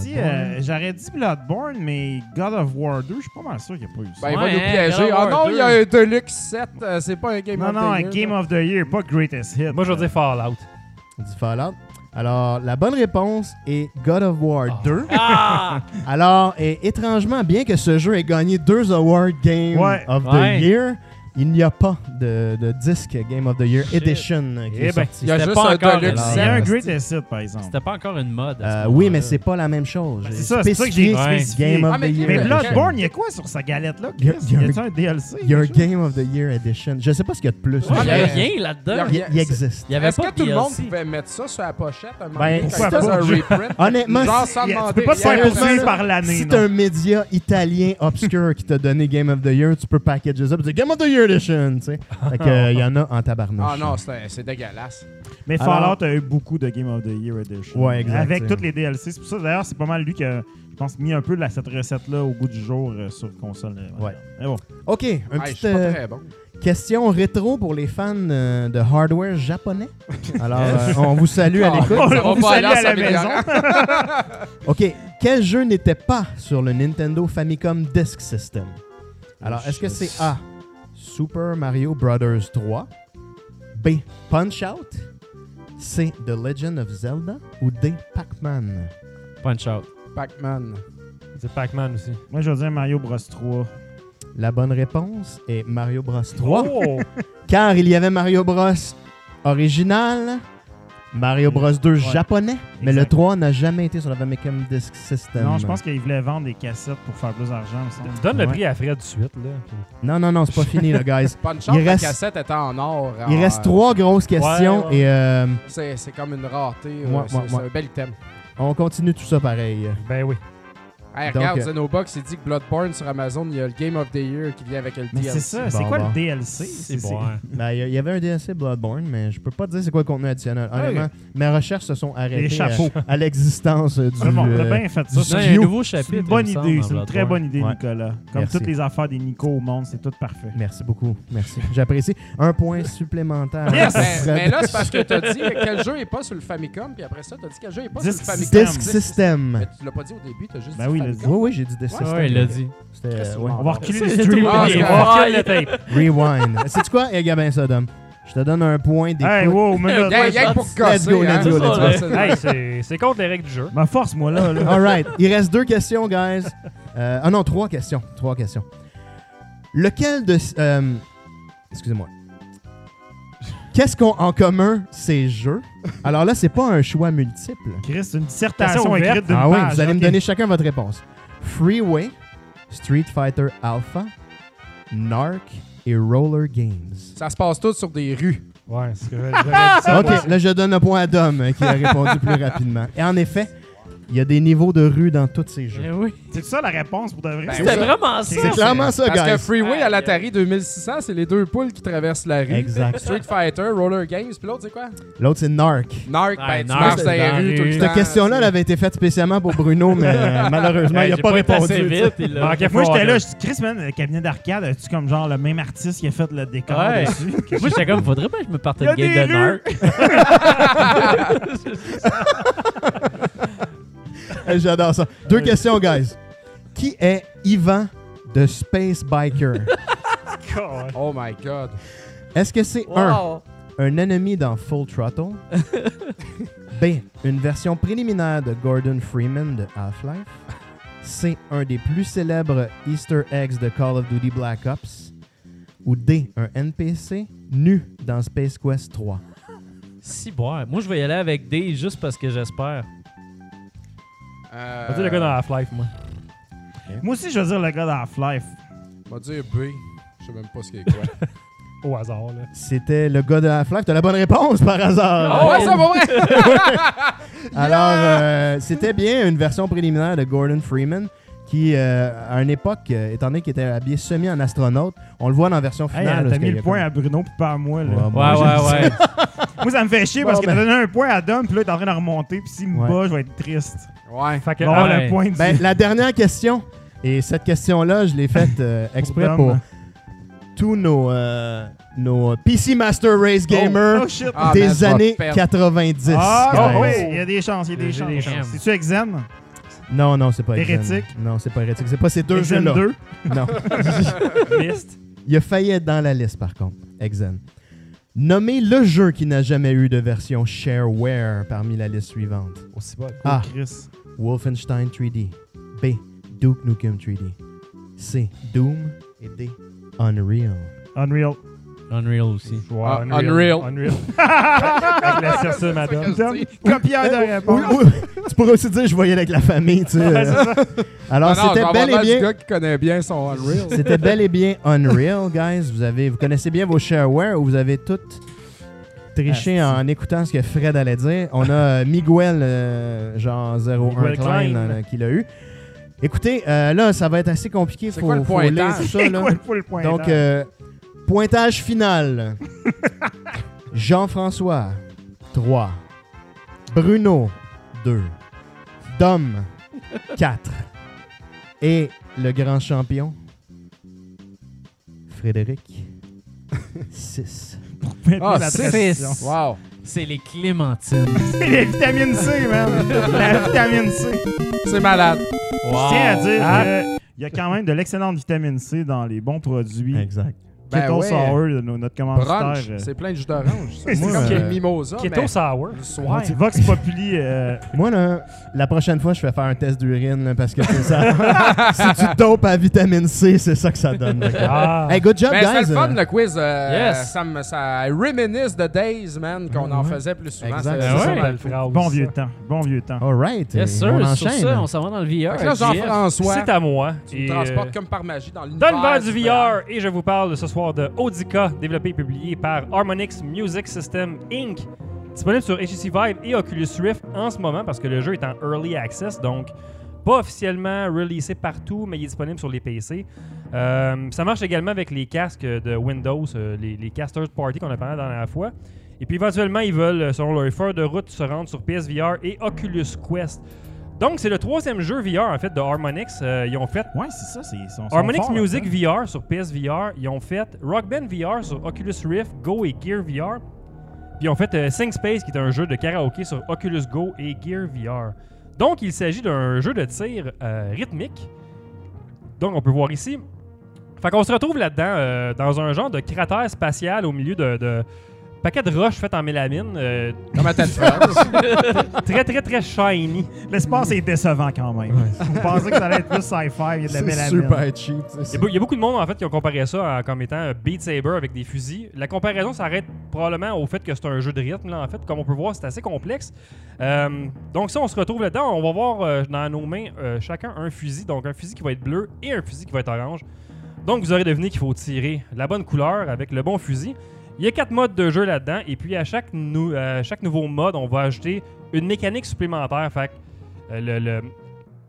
Si, euh, j'aurais dit Bloodborne, mais God of War 2, je suis pas mal sûr qu'il n'y a pas eu ça. Ben, il va Ouais, nous hein, piéger. Ah War non, 2. il y a un Deluxe 7. euh, c'est pas un Game non, of non, the un Year. Game là. of the Year, pas Greatest Hit. Moi, je veux dire Fallout. On dit Fallout. Alors, la bonne réponse est God of War 2. Ah! Alors, et, étrangement, bien que ce jeu ait gagné deux Award Game Ouais. of Ouais. the Year, il n'y a pas de, de disque Game of the Year Shit. Edition euh, qui Eh est ben, sorti. Il y a juste pas un encore y a un 7. Greatest Hit, par exemple. C'était pas encore une mode. Euh, oui, mais c'est pas la même chose. Ben, c'est ça, c'est ça que j'ai spécifié. Game of Ah, mais the Year. Mais Bloodborne, il y a quoi sur sa galette là? Il y a- y a Y un- un DLC? Il y a un? Game of the Year Edition. Je sais pas ce qu'il y a de plus. Ouais, il y mais- avait rien là-dedans. il, il existe. Il y avait Est-ce pas que tout le monde pouvait mettre ça sur la pochette un moment Ben, un reprint? Honnêtement, tu peux pas te faire poursuivre par l'année. Si t'as un média italien obscur qui t'a donné Game of the Year, tu peux packager ça et dire Game of the Year Edition, tu sais. Fait que, euh, il y en a en tabarnouche. Ah non, c'est c'est dégueulasse. Mais Alors- Fallout a eu beaucoup de Game of the Year Edition. Ouais, exact, Avec c'est- toutes les DLC. C'est pour ça, d'ailleurs, c'est pas mal lui qui a, je pense, mis un peu la- cette recette-là au goût du jour euh, sur console. euh, Ouais. Mais bon. OK, un Hey, je petit, suis pas euh, très bon. question rétro pour les fans euh, de hardware japonais. Alors, euh, on vous salue à Ah, l'écoute. Ça va on vous pas salue aller à la maison. OK, quel jeu n'était pas sur le Nintendo Famicom Disk System? Alors, est-ce que c'est A, Super Mario Bros. 3, B, Punch-Out, C, The Legend of Zelda ou D, Pac-Man? Punch out. Pac-Man. C'est Pac-Man aussi. Moi, je vais dire Mario Bros 3. La bonne réponse est Mario Bros. 3. Oh! car il y avait Mario Bros original Mario Bros 2 japonais, mais le Exact. 3 n'a jamais été sur la Famicom Disk System. Non, je pense qu'ils voulaient vendre des cassettes pour faire plus d'argent. donnes le Ouais. prix à Fred tout de suite, là. Non, non, non, c'est pas fini, là, guys. Pas une chance, Il la reste- cassette était en or. Il en- reste trois grosses questions Ouais, ouais. et euh, C'est c'est comme une rareté. euh, Ouais, c'est ouais, c'est ouais. un bel item. on continue tout ça pareil. Ben oui. Hey, Donc, regarde, euh, Xenobox, il dit que Bloodborne sur Amazon, il y a le Game of the Year qui vient avec le Mais DLC. c'est ça, c'est Bon, quoi bon. le DLC? C'est bon. hein. Ben, Il y, a- il y avait un DLC Bloodborne, mais je peux pas te dire c'est quoi le contenu additionnel. Honnêtement, mes recherches se sont arrêtées Les chapeaux. à l'existence euh, du. C'est bon, on a euh, bien fait ça. du Non, il y a un studio. nouveau C'est chapitre. une bonne il me semble, idée, c'est une très Bloodborne. bonne idée, Ouais. Nicolas. Comme Merci. toutes les affaires des Nico au monde, c'est tout parfait. Merci beaucoup. Merci. J'apprécie. Un point supplémentaire. Yes! Mais, Fred. mais là, c'est parce que t'as dit quel jeu est pas sur le Famicom, puis après ça, t'as dit quel jeu est pas sur le Famicom. Disc System. Mais tu l'as pas dit au début, t'as juste Ben dit oui, il l'a. Oui, oui, j'ai dit Ouais, System. Ouais, il l'a dit. C'était. Qu'est-ce ouais. que On va reculer streams. tout. Ah, vrai. fort. Quel le tape. Rewind. C'est quoi, eh, Gabin Sodom? Je te donne un point d'écoute. Hey, wow, gang pour Let's go, hein, let's go, c'est let's go. c'est. Hey, contre les règles du jeu. Ma force, moi, là. là. All right. Il reste deux questions, guys. Euh, ah non, trois questions. Trois questions. Lequel de... euh, Excusez-moi. Qu'est-ce qu'ont en commun ces jeux? Alors là, c'est pas un choix multiple. Chris, c'est une dissertation écrite d'une Ah oui, page. vous allez me ok. donner chacun votre réponse. Freeway, Street Fighter Alpha, Narc et Roller Games. Ça se passe tout sur des rues. Ouais, c'est ce que j'aurais j'aurais dit ça. moi. Ok, là je donne un point à Dom euh, qui a répondu plus rapidement. Et en effet, il y a des niveaux de rue dans tous ces jeux. Eh oui. C'est ça la réponse pour de vrai? Ben C'était vraiment ça. C'est clairement ça, Parce que guys. Freeway à l'Atari 2600, c'est les deux poules qui traversent la rue. Exact. Street Fighter, Roller Games, puis l'autre, c'est quoi? L'autre, c'est Narc. Narc, Ouais, ben, tu Narc, marches dans tout le temps. Cette question-là, elle avait été faite spécialement pour Bruno, mais euh, malheureusement, Ouais, il n'a pas été répondu. assez tu vite. il Moi, j'étais là, je dis, Chris, man, le cabinet d'arcade, as-tu comme genre le même artiste qui a fait le décor Ouais. dessus? Moi, j'étais comme, faudrait bien que je me parte une game de. Narc. J'adore ça. Deux questions, guys. Qui est Ivan de Space Biker? God. Oh my god. Est-ce que c'est un, Wow. un ennemi dans Full Throttle? B, une version préliminaire de Gordon Freeman de Half-Life? C, un des plus célèbres Easter eggs de Call of Duty Black Ops? Ou D, un NPC nu dans Space Quest 3? Si, boire. Moi, je vais y aller avec D juste parce que j'espère. Euh, On va dire le gars dans Half-Life, moi. Moi aussi, je veux dire le gars d'Half-Life. On va dire B. Je sais même pas ce qu'il y a quoi. Au hasard, là. C'était le gars de Half-Life. T'as la bonne réponse par hasard. Ah ouais, ça va vrai! Alors, euh, c'était bien une version préliminaire de Gordon Freeman qui, euh, à une époque, euh, étant donné qu'il était habillé semi en astronaute, on le voit dans la version Hey, finale. t'as mis le point comme- à Bruno puis pas à moi. Là. Ouais, Ouais, ouais, ouais. Moi, ça me fait chier parce Bon, que ben. t'as donné un point à Dom, puis là, t'es en train de remonter, puis s'il me Ouais. bat, je vais être triste. Ouais. Fait que, le point du... Ben, la dernière question, et cette question-là, je l'ai faite euh, exprès Dom. pour tous nos, euh, nos PC Master Race Gamers Oh, shit. Ah, man, des tu vas années perdre. 90. Ah, guys. oui, il y a des chances, il y a des J'ai chances. des chances. C'est-tu Exen? Non, non, c'est pas Exen. Hérétique? Non, c'est pas hérétique. C'est pas ces deux Exen jeux-là. 2? Non. Liste. Il a failli être dans la liste, par contre. Exen. Nommez le jeu qui n'a jamais eu de version shareware parmi la liste suivante. Aussi bas. A. Chris? Wolfenstein 3D. B. Duke Nukem 3D. C. Doom. Et D. Unreal. Unreal. Unreal aussi. Ouais, Ah, Unreal. Unreal. Avec la sur ça, madame. Copieur de Euh, réponse. oui, oui. tu pourrais aussi dire je voyais avec la famille, tu sais. Alors, Ah je vais c'était bel et bien... gars qui connaît bien son Unreal. C'était bel et bien Unreal, guys. Vous, avez, vous connaissez bien vos shareware ou vous avez tout triché Asti. en écoutant ce que Fred allait dire. On a euh, Miguel, euh, genre 01 Miguel Klein, Klein. euh, qui l'a eu. Écoutez, euh, là, ça va être assez compliqué. Quoi le faut lire tout ça, là. quoi le? Donc, euh, pointage final. Jean-François, 3. Bruno, 2. Dom, 4. Et le grand champion, Frédéric, 6. Ah, la six. Wow. C'est les clémentines. C'est la vitamine C, man. La vitamine C. C'est malade. Je tiens à dire Ah. qu'il y a quand même de l'excellente vitamine C dans les bons produits Exact. Ben Keto ouais. Sour, de no- notre commanditaire. Brunch, euh, c'est plein de jus d'orange. ça. C'est Moi, comme euh, le mimosa, Keto mais Sour. le soir. c'est Vox Populi. euh, Moi, là, la prochaine fois, je vais faire un test d'urine là, parce que c'est ça. si tu dopes à vitamine C, c'est ça que ça donne. Ah. Hey, good job, Ben, c'était guys. le fun, le quiz. euh, Yes. Ça, me, ça reminisce de Days, man, qu'on en faisait plus souvent. Exact. C'est- Ben c'est ça, ouais, dans le belle fond. phrase, bon ça. vieux temps. Bon vieux temps. All right. Yes, et sir. on Sur enchaîne. ça, on s'en va dans le VR. Fait que là, JF. Jean-François, C'est à moi. tu me Et, transportes euh, comme par magie dans l'univers. Dans l'univers du du VR, et je vous parle ce de Audica, développé et publié par Harmonix Music System Inc. Disponible sur HTC Vive et Oculus Rift en ce moment parce que le jeu est en Early Access, donc pas officiellement releasé partout, mais il est disponible sur les PC. Euh, ça marche également avec les casques de Windows, euh, les, les casters party qu'on a parlé la dernière fois. Et puis éventuellement, ils veulent, selon leur feuille de route, se rendre sur PSVR et Oculus Quest. Donc, c'est le troisième jeu VR en fait de Harmonix. Euh, ils ont fait Ouais, c'est ça. c'est- Ils sont, sont Harmonix forts, Music hein. VR sur PSVR. Ils ont fait Rock Band VR sur Oculus Rift, Go et Gear VR. Puis ils ont fait euh, Sing Space, qui est un jeu de karaoké sur Oculus Go et Gear VR. Donc, il s'agit d'un jeu de tir euh, rythmique. Donc, on peut voir ici. Fait qu'on se retrouve là-dedans, euh, dans un genre de cratère spatial au milieu de, de paquets de roches faites en mélamine. euh, Comme à tête très, très, très shiny. L'espace est décevant quand même. Vous pensez que ça allait être plus sci-fi, il y a de la C'est mélamine. super cheap. tu sais, Il y, a c'est- beau- il y a beaucoup de monde en fait qui ont comparé ça à- comme étant un Beat Saber avec des fusils. La comparaison s'arrête probablement au fait que c'est un jeu de rythme. Là, en fait, comme on peut voir, c'est assez complexe. Euh, donc ça, on se retrouve là-dedans. On va voir euh, dans nos mains euh, chacun un fusil. Donc un fusil qui va être bleu et un fusil qui va être orange. Donc vous aurez deviné qu'il faut tirer la bonne couleur avec le bon fusil. Il y a quatre modes de jeu là-dedans. Et puis à chaque, euh, nouveau mode, on va ajouter une mécanique supplémentaire. Fait que, euh,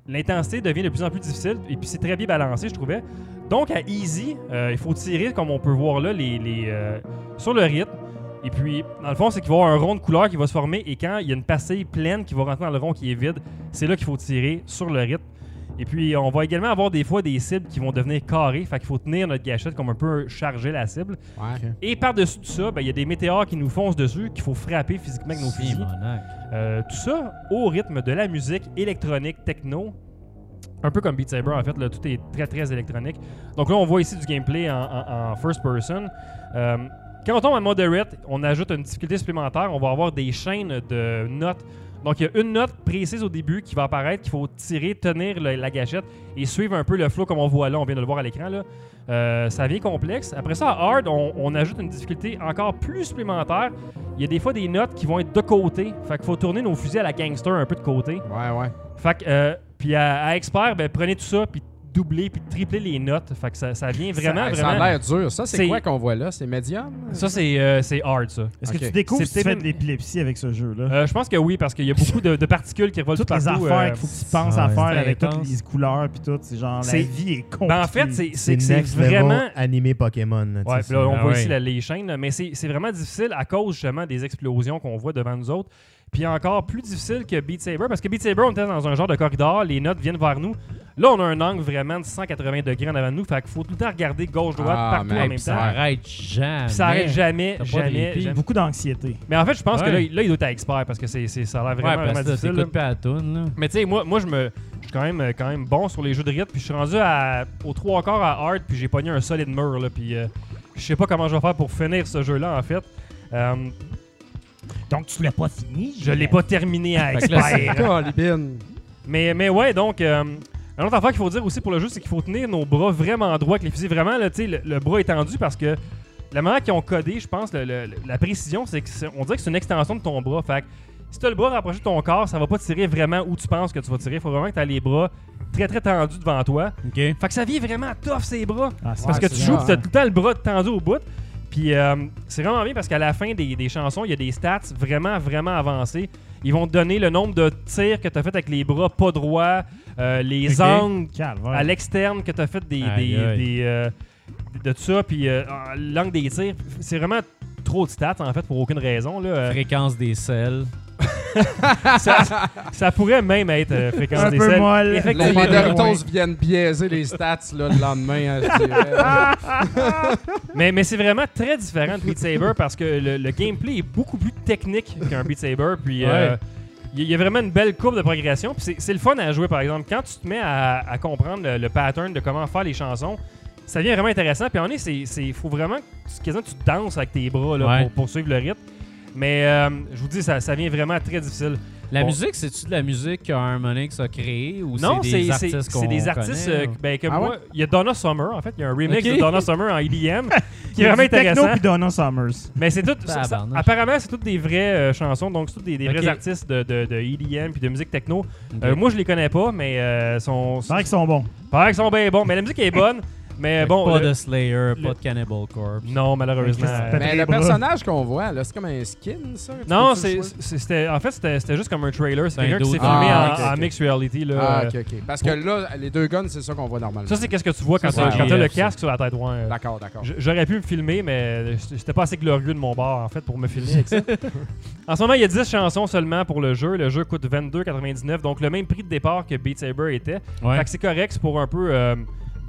l'intensité devient de plus en plus difficile et puis c'est très bien balancé, je trouvais. Donc à easy, euh, il faut tirer comme on peut voir là sur le rythme. Et puis, dans le fond, c'est qu'il va y avoir un rond de couleur qui va se former et quand il y a une pastille pleine qui va rentrer dans le rond qui est vide, c'est là qu'il faut tirer sur le rythme. Et puis, on va également avoir des fois des cibles qui vont devenir carrées, fait qu'il faut tenir notre gâchette comme un peu charger la cible. Ouais. Et par-dessus tout ça, ben, il y a des météores qui nous foncent dessus, qu'il faut frapper physiquement avec nos fusils. Euh, tout ça au rythme de la musique électronique techno. Un peu comme Beat Saber, en fait, là, tout est très très électronique. Donc là, on voit ici du gameplay en, en- en first person. Euh, quand on tombe en moderate, on ajoute une difficulté supplémentaire. On va avoir des chaînes de notes. Donc il y a une note précise au début qui va apparaître, qu'il faut tirer, tenir le- la gâchette et suivre un peu le flow comme on voit là. On vient de le voir à l'écran. là. Euh, ça devient complexe. Après ça, à hard, on, on ajoute une difficulté encore plus supplémentaire. Il y a des fois des notes qui vont être de côté. Fait qu'il faut tourner nos fusils à la gangster un peu de côté. Ouais, ouais. Fait que, euh, puis à, à expert, ben, prenez tout ça, puis doublez, puis triplez les notes. Fait que ça, ça vient vraiment, ça, vraiment. Ça a l'air dur. Ça, c'est quoi qu'on voit là? C'est médium? Ça, c'est euh, c'est hard, ça. Est-ce que tu découvres C'est si tu fais de l'épilepsie avec ce jeu-là? Euh, je pense que oui, parce qu'il y a beaucoup de, de particules qui revolent Toutes tout les partout. affaires euh, qu'il faut que tu penses Ah à faire avec intense. toutes les couleurs puis tout, c'est genre la vie est compliquée. ben, en fait, c'est que vraiment. animé Pokémon. là, Ouais, là, on Ah voit ouais. ici la- les chaînes, mais c'est c'est vraiment difficile à cause justement des explosions qu'on voit devant nous autres. Puis encore plus difficile que Beat Saber, parce que Beat Saber, on était dans un genre de corridor, les notes viennent vers nous. Là, on a un angle vraiment de 180 degrés en avant de nous, fait qu'il faut tout le temps regarder gauche-droite Ah, partout en même puis ça temps. arrête jamais. Puis ça arrête jamais, jamais, jamais. beaucoup d'anxiété. Mais en fait, je pense que Ouais. là, il- là, il doit être expert parce que c'est ça a l'air Ouais, vraiment, parce vraiment difficile. pas toune, là. Mais tu sais, moi, moi je me. Je suis quand même, quand même bon sur les jeux de rythme, puis je suis rendu à, aux trois quarts à hard, puis j'ai pogné un solide mur, là, puis euh, je sais pas comment je vais faire pour finir ce jeu-là, en fait. Euh, Donc tu l'as pas fini? je l'ai pas terminé à expert. Colibine. mais, mais ouais, donc, euh, un autre affaire qu'il faut dire aussi pour le jeu, c'est qu'il faut tenir nos bras vraiment droits avec les fusils. Vraiment, là, le, le bras étendu parce que la manière qu'ils ont codé, je pense, le- le- la précision, c'est que c'est- on dirait que c'est une extension de ton bras. Fait que si tu as le bras rapproché de ton corps, ça va pas tirer vraiment où tu penses que tu vas tirer. Il faut vraiment que tu as les bras très très tendus devant toi. Fait que ça vient vraiment tough ces bras. Ah, Parce que tu joues, tu as tout le temps le bras tendu au bout. Puis euh, c'est vraiment bien parce qu'à la fin des, des chansons, il y a des stats vraiment, vraiment avancés. Ils vont te donner le nombre de tirs que tu as fait avec les bras pas droits, euh, les angles calvaire. à l'externe que tu as fait des, Aïe, des, aïe. des, euh, de tout ça, puis euh, l'angle des tirs. C'est vraiment trop de stats en fait pour aucune raison. Là. Fréquence des selles. ça, ça pourrait même être euh, fréquence Un des peu selles. molle. Les. Moderitos viennent biaiser les stats là, le lendemain, hein, je dirais. Mais, mais c'est vraiment très différent de Beat Saber parce que le, le gameplay est beaucoup plus technique qu'un Beat Saber. Puis euh, il y, a- il vraiment une belle courbe de progression. Puis c'est- le fun à jouer par exemple. Quand tu te mets à, à comprendre le, le pattern de comment faire les chansons, ça devient vraiment intéressant. Puis en est, c'est, c'est, faut vraiment que tu, danses avec tes bras là, Ouais. pour, pour suivre le rythme. Mais euh, je vous dis, ça, ça vient vraiment très difficile. La Bon. musique, c'est-tu de la musique que Harmonix a créée ou non, c'est c'est, des c'est, artistes c'est qu'on des artistes connaît, euh, ben, comme Ah moi. ouais? Il y a Donna Summer, en fait. Il y a un remix de Donna Summer en EDM qui est vraiment du techno intéressant. puis Donna Summers. Mais c'est tout. ça- apparemment, c'est toutes des vraies euh, chansons, donc c'est toutes des, vrais artistes de, de, de EDM puis de musique techno. Euh, moi, je les connais pas, mais euh, sont. C'est vrai qu'ils sont bons. Paraît qu'ils sont bien bons. Mais la musique est bonne. Mais bon. pas le- de Slayer, le- pas de Cannibal Corpse. Non, malheureusement. Mais le personnage qu'on voit, là, c'est comme un skin, ça? Non, c'était, en fait, c'était, juste comme un trailer. C'est Ben, quelqu'un qui s'est filmé Ah, en, ok, en ok. mixed reality. Là, Ah, ok, ok. Parce que là, les deux guns, c'est ça qu'on voit normalement. Ça, c'est qu'est-ce que tu vois quand tu as le ça. casque sur la tête. Ouais. D'accord, d'accord. J'aurais pu me filmer, mais j'étais pas assez glorieux de mon bord, en fait, pour me filmer avec ça. en ce moment, il y a 10 chansons seulement pour le jeu. Le jeu coûte 22,99, donc le même prix de départ que Beat Saber était. Ouais. Fait que c'est correct, c'est pour un peu euh,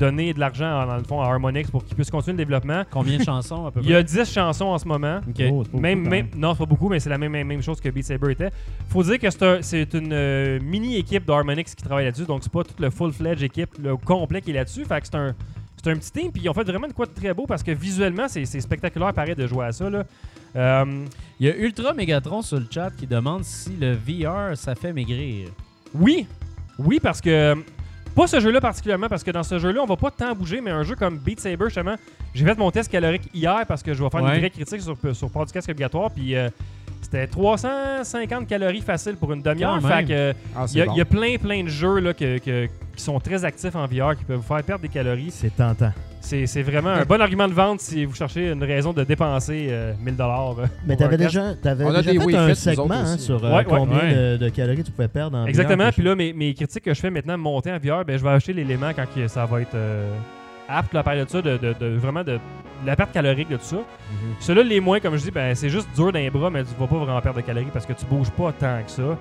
donner de l'argent, dans le fond, à Harmonix pour qu'ils puissent continuer le développement. Combien de chansons à peu Il près y a 10 chansons en ce moment. Ok. Oh, c'est pas beaucoup, Même, quand même, non, c'est pas beaucoup, mais c'est la même, même, chose que Beat Saber était. Faut dire que c'est un- c'est une euh, mini-équipe d'Harmonix qui travaille là-dessus, donc c'est pas toute le full-fledged équipe, le complet qui est là-dessus. Fait que c'est un, c'est un petit team, puis ils ont fait vraiment de quoi de très beau parce que visuellement, c'est c'est spectaculaire, pareil, de jouer à ça. Là. Euh, Il y a Ultra Megatron sur le chat qui demande si le VR ça fait maigrir. oui, oui, parce que. Pas ce jeu-là particulièrement, parce que dans ce jeu-là, on va pas tant bouger, mais un jeu comme Beat Saber, justement, j'ai fait mon test calorique hier parce que je vais faire Ouais. une vraie critique sur, sur port du casque obligatoire, puis euh, c'était 350 calories facile pour une demi-heure. Fait que euh, Ah, il y, a- bon. il y a plein, plein de jeux là, que- que- qui sont très actifs en VR, qui peuvent vous faire perdre des calories. C'est tentant. C'est c'est vraiment un bon argument de vente si vous cherchez une raison de dépenser euh, 1000 dollars. euh, Mais t'avais déjà, t'avais On a déjà fait un segment hein, sur euh, Ouais, combien Ouais. De, de calories tu pouvais perdre en Exactement. VR, Puis là, mes, mes critiques que je fais maintenant monter en VR, ben, je vais acheter l'élément quand ça va être euh, apte là, à parler de ça, de, de- de- vraiment de, la perte calorique de tout ça. Mhm. Ceux-là, les moins, comme je dis, ben, c'est juste dur dans les bras, mais tu vas pas vraiment perdre de calories parce que tu bouges pas tant que ça.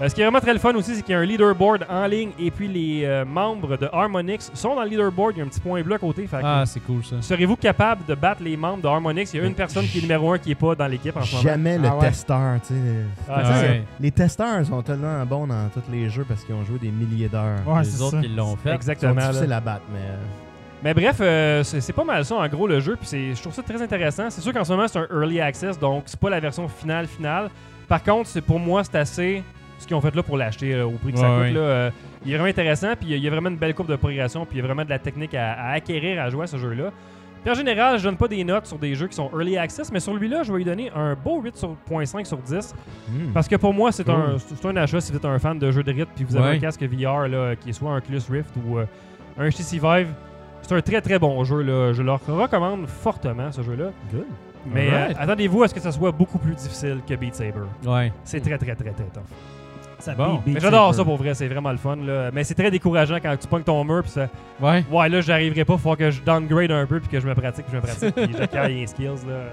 Euh, ce qui est vraiment très le fun aussi, c'est qu'il y a un leaderboard en ligne et puis les euh, membres de Harmonix sont dans le leaderboard. Il y a un petit point bleu à côté. Fait que Ah, c'est cool ça. Serez-vous capable de battre les membres de Harmonix? Il y a une personne qui est numéro un qui est pas dans l'équipe en ce moment. Jamais le Ah ouais. testeur, tu sais. Ah, Tu sais, ouais. Les testeurs sont tellement bons dans tous les jeux parce qu'ils ont joué des milliers d'heures. Ouais, les c'est autres ça. qui l'ont fait. Ils sont Exactement. difficiles à battre, mais... euh, Mais bref, euh, c'est c'est pas mal ça en gros le jeu, puis c'est- je trouve ça très intéressant. C'est sûr qu'en ce moment c'est un early access, donc c'est pas la version finale finale. Par contre, c'est pour moi c'est assez ce qu'ils ont fait là pour l'acheter euh, au prix que ça coûte. ouais. Là, euh, il est vraiment intéressant, puis il y a- vraiment une belle courbe de progression, puis il y a vraiment de la technique à, à acquérir à jouer à ce jeu-là. Puis en général, je donne pas des notes sur des jeux qui sont early access, mais sur lui-là, je vais lui donner un beau 8.5 sur 10. hmm. Parce que pour moi, c'est Cool. un, c'est un achat si vous êtes un fan de jeux de rythme puis vous avez Ouais. un casque VR là, qui est soit un Oculus Rift ou euh, un HTC Vive. C'est un très très bon jeu. Là. Je leur recommande fortement ce jeu-là. Good. Mais euh, attendez-vous à ce que ça soit beaucoup plus difficile que Beat Saber. Ouais. C'est très très très très tough. Ça Bon. beat Beat Mais j'adore ça pour vrai, c'est vraiment le fun. Là. Mais c'est très décourageant quand tu pognes ton mur puis ça. Ouais. Ouais, là, j'arriverai pas. Faut que je downgrade un peu puis que je me pratique, puis je me pratique, puis j'acquiert les skills. Là.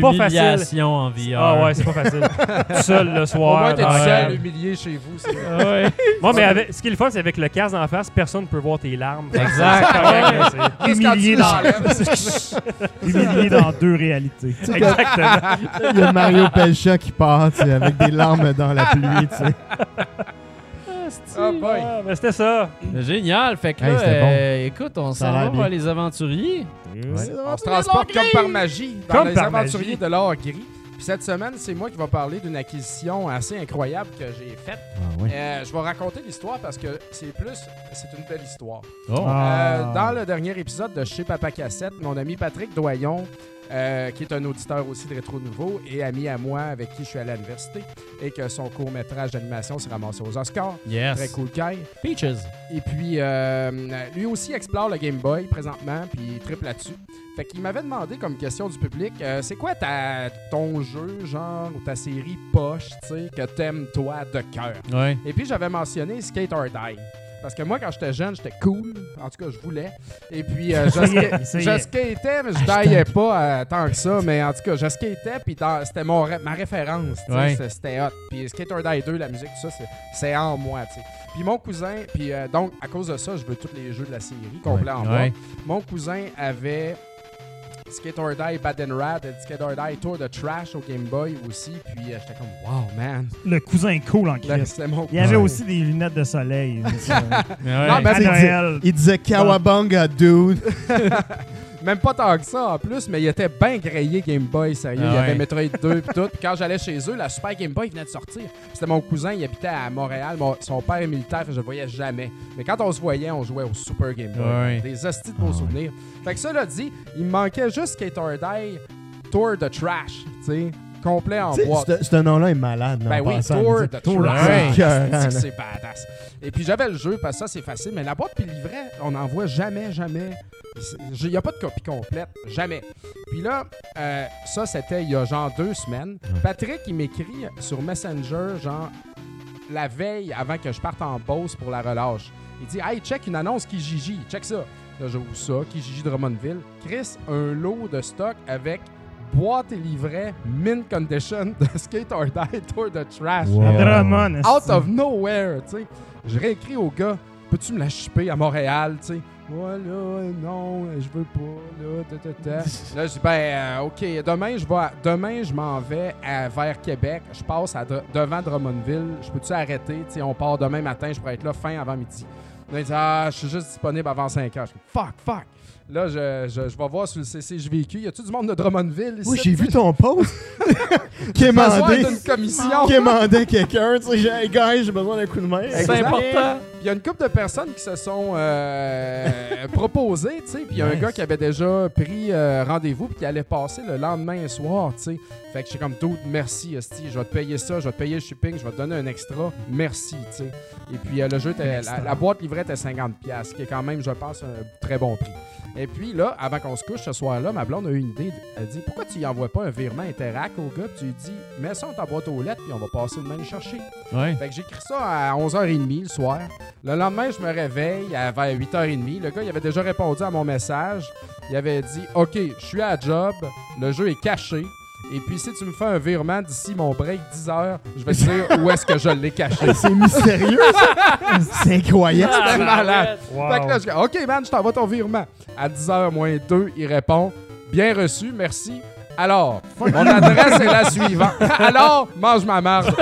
Pas facile. L'humiliation en VR. Ah ouais, c'est pas facile. Tout seul le Au soir. moins, t'es dans tout la seul humilié chez vous. c'est- Ouais. Moi, mais avec- ce qui est le fun, c'est avec le casque en face, personne ne peut voir tes larmes. Exact. C'est correct, là, c'est- Juste quand tu Humilié dans- l'enlèves. Humilié dans deux réalités. Exactement. Il y a Mario Pelcha qui part tu sais, avec des larmes dans la pluie. tu sais. Ah, boy. Ah, c'était ça. Génial. Fait que Hey, là, c'était bon. euh, écoute, on Ça a s'en l'air va bien. les aventuriers. On se transporte comme par magie dans Comme les par aventuriers magie. de l'or gris. Puis cette semaine, c'est moi qui vais parler d'une acquisition assez incroyable que j'ai faite. Ah, ouais. Euh, je vais raconter l'histoire parce que c'est plus, c'est une belle histoire. Oh. Ah. Euh, dans le dernier épisode de Chez Papa Cassette, mon ami Patrick Doyon, euh, qui est un auditeur aussi de Rétro Nouveau et ami à moi avec qui je suis allé à l'université et que son court-métrage d'animation s'est ramassé aux Oscars. Très Yes. cool Kai. Peaches. Et puis, euh, lui aussi explore le Game Boy présentement, puis il triple là-dessus. Fait qu'il m'avait demandé comme question du public, euh, c'est quoi ta, ton jeu, genre, ou ta série poche, tu sais, que t'aimes toi de cœur? Ouais. Et puis j'avais mentionné Skate or Die. Parce que moi, quand j'étais jeune, j'étais cool. En tout cas, je voulais. Et puis, euh, je, ska- skatais, mais je daillais pas euh, tant que ça. Mais en tout cas, je skatais, puis c'était ma référence. Ouais. c'était- hot. Puis Skate or Die 2, la musique, tout ça, c'est- en moi, tu sais. Puis mon cousin, puis euh, donc, à cause de ça, je veux tous les jeux de la série complets en. Ouais. Mon cousin avait Skate or Die Bad and dit Skate or Die Tour de Trash au Game Boy aussi. Puis euh, j'étais comme, wow, man. Le cousin cool en Christ. Il y avait aussi des lunettes de soleil. ça. Non, c'est- Noël. Il disait Kawabunga, dude. Même pas tant que ça en plus, mais il était bien grillé Game Boy, sérieux. Ah il y avait ouais. Metroid 2 puis tout. Puis quand j'allais chez eux, la Super Game Boy venait de sortir. C'était mon cousin, il habitait à Montréal. Mon- son père est militaire, je le voyais jamais. Mais quand on se voyait, on jouait au Super Game Boy. Ouais. Des hosties de beaux souvenirs. Fait que cela dit, il me manquait juste Skate or Die Tour de Trash, tu sais, complet en boîte. Ce nom-là est malade. Ben en oui, passant, Tour de c'est là. badass. Et puis j'avais le jeu parce que ça c'est facile, mais la boîte puis le livret, on n'en voit jamais, jamais. Il n'y a pas de copie complète, jamais. Puis là, euh, ça c'était il y a genre deux semaines. Patrick il m'écrit sur Messenger genre la veille avant que je parte en Beauce pour la relâche. Il dit Hey, check une annonce Kijiji, check ça. Là, j'ouvre ça, Kijiji Drummondville. Chris, un lot de stock avec boîte et livret, mint condition de Skate or Die Tour de Trash. Wow. À Drummond, Out of nowhere, tu sais. Je réécris au gars Peux-tu me la shipper à Montréal, tu sais? Ouais, là, non, je veux pas, là, ta, ta, ta. Là, je dis, ben, euh, OK, demain, je vais, demain, je m'en vais à- vers Québec. Je passe à devant Drummondville. Je peux-tu arrêter? Tu sais, on part demain matin, je pourrais être là fin avant midi. Là, il dit, ah, je suis juste disponible avant 5 heures. Je dis, fuck, fuck. Là, je, je, je vais voir sur le CCJVQ. Y a-tu du monde de Drummondville ici? Oui, j'ai vu ton post. qui demandait quelqu'un. Tu sais, j'ai- hey, guys, j'ai besoin d'un coup de main. C'est important. Y a une couple de personnes qui se sont euh, proposées, tu sais. Puis il y a un gars qui avait déjà pris euh, rendez-vous puis qui allait passer le lendemain soir, tu sais. Fait que j'étais comme tout, merci, esti, je vais te payer ça, je vais te payer le shipping, je vais te donner un extra, merci, tu sais. Et puis euh, le jeu, était, la, la boîte livrée était 50$, piastres, ce qui est quand même, je pense, un très bon prix. Et puis là, avant qu'on se couche ce soir-là, ma blonde a eu une idée. Elle dit Pourquoi tu y envoies pas un virement Interac au gars? Puis tu lui dis Mets ça dans ta boîte aux lettres, puis on va passer demain le chercher. Ouais. Fait que j'écris ça à 11h30 le soir. Le lendemain, je me réveille à vers 8h30. Le gars, il avait déjà répondu à mon message. Il avait dit OK, je suis à job, le jeu est caché. Et puis, si tu me fais un virement d'ici mon break 10h, je vais te dire où est-ce que je l'ai caché. C'est mystérieux, ça. C'est incroyable. Malade. Wow. Fait que là, je dis OK, man, je t'envoie ton virement. À 10h moins 2, il répond Bien reçu, merci. Alors, mon adresse est la suivante. Alors, mange ma marge.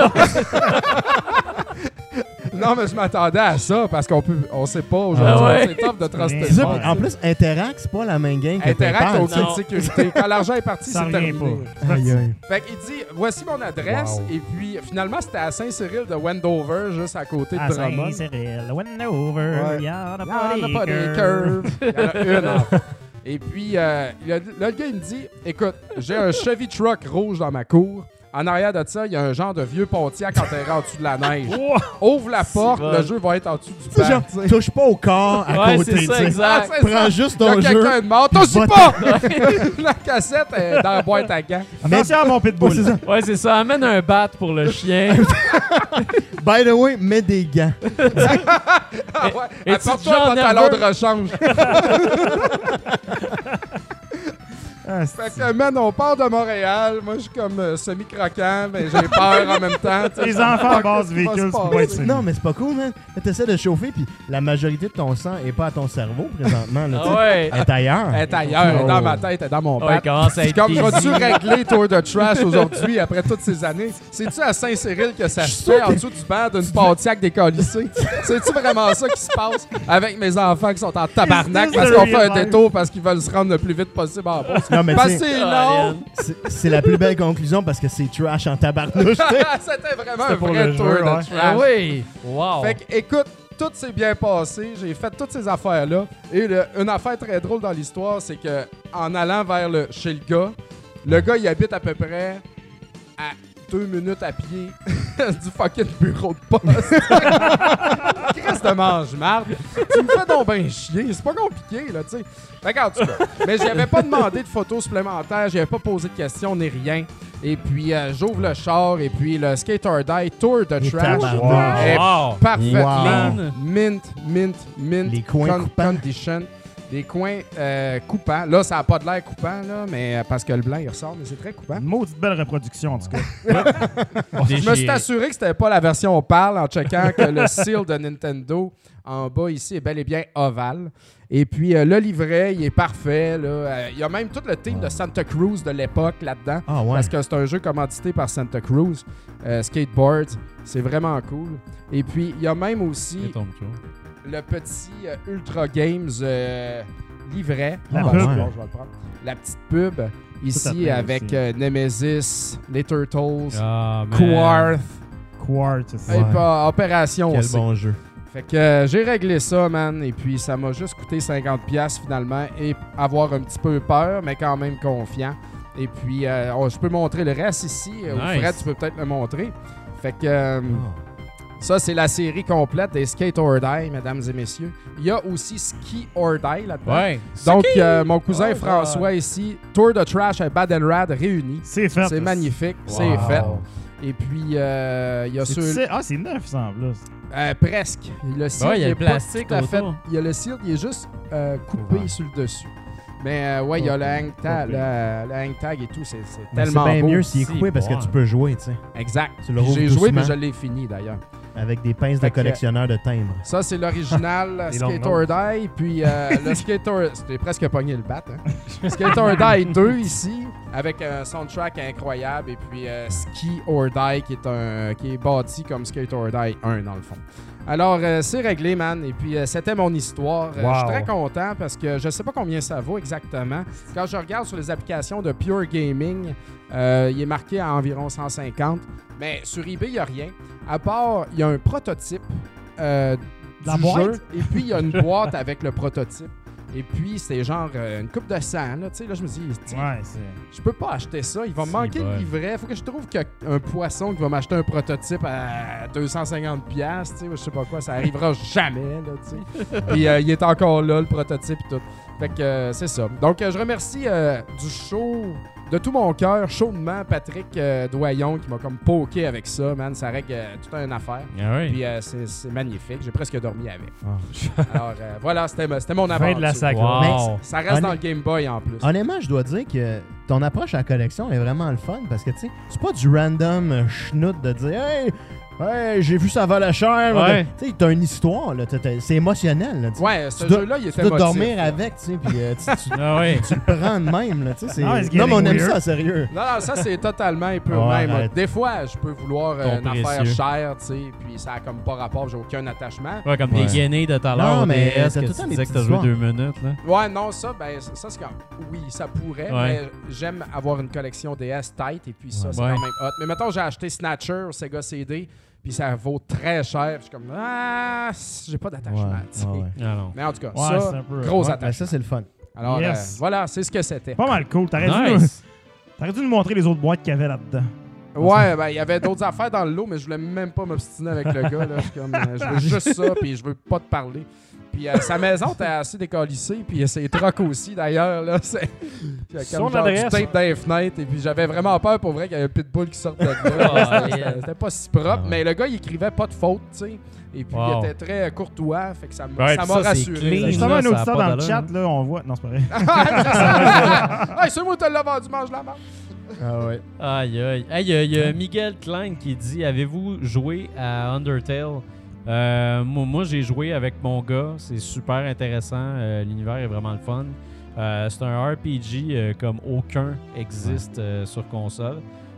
Non, mais je m'attendais à ça parce qu'on peut, on sait pas aujourd'hui. Ah ouais. C'est top de truster C'est ça, en plus, Interact, c'est pas la même game que Interact, PayPal. aucune Non. sécurité. Quand l'argent est parti, Ça c'est revient terminé. pas. Aïe, aïe. Fait qu'il dit Voici mon adresse. Wow. Et puis, finalement, c'était à Saint-Cyril de Wendover, juste à côté de Drummond. Saint-Cyril, Wendover, Ouais. il y en a Il y en pas a des pas des curves. curves. Il y en a une. en fait. Et puis, euh, le, là, le gars, il me dit Écoute, j'ai un Chevy Truck rouge dans ma cour. En arrière de ça, il y a un genre de vieux Pontiac enterré en dessous de la neige. Ouvre la porte, bon. le jeu va être en dessous du banc. genre, touche pas au corps à Ouais, côté. c'est ça, exact. Ah, c'est Prends ça. juste Il y a ton jeu. quelqu'un de mort. Touche pas La cassette est dans la boîte à gants. Attention à mon Ouais, pitbull. c'est ça. Ouais, c'est ça. Amène un bat pour le chien. By the way, mets des gants. Ah ouais. et Apporte-toi tu un pantalon de rechange. Ah, Fait que, man, on part de Montréal. Moi, je suis comme euh, semi-croquant, mais j'ai peur en même temps. Les enfants va véhicule, c'est passer? pas être Non, mais c'est pas cool, man. Tu essaies de chauffer, puis la majorité de ton sang est pas à ton cerveau présentement. Là, tu sais. Ah ouais. Elle est ailleurs. Elle est ailleurs, elle est dans ma tête, elle est dans mon à Puis être comme je vais-tu dizzy. régler Tour de Trash aujourd'hui après toutes ces années? C'est-tu à Saint-Cyril que ça se fait en dessous du banc d'une Pontiac décollissée? C'est-tu vraiment ça qui se passe avec mes enfants qui sont en tabarnak parce qu'on fait un détour parce qu'ils veulent se rendre le plus vite possible en Beauce? Non, mais c'est- c'est la plus belle conclusion parce que c'est trash en tabarnouche. c'était vraiment C'était un pour vrai le tour jeu, de ouais. trash. Ah oui. Wow. Fait que, écoute, tout s'est bien passé. J'ai fait toutes ces affaires-là. Et le- une affaire très drôle dans l'histoire, c'est que en allant vers le chez le gars, le gars, il habite à peu près à deux minutes à pied du fucking bureau de poste. Qu'est-ce de mange marde Tu me fais donc ben chier. C'est pas compliqué, là, tu sais. Qu'en tout cas, mais j'avais pas demandé de photos supplémentaires, j'avais pas posé de questions ni rien. Et puis, euh, j'ouvre le char et puis le Skate or Die Tour de Trash. tabarnak. est Wow. Parfaitement. Wow. Mint, mint, mint. Les coins coupants. Condition. Des coins euh, coupants. Là, ça n'a pas de l'air coupant, là, mais euh, parce que le blanc, il ressort, mais c'est très coupant. Une maudite belle reproduction, en tout cas. Je me suis assuré que c'était pas la version parle en checkant que le seal de Nintendo en bas ici est bel et bien ovale. Et puis euh, le livret, il est parfait. là. Il y a même tout le team de Santa Cruz de l'époque là-dedans. Ah ouais. Parce que c'est un jeu commandité par Santa Cruz. Skateboard, c'est vraiment cool. Et puis, il y a même aussi. Le petit euh, Ultra Games euh, livret. La Ah, pub. je vais le prendre. La petite pub ici fait avec aussi. euh, Nemesis, les Turtles, Ah, man. Quarth, Quartz. Ouais. et pas Opération Quel aussi. bon jeu. Fait que euh, j'ai réglé ça, man, et puis ça m'a juste coûté 50$ finalement, et avoir un petit peu peur, mais quand même confiant. Et puis, euh, oh, je peux montrer le reste ici. Euh, Nice. Fred, tu peux peut-être le montrer. Fait que euh, Ah. Ça, c'est la série complète des Skate or Die, mesdames et messieurs. Il y a aussi Ski or Die là-dedans. Ouais. Donc, euh, mon cousin Oh, François ici, Tour de Trash à Bad and Rad réunis. C'est fait. C'est magnifique, Wow. c'est fait. Et puis, euh, il y a ceux Ah, c'est neuf, ça, en plus. euh, presque. Le cire, Ouais, il y a est le pas plastique tout à fait- autour. Il y a le cire, il est juste euh, coupé Ouais. sur le dessus. Mais euh, ouais, il y a le hang, tag, Coupé. le, le hang tag et tout, c'est c'est Mais tellement C'est bien beau. mieux s'il est coupé parce que tu peux jouer, tu sais. Exact. J'ai joué, mais je l'ai fini d'ailleurs. Avec des pinces de collectionneur de timbres. Ça, c'est l'original Skate or Die. Puis euh, le Skate or... C'était presque pogné le bat. Hein? Skate or Die 2 ici, avec un soundtrack incroyable. Et puis euh, Ski or Die qui est, un, qui est bâti comme Skate or Die 1 dans le fond. Alors, euh, c'est réglé, man. Et puis, euh, c'était mon histoire. Je suis très content parce que je sais pas combien ça vaut exactement. Quand je regarde sur les applications de Pure Gaming, il est marqué à environ 150. Mais sur eBay, il n'y a rien. À part, il y a un prototype La du boîte? jeu. Et puis, il y a une boîte avec le prototype. Et puis, c'est genre euh, une coupe de sang. Là, Tu sais, là, je me dis, Ouais, je peux pas acheter ça. Il va me manquer bon. le livret. Faut que je trouve qu'il y a un poisson qui va m'acheter un prototype à 250$. piastres, Tu sais, je sais pas quoi. Ça arrivera jamais. Là, tu sais. Puis euh, il est encore là, le prototype et tout. Fait que euh, c'est ça. Donc, euh, je remercie euh, du show, de tout mon cœur, chaudement, Patrick euh, Doyon qui m'a comme poké avec ça, man. Ça règle euh, toute une affaire. Ah ouais. Puis euh, c'est c'est magnifique. J'ai presque dormi avec. Ah. Alors euh, voilà, c'était c'était mon Fin aventure. de la sac. Wow. Ça reste Honn- dans le Game Boy en plus. Honnêtement, je dois dire que ton approche à la collection est vraiment le fun parce que, tu sais, c'est pas du random schnout de dire Hey, hey j'ai vu ça valait cher. Ouais. Tu sais, t'as une histoire, là. C'est émotionnel, là. tu. Ouais, ce Tu dois- jeu-là, il Tu était dois émotif, dormir là. avec, tu sais, puis euh, tu, tu- Ah ouais. tu le prends de même, là. Tu sais, c'est- Ah, it's non, mais on aime weird. ça, sérieux. Non, non, ça c'est totalement Ouais, émotif. arrête. Des fois, je peux vouloir euh, une affaire précieux. chère, tu sais, puis ça a comme pas rapport, j'ai aucun attachement. Ouais, comme Ouais. des guenilles de tout à l'heure Non, mais DS t'as que tu disais que t'as joué deux minutes, là. Ouais, non, ça, ben, ça, c'est comme. Oui, ça pourrait, Ouais. mais j'aime avoir une collection DS tight, et puis ça, Ouais. c'est Ouais. quand même hot. Mais mettons, j'ai acheté Snatcher, Sega CD, puis ça vaut très cher. Je suis comme, ah, j'ai pas d'attachement, Ouais, tu sais. ouais, ouais. Ah non. Mais en tout cas, ça, un peu- gros Ouais, ben, attachement. ça, c'est le fun. Alors, Yes. euh, voilà, c'est ce que c'était. Pas mal cool. T'aurais dû, nous... Nice. t'aurais dû nous montrer les autres boîtes qu'il y avait là-dedans. Ouais, ben il y avait d'autres affaires dans le lot, mais je voulais même pas m'obstiner avec le gars. Là. Je, suis comme, euh, je veux juste ça, puis je veux pas te parler. Puis euh, sa maison était assez décalissée, puis ses trocs aussi d'ailleurs. là. C'est il y a Son comme genre adresse. du tape dans les fenêtres, et puis j'avais vraiment peur pour vrai qu'il y avait un pitbull qui sorte de là. Oh, C'était- pas si propre, Ah mais le gars il écrivait pas de faute, tu sais. Et puis Wow. il était très courtois, fait que ça m'a Ouais, ça puis m'a ça, c'est rassuré. Justement, un auditeur dans le chat, là, on voit. Non, c'est pas vrai. hey, c'est moi te l'ai vendu, mange la marde. Ah ouais. Aïe, aïe. Hey, y il y, a Miguel Klein qui dit Avez-vous joué à Undertale? Euh, Moi, moi, j'ai joué avec mon gars. C'est super intéressant. Euh, L'univers est vraiment le fun. Euh, c'est un RPG euh, comme aucun existe euh, sur console.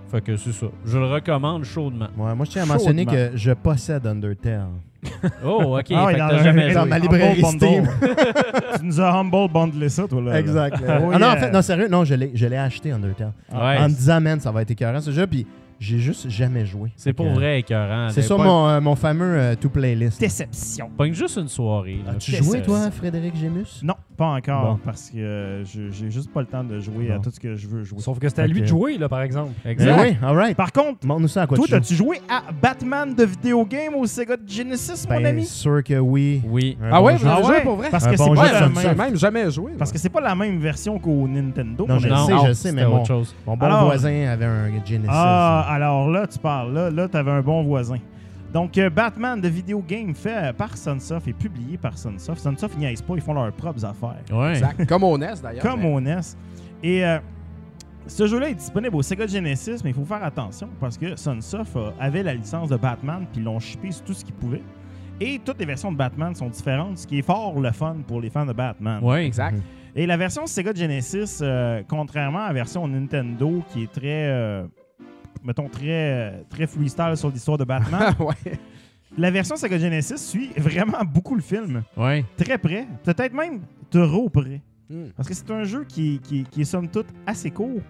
Fait que c'est ça. Je le recommande chaudement. Ouais, moi, je tiens à mentionner que je possède Undertale. Oh, ok. Ah ouais, fait que dans t'as un- jamais dans joué. ma librairie. Steam. tu nous as humble bundlé ça, toi, là. Exact. Oh, ah non, en fait, non, sérieux, non, je l'ai je l'ai acheté Undertale. Ouais. En me disant, man, ça va être écœurant ce jeu, puis j'ai juste jamais joué. C'est pour vrai écœurant. C'est Pas- mon, euh, mon fameux euh, to playlist. Déception. Pogne juste une soirée. là. As-tu joué, toi, c'est? Frédéric Gémus? Non, pas encore, Bon. parce que euh, je- j'ai juste pas le temps de jouer à tout ce que je veux jouer. Sauf que c'était à lui de jouer, là, par exemple. Eh Exact. oui, alright. Par contre, Montre-nous ça à quoi toi, tu joues. as-tu joué à Batman de vidéo game au Sega Genesis, mon Ben, ami? sûr que oui. Oui. Un Ah bon ouais, jeu. vous avez Ah joué ouais? pour vrai? Parce Un que bon c'est jeu, pas la ça même. même jamais joué. Parce que c'est pas la même version qu'au Nintendo. Non, mon je ami. sais, je sais, c'était mais autre chose. mon bon Alors- voisin avait un Genesis. Ah, alors là, tu parles. Là, là tu avais un bon voisin. Donc, euh, Batman de vidéo game fait par Sunsoft et publié par Sunsoft. Sunsoft, ils niaisent pas, ils font leurs propres affaires. Ouais. Exact. Comme au NES d'ailleurs. Comme mais- au NES. Et euh, ce jeu-là est disponible au Sega Genesis, mais il faut faire attention parce que Sunsoft euh, avait la licence de Batman puis ils l'ont shippé sur tout ce qu'ils pouvaient. Et toutes les versions de Batman sont différentes, ce qui est fort le fun pour les fans de Batman. Ouais. Exact. Et la version Sega Genesis, euh, contrairement à la version Nintendo qui est très, euh, mettons, très, euh, très freestyle sur l'histoire de Batman, ouais. la version Sega Genesis suit vraiment beaucoup le film. Ouais. Très près, peut-être même trop près. Hmm. Parce que c'est un jeu qui, qui- qui est somme toute assez court,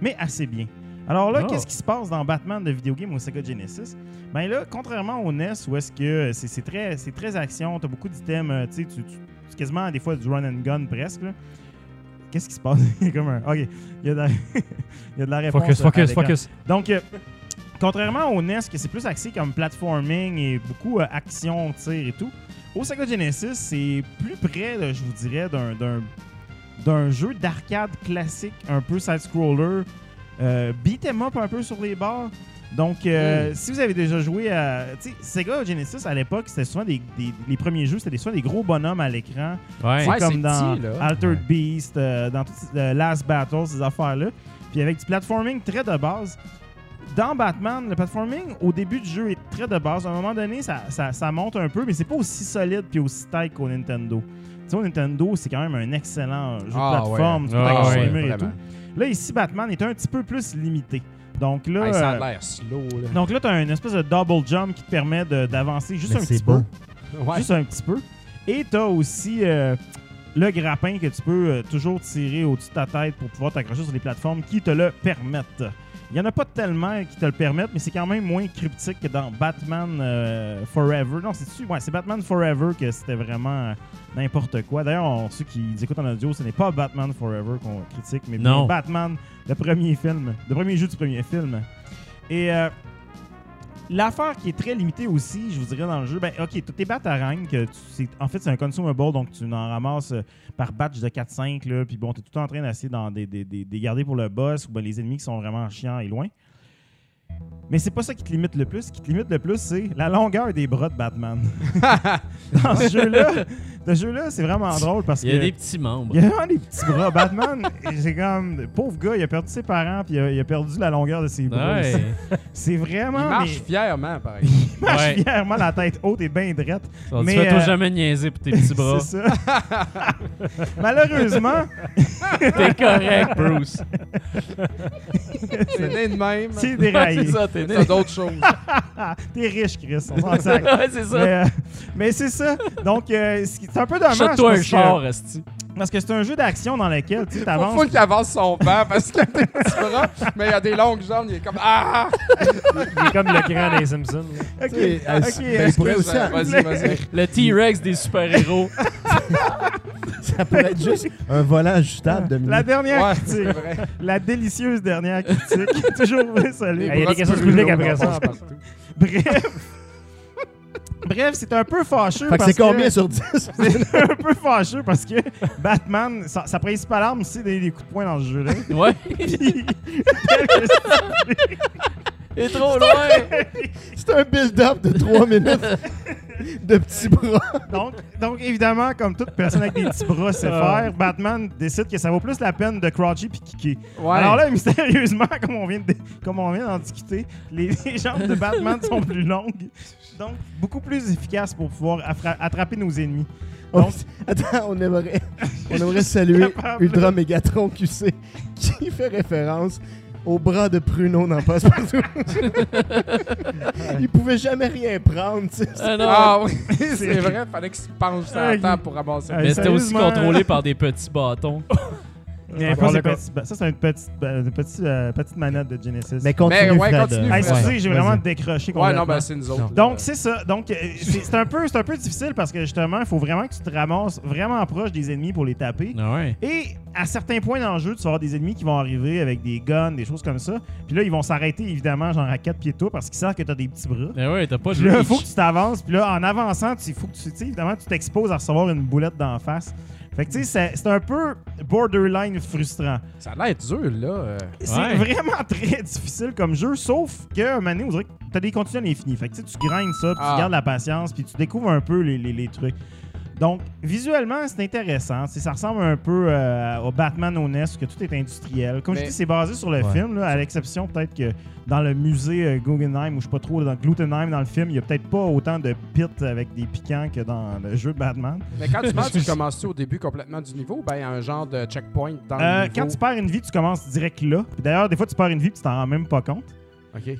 mais assez bien. Alors là, Oh. qu'est-ce qui se passe dans Batman de vidéo game au Sega Genesis? Ben là, contrairement au NES, où est-ce que c'est c'est très, c'est très action, t'as beaucoup d'items, euh, tu sais, tu, quasiment des fois du run and gun presque. là. Qu'est-ce qui se passe? Il y a comme un... OK, il y a de la, il y a de la réponse. Focus, focus, focus. Donc, euh, contrairement au NES, que c'est plus axé comme platforming et beaucoup euh, action, tir et tout, au Sega Genesis, c'est plus près, de- je vous dirais, d'un- d'un d'un jeu d'arcade classique, un peu side-scroller, euh, beat 'em up un peu sur les bords. Donc, euh, si vous avez déjà joué à. Tu sais, Sega Genesis, à l'époque, c'était souvent des, des- Les premiers jeux, c'était des- souvent des gros bonhommes à l'écran. Ouais. C'est Ouais, comme dans petit, là. Altered Beast, euh, dans tout- euh, Last Battle, ces affaires-là. Puis avec du platforming très de base. Dans Batman, le platforming, au début du jeu, est très de base. À un moment donné, ça, ça- ça monte un peu, mais c'est pas aussi solide puis aussi tight qu'au Nintendo. Tu sais, au Nintendo, c'est quand même un excellent jeu de Ah, plateforme. ouais. tu peux Ah, et tout. Là, ici, Batman est un petit peu plus limité. Donc là, Hey, ça a euh, l'air slow, là. donc là, tu as une espèce de double jump qui te permet de- d'avancer juste Mais un petit beau. peu Ouais. juste un petit peu. Et tu as aussi euh, le grappin que tu peux euh, toujours tirer au-dessus de ta tête pour pouvoir t'accrocher sur les plateformes qui te le permettent. Il n'y en a pas tellement qui te le permettent, mais c'est quand même moins cryptique que dans Batman euh, Forever. Non, c'est ouais, c'est Batman Forever que c'était vraiment euh, n'importe quoi. D'ailleurs, ceux qui écoutent en audio, ce n'est pas Batman Forever qu'on critique, mais Non. Batman, le premier film, le premier jeu du premier film. Et euh, L'affaire qui est très limitée aussi, je vous dirais, dans le jeu, ben, ok, tes tu- c'est- en fait, c'est un consumable, donc tu en ramasses euh, par batch de 4-5, là, puis bon, tu es tout en train d'essayer d'en- de, de- de- de garder pour le boss ou ben, les ennemis qui sont vraiment chiants et loin. Mais c'est pas ça qui te limite le plus. Ce qui te limite le plus, c'est la longueur des bras de Batman. dans ce jeu-là, ce jeu-là, c'est vraiment drôle parce Il y a que. des petits membres. Il y a vraiment des petits bras. Batman, c'est comme. Pauvre gars, il a perdu ses parents, puis il a, il a perdu la longueur de ses bras. Ouais. C'est vraiment. Il marche mais- fièrement, par exemple. il marche Ouais. fièrement la tête haute et bien droite. Tu Mais, fais toi euh, jamais niaiser pour tes petits bras. C'est ça. Malheureusement, T'es correct, Bruce. C'est né de même. c'est déraillé. C'est ça, t'es né. D'autres choses. T'es riche, Chris. On s'en sac. ouais, c'est ça. Mais, euh, mais c'est ça. Donc, euh, c'est un peu dommage. Shot-toi un char, Esti. Parce que c'est un jeu d'action dans lequel tu avances. faut qu'il avance son vent parce qu'il a des petits bras, mais il a des longues jambes. Il est comme Ah! Il est comme le grand des Simpsons. là. Ok, Ok, ok, ben, il pourrait aussi, Vas-y, vas-y. Le T-Rex des super-héros. ça pourrait être juste un volant ajustable de La dernière Ouais, critique. vrai. La délicieuse dernière critique. Toujours. Les Il y a des questions de publiques après ça. Bref. Bref, c'est un peu fâcheux. Fait que parce c'est combien sur 10? C'est un peu fâcheux parce que Batman, sa, sa principale arme, c'est des, des coups de poing dans ce jeu-là. Ouais. Puis, Il est trop loin. C'est un build-up de 3 minutes de petits bras. donc, donc, évidemment, comme toute personne avec des petits bras sait Ah. faire, Batman décide que ça vaut plus la peine de croucher puis kicker. Ouais. Alors là, mystérieusement, comme on vient de- comme on vient d'en discuter, les, les jambes de Batman sont plus longues, donc beaucoup plus efficaces pour pouvoir attraper nos ennemis. Donc, Attends, on aimerait, on aimerait saluer capable. Ultra Megatron QC qui fait référence au bras de Pruno dans Passepartout. Il pouvait jamais rien prendre, tu sais. Ah non. Ah oui, c'est vrai. Fallait qu'il se penche sur la Ouais, table pour ramasser. Mais c'était aussi sérieusement, contrôlé par des petits bâtons. Mais petits- ben, ça, c'est une petite, ben, une petite, euh, petite manette de Genesis. Mais continue, Mais ouais, Fred. continue, Hey, Fred. excusez, j'ai Vas-y. vraiment décroché Ouais, complètement. non, ben c'est nous autres. Donc, c'est ça. Donc, euh, c'est c'est un, peu- c'est un peu difficile parce que justement, il faut vraiment que tu te ramasses vraiment proche des ennemis pour les taper. Ah ouais. Et à certains points dans le jeu, tu vas avoir des ennemis qui vont arriver avec des guns, des choses comme ça. Puis là, ils vont s'arrêter évidemment, genre à quatre pieds de toi parce qu'ils savent que tu as des petits bras. Ah ouais, t'as pas de Puis là, faut que tu t'avances. Puis là, en avançant, il faut que tu, évidemment, tu t'exposes à recevoir une boulette d'en face. Fait que tu sais, c'est- c'est un peu borderline frustrant. Ça a l'air dur, là. euh. C'est Ouais. vraiment très difficile comme jeu, sauf que un moment donné, on dirait que t'as des continues à l'infini. Fait que tu sais, tu grindes ça, puis Ah. tu gardes la patience, puis tu découvres un peu les, les- les trucs. Donc, visuellement, c'est intéressant. C'est- ça ressemble un peu euh, au Batman au NES, que tout est industriel. Comme je dis, c'est basé sur le Ouais. film, là, à l'exception peut-être que dans le musée euh, Guggenheim, ou je sais pas trop, dans Glutenheim, dans le film, il y a peut-être pas autant de pits avec des piquants que dans le jeu Batman. Mais quand tu meurs, tu commences-tu au début complètement du niveau a un genre de checkpoint dans le Euh, niveau? quand tu perds une vie, tu commences direct là. D'ailleurs, des fois, tu perds une vie, puis tu t'en rends même pas compte.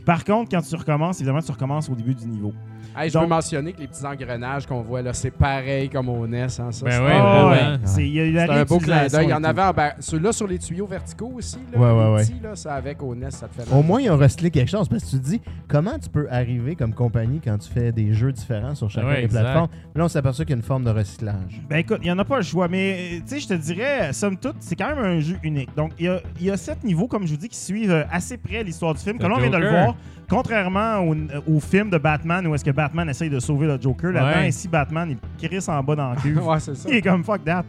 Par contre, quand tu recommences, évidemment, tu recommences au début du niveau. Hey, je Donc- veux mentionner que les petits engrenages qu'on voit là, c'est pareil comme au NES. Hein, ça, Ben c'est oui, un- ben ouais. ouais. C'est il y a la C'est un beau clin d'œil. Il y en avait en bas. Celui-là sur les tuyaux verticaux aussi. Là, Ouais, les ouais, ouais. petits, là, ça avec au NES, ça te fait Au moins, ils ont recyclé quelque chose parce que tu te dis comment tu peux arriver comme compagnie quand tu fais des jeux différents sur chacune Ouais, des exact. plateformes? Là, on s'aperçoit qu'il y a une forme de recyclage. Ben écoute, il n'y en a pas le choix, mais tu sais, je te dirais, somme toute, c'est quand même un jeu unique. Donc, il y a, il y a sept niveaux, comme je vous dis, qui suivent euh, assez près l'histoire du film. Le Comme là, on vient de le Joker. voir, contrairement au, au film de Batman où est-ce que Batman essaye de sauver le Joker, là-dedans, Ouais. ici, Batman, il crisse en bas dans le cul. Ouais, c'est ça. il est comme fuck that.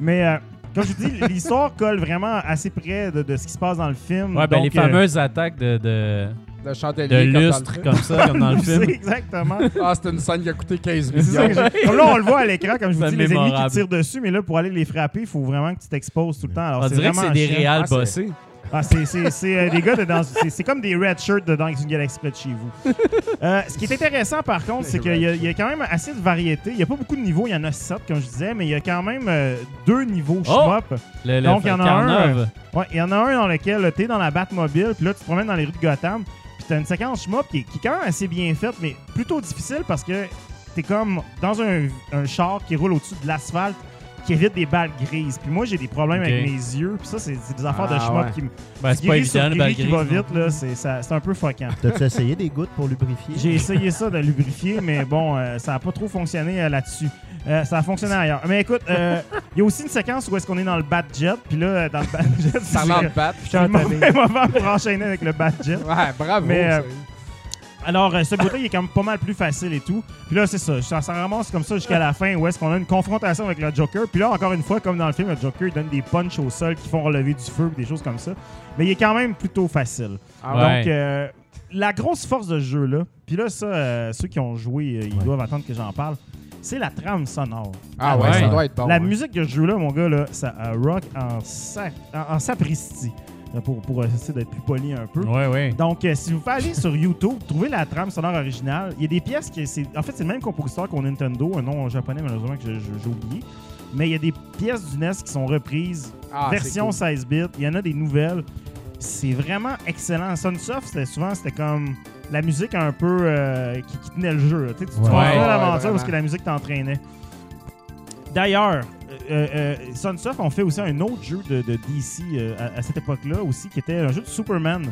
mais euh, comme je vous dis, l'histoire colle vraiment assez près de, de ce qui se passe dans le film. Ouais, ben Donc, les euh, fameuses attaques de, de, De chandelier de comme dans le lustre film. comme ça, comme dans le c'est film. exactement. Ah, c'était une scène qui a coûté 15 Mais c'est ça millions. que j'ai- Comme là, on le voit à l'écran, comme je vous C'est dis, les ennemis qui tirent dessus, mais là, pour aller les frapper, il faut vraiment que tu t'exposes tout le temps. Alors, On c'est dirait que vraiment c'est des réals Ah, c'est- bossés. Ah, c'est, c'est, c'est, euh, des gars de dans. C'est, c'est comme des red shirts de dans une galaxie près de chez vous. Euh, ce qui est intéressant, par contre, c'est qu'il y a, il y a quand même assez de variété. Il n'y a pas beaucoup de niveaux, il y en a sept, comme je disais, mais il y a quand même euh, deux niveaux Oh! shmup. Le, le Donc, il y en a un, Carnov. Ouais, il y en a un dans lequel tu es dans la Batmobile, puis là, tu te promènes dans les rues de Gotham, puis tu as une séquence shmup qui, est- qui est quand même assez bien faite, mais plutôt difficile parce que tu es comme dans un, un char qui roule au-dessus de l'asphalte qui évite des balles grises. Puis moi, j'ai des problèmes avec mes yeux, puis ça, c'est, des affaires de Ah, shmup ouais. qui me. Ben, c'est pas gris sur évident, le qui va vite, là, c'est, ça- c'est un peu fuckant. T'as-tu essayé des gouttes pour lubrifier? J'ai essayé ça de lubrifier, mais bon, euh, ça n'a pas trop fonctionné euh, là-dessus. Euh, ça a fonctionné ailleurs. Mais écoute, euh, il y a aussi une séquence où est-ce qu'on est dans le Batjet, puis là, dans le de battre. c'est le mauvais moment pour enchaîner avec le Batjet. Ouais, bravo. Mais, euh, Alors, euh, ce bout-là, il est quand même pas mal plus facile et tout. Puis là, c'est ça. Ça, ça ramasse comme ça jusqu'à la fin où est-ce qu'on a une confrontation avec le Joker. Puis là, encore une fois, comme dans le film, le Joker, il donne des punches au sol qui font relever du feu des choses comme ça. Mais il est quand même plutôt facile. Ah Ouais. Donc, euh, la grosse force de ce jeu-là, puis là, ça, euh, ceux qui ont joué, euh, ils Ouais. doivent attendre que j'en parle, c'est la trame sonore. Ah ouais, Ouais. ça doit être bon. la musique de ce jeu-là, mon gars, là, ça euh, rock en, sac, en, en sapristi. Euh, Pour, pour essayer d'être plus poli un peu. Ouais, ouais. Donc, euh, si vous pouvez aller sur YouTube, trouver la trame sonore originale. Il y a des pièces qui. c'est- En fait, c'est le même compositeur qu'au Nintendo, un nom japonais, malheureusement, que j'ai oublié. Mais il y a des pièces du NES qui sont reprises, Ah, version cool. 16 bits. Il y en a des nouvelles. C'est vraiment excellent. Sunsoft, c'était souvent, c'était comme la musique un peu euh, qui, qui tenait le jeu. Tu sais, tu Ouais. Ouais, l'aventure vraiment. parce que la musique t'entraînait. D'ailleurs, euh, euh, Sunsoft ont fait aussi un autre jeu de, de DC euh, à, à cette époque-là aussi, qui était un jeu de Superman.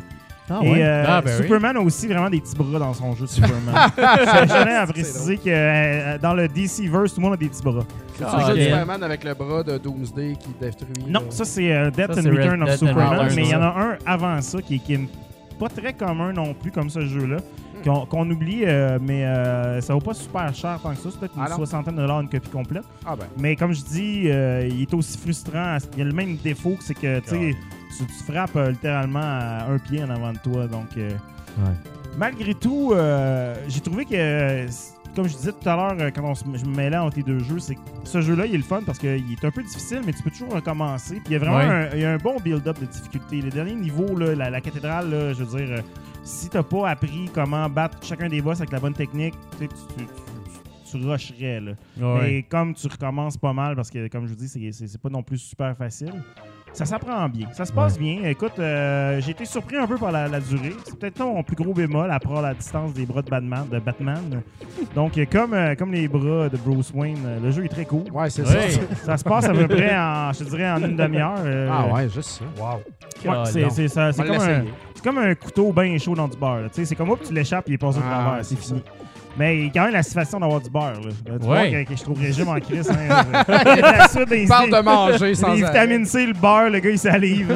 Ah Et ouais? euh, Ah, ben oui. Superman a aussi vraiment des petits bras dans son jeu de Superman. je tenais à préciser que euh, dans le DC-verse, tout le monde a des petits bras. C'est Ah, le jeu de ok. Superman avec le bras de Doomsday qui détruit. Non, ça c'est Death Ça, and Return Red- of Death Superman, mais il y en a un avant ça qui, est- qui est pas très commun non plus comme ce jeu-là, qu'on qu'on oublie, euh, mais euh, ça vaut pas super cher tant que ça, c'est peut-être une Ah non? soixantaine de dollars une copie complète. Ah ben. Mais comme je dis, euh, il est aussi frustrant, il y a le même défaut que c'est que tu sais, tu, frappes euh, littéralement à un pied en avant de toi, donc... euh, Ouais. Malgré tout, euh, j'ai trouvé que, comme je disais tout à l'heure, quand on se- je me mêlais entre les deux jeux, c'est que ce jeu-là, il est le fun parce qu'il est un peu difficile, mais tu peux toujours recommencer. Puis il y a vraiment Ouais. un, il y a un bon build-up de difficulté. Les derniers niveaux, là, la, la cathédrale, là, je veux dire, si t'as pas appris comment battre chacun des boss avec la bonne technique, tu, tu, tu, rusherais. Là. Ouais. Mais comme tu recommences pas mal, parce que comme je vous dis, c'est pas non plus super facile, ça s'apprend bien. Ça se passe bien. Écoute, euh, j'ai été surpris un peu par la, la durée. C'est peut-être mon plus gros bémol à part la distance des bras de Batman. De Batman. Donc, comme, euh, comme les bras de Bruce Wayne, euh, le jeu est très court. Ouais, c'est Ouais. ça. Ça se passe à peu près en, je dirais, en une demi-heure. euh, Ah ouais, juste ça. Wow. ouais, c'est- c'est ça- c'est On va comme, un- comme un couteau bien chaud dans du beurre. là. Tu sais, C'est comme, hop, tu l'échappes, il est passé au Ah, travers. c'est fini. Mais il y a quand même la satisfaction d'avoir du beurre. Là. Tu vois que, que je trouve régime en crise. Hein, la suite des- Parle de manger sans Les vitamines C, le beurre, le gars, il salive.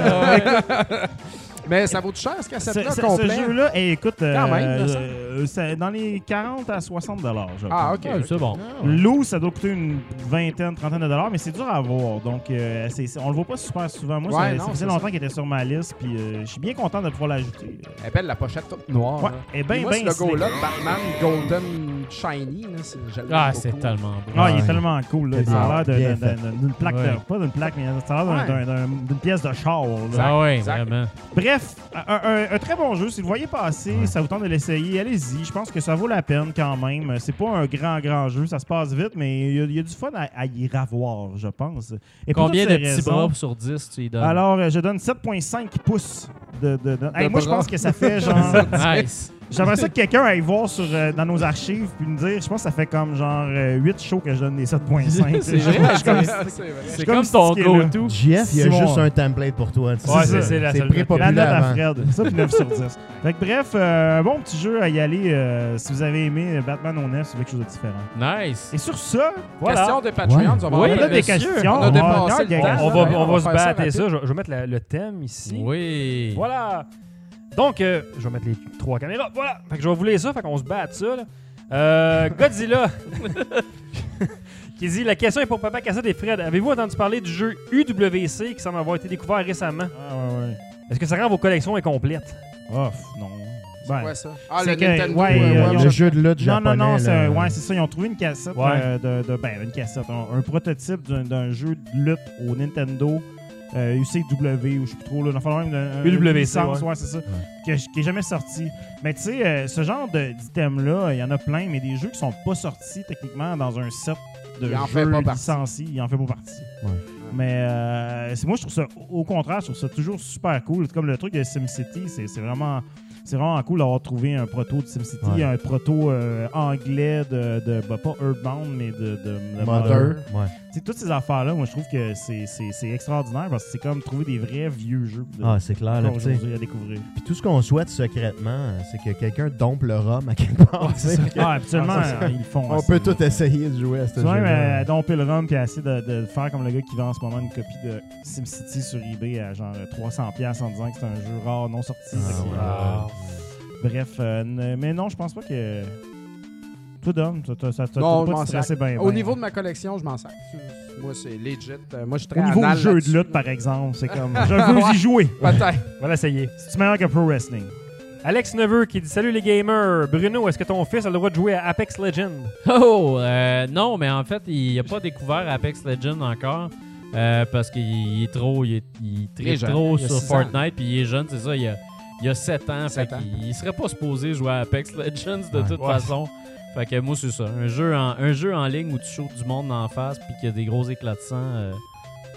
Mais ça vaut cher ce cassette-là ce- complet? ce jeu-là, eh, écoute, euh, Quand même, ça. euh, c'est dans les 40 à 60 dollars. Ah, ok. Ouais, c'est bon. Ah, ouais. Loup, ça doit coûter une vingtaine, trentaine de dollars, mais c'est dur à avoir. Donc, euh, c'est- c'est- on le voit pas super souvent. Moi, Ouais, ça, non, ça faisait c'est longtemps qu'il était sur ma liste, puis euh, je suis bien content de pouvoir l'ajouter. Elle belle la pochette toute noire. Ouais, et ben, Moi, ben ce logo-là, Batman Golden de shiny. Là, c'est- Ah, beaucoup. c'est tellement beau. Ah, il est tellement cool. Là. C'est Ça a bien- l'air de- bien de- fait. de- d'une plaque, Ouais. de, pas d'une plaque, mais ça a l'air d'une pièce de char. Ah ouais, vraiment. Bref, un, un- un très bon jeu. Si vous le voyez passer, Ouais. ça vous tente de l'essayer, allez-y. Je pense que ça vaut la peine quand même. C'est pas un grand, grand jeu. Ça se passe vite, mais il y, a- il y a du fun à, à y ravoir, je pense. Et Combien de petits bras sur 10 tu y donnes? Alors, euh, je donne 7,5 pouces de. de, de- Hey, moi, je pense que ça fait genre. Nice. J'aimerais ça que quelqu'un aille voir sur, euh, dans nos archives puis me dire, je pense que ça fait comme genre 8 shows que je donne des 7.5. C'est vrai, je- comme- C'est vrai. C'est comme ton go-to. JF, il y a Simon. juste un template pour toi. tu sais. Ouais, c'est c'est c'est la C'est. La note à avant. Fred. Ça, puis 9 sur 10. Fait que bref, euh, un bon petit jeu à y aller euh, si vous avez aimé Batman au 9, c'est quelque chose de différent. Nice. Et sur ça, voilà. Question de Patreon, Ouais. on va Oui, on avoir a des questions. On a va- dépassé le temps. On va, on on se battre ça. Je, vais mettre le thème ici. Oui. Voilà. Donc, euh, je vais mettre les trois caméras. Voilà. Fait que je vais vous lire ça. Fait qu'on se bat à ça. là. Euh, Godzilla. qui dit La question est pour Papa Cassette et Fred. Avez-vous entendu parler du jeu UWC qui semble avoir été découvert récemment? Ah, ouais, ouais. Est-ce que ça rend vos collections incomplètes? Oh, non. C'est Ben, quoi ça? Ah, c'est le que- ouais, euh, euh, ont- Le jeu de lutte non, japonais. non, non, c'est là. ouais, c'est ça. Ils ont trouvé une cassette Ouais. euh, de, de- Ben, une cassette. Un, un prototype d'un- d'un jeu de lutte au Nintendo. Euh, UCW ou je sais plus trop là, fond, même d'un- UWC, une licence, ouais. ouais, c'est ça, que qui est jamais sorti. Mais tu sais, euh, ce genre de- d'items là, il y en a plein, mais des jeux qui sont pas sortis techniquement dans un set de Il en jeux fait pas partie. licenciés, il en fait pas partie. Ouais. Mais euh, c'est- moi, je trouve ça, au contraire, je trouve ça toujours super cool. Comme le truc de SimCity, c'est c'est vraiment, c'est vraiment cool d'avoir trouvé un proto de SimCity, Ouais. un proto euh, anglais de, de bah, pas Earthbound, mais de, de, de Mother. Ouais. Tu sais, toutes ces affaires-là, moi, je trouve que c'est- extraordinaire parce que c'est comme trouver des vrais vieux jeux de, Ah, c'est clair. Là, à découvrir. Puis tout ce qu'on souhaite secrètement, c'est que quelqu'un dompe le rhum à quelque part. Ah, habituellement, Ah, euh, ils font. On peut tout essayer de jouer à ce jeu. mais domper le rhum puis essayer de, de faire comme le gars qui vend en ce moment une copie de SimCity sur eBay à genre 300$ en disant que c'est un jeu rare non sorti. Ah, euh, Bref, euh, mais non, je pense pas que. Toi, Dom, ça t'a ça t'a Non, je pas stressé bien. Au niveau de ma collection, je m'en sers. Moi, c'est legit. Euh, Moi, je suis très Au niveau anal du jeu de lutte, par exemple, c'est comme. Je veux Ouais. y jouer. Peut-être. On va l'essayer. C'est meilleur que Pro Wrestling? Alex Neveu qui dit Salut les gamers. Bruno, est-ce que ton fils a le droit de jouer à Apex Legends? Oh, euh, non, mais en fait, il n'a pas découvert Apex Legends encore. euh, parce qu'il est trop, il, est, il Il est tripe jeune. trop Il sur. Fortnite, puis il est jeune, c'est ça, il a, il a 7 ans, Sept fait ans. qu'il il serait pas supposé jouer à Apex Legends de Ouais. toute Ouais. façon. Fait que moi, c'est ça, un jeu, en, un jeu en ligne où tu shoots du monde en face, puis qu'il y a des gros éclats de sang, euh,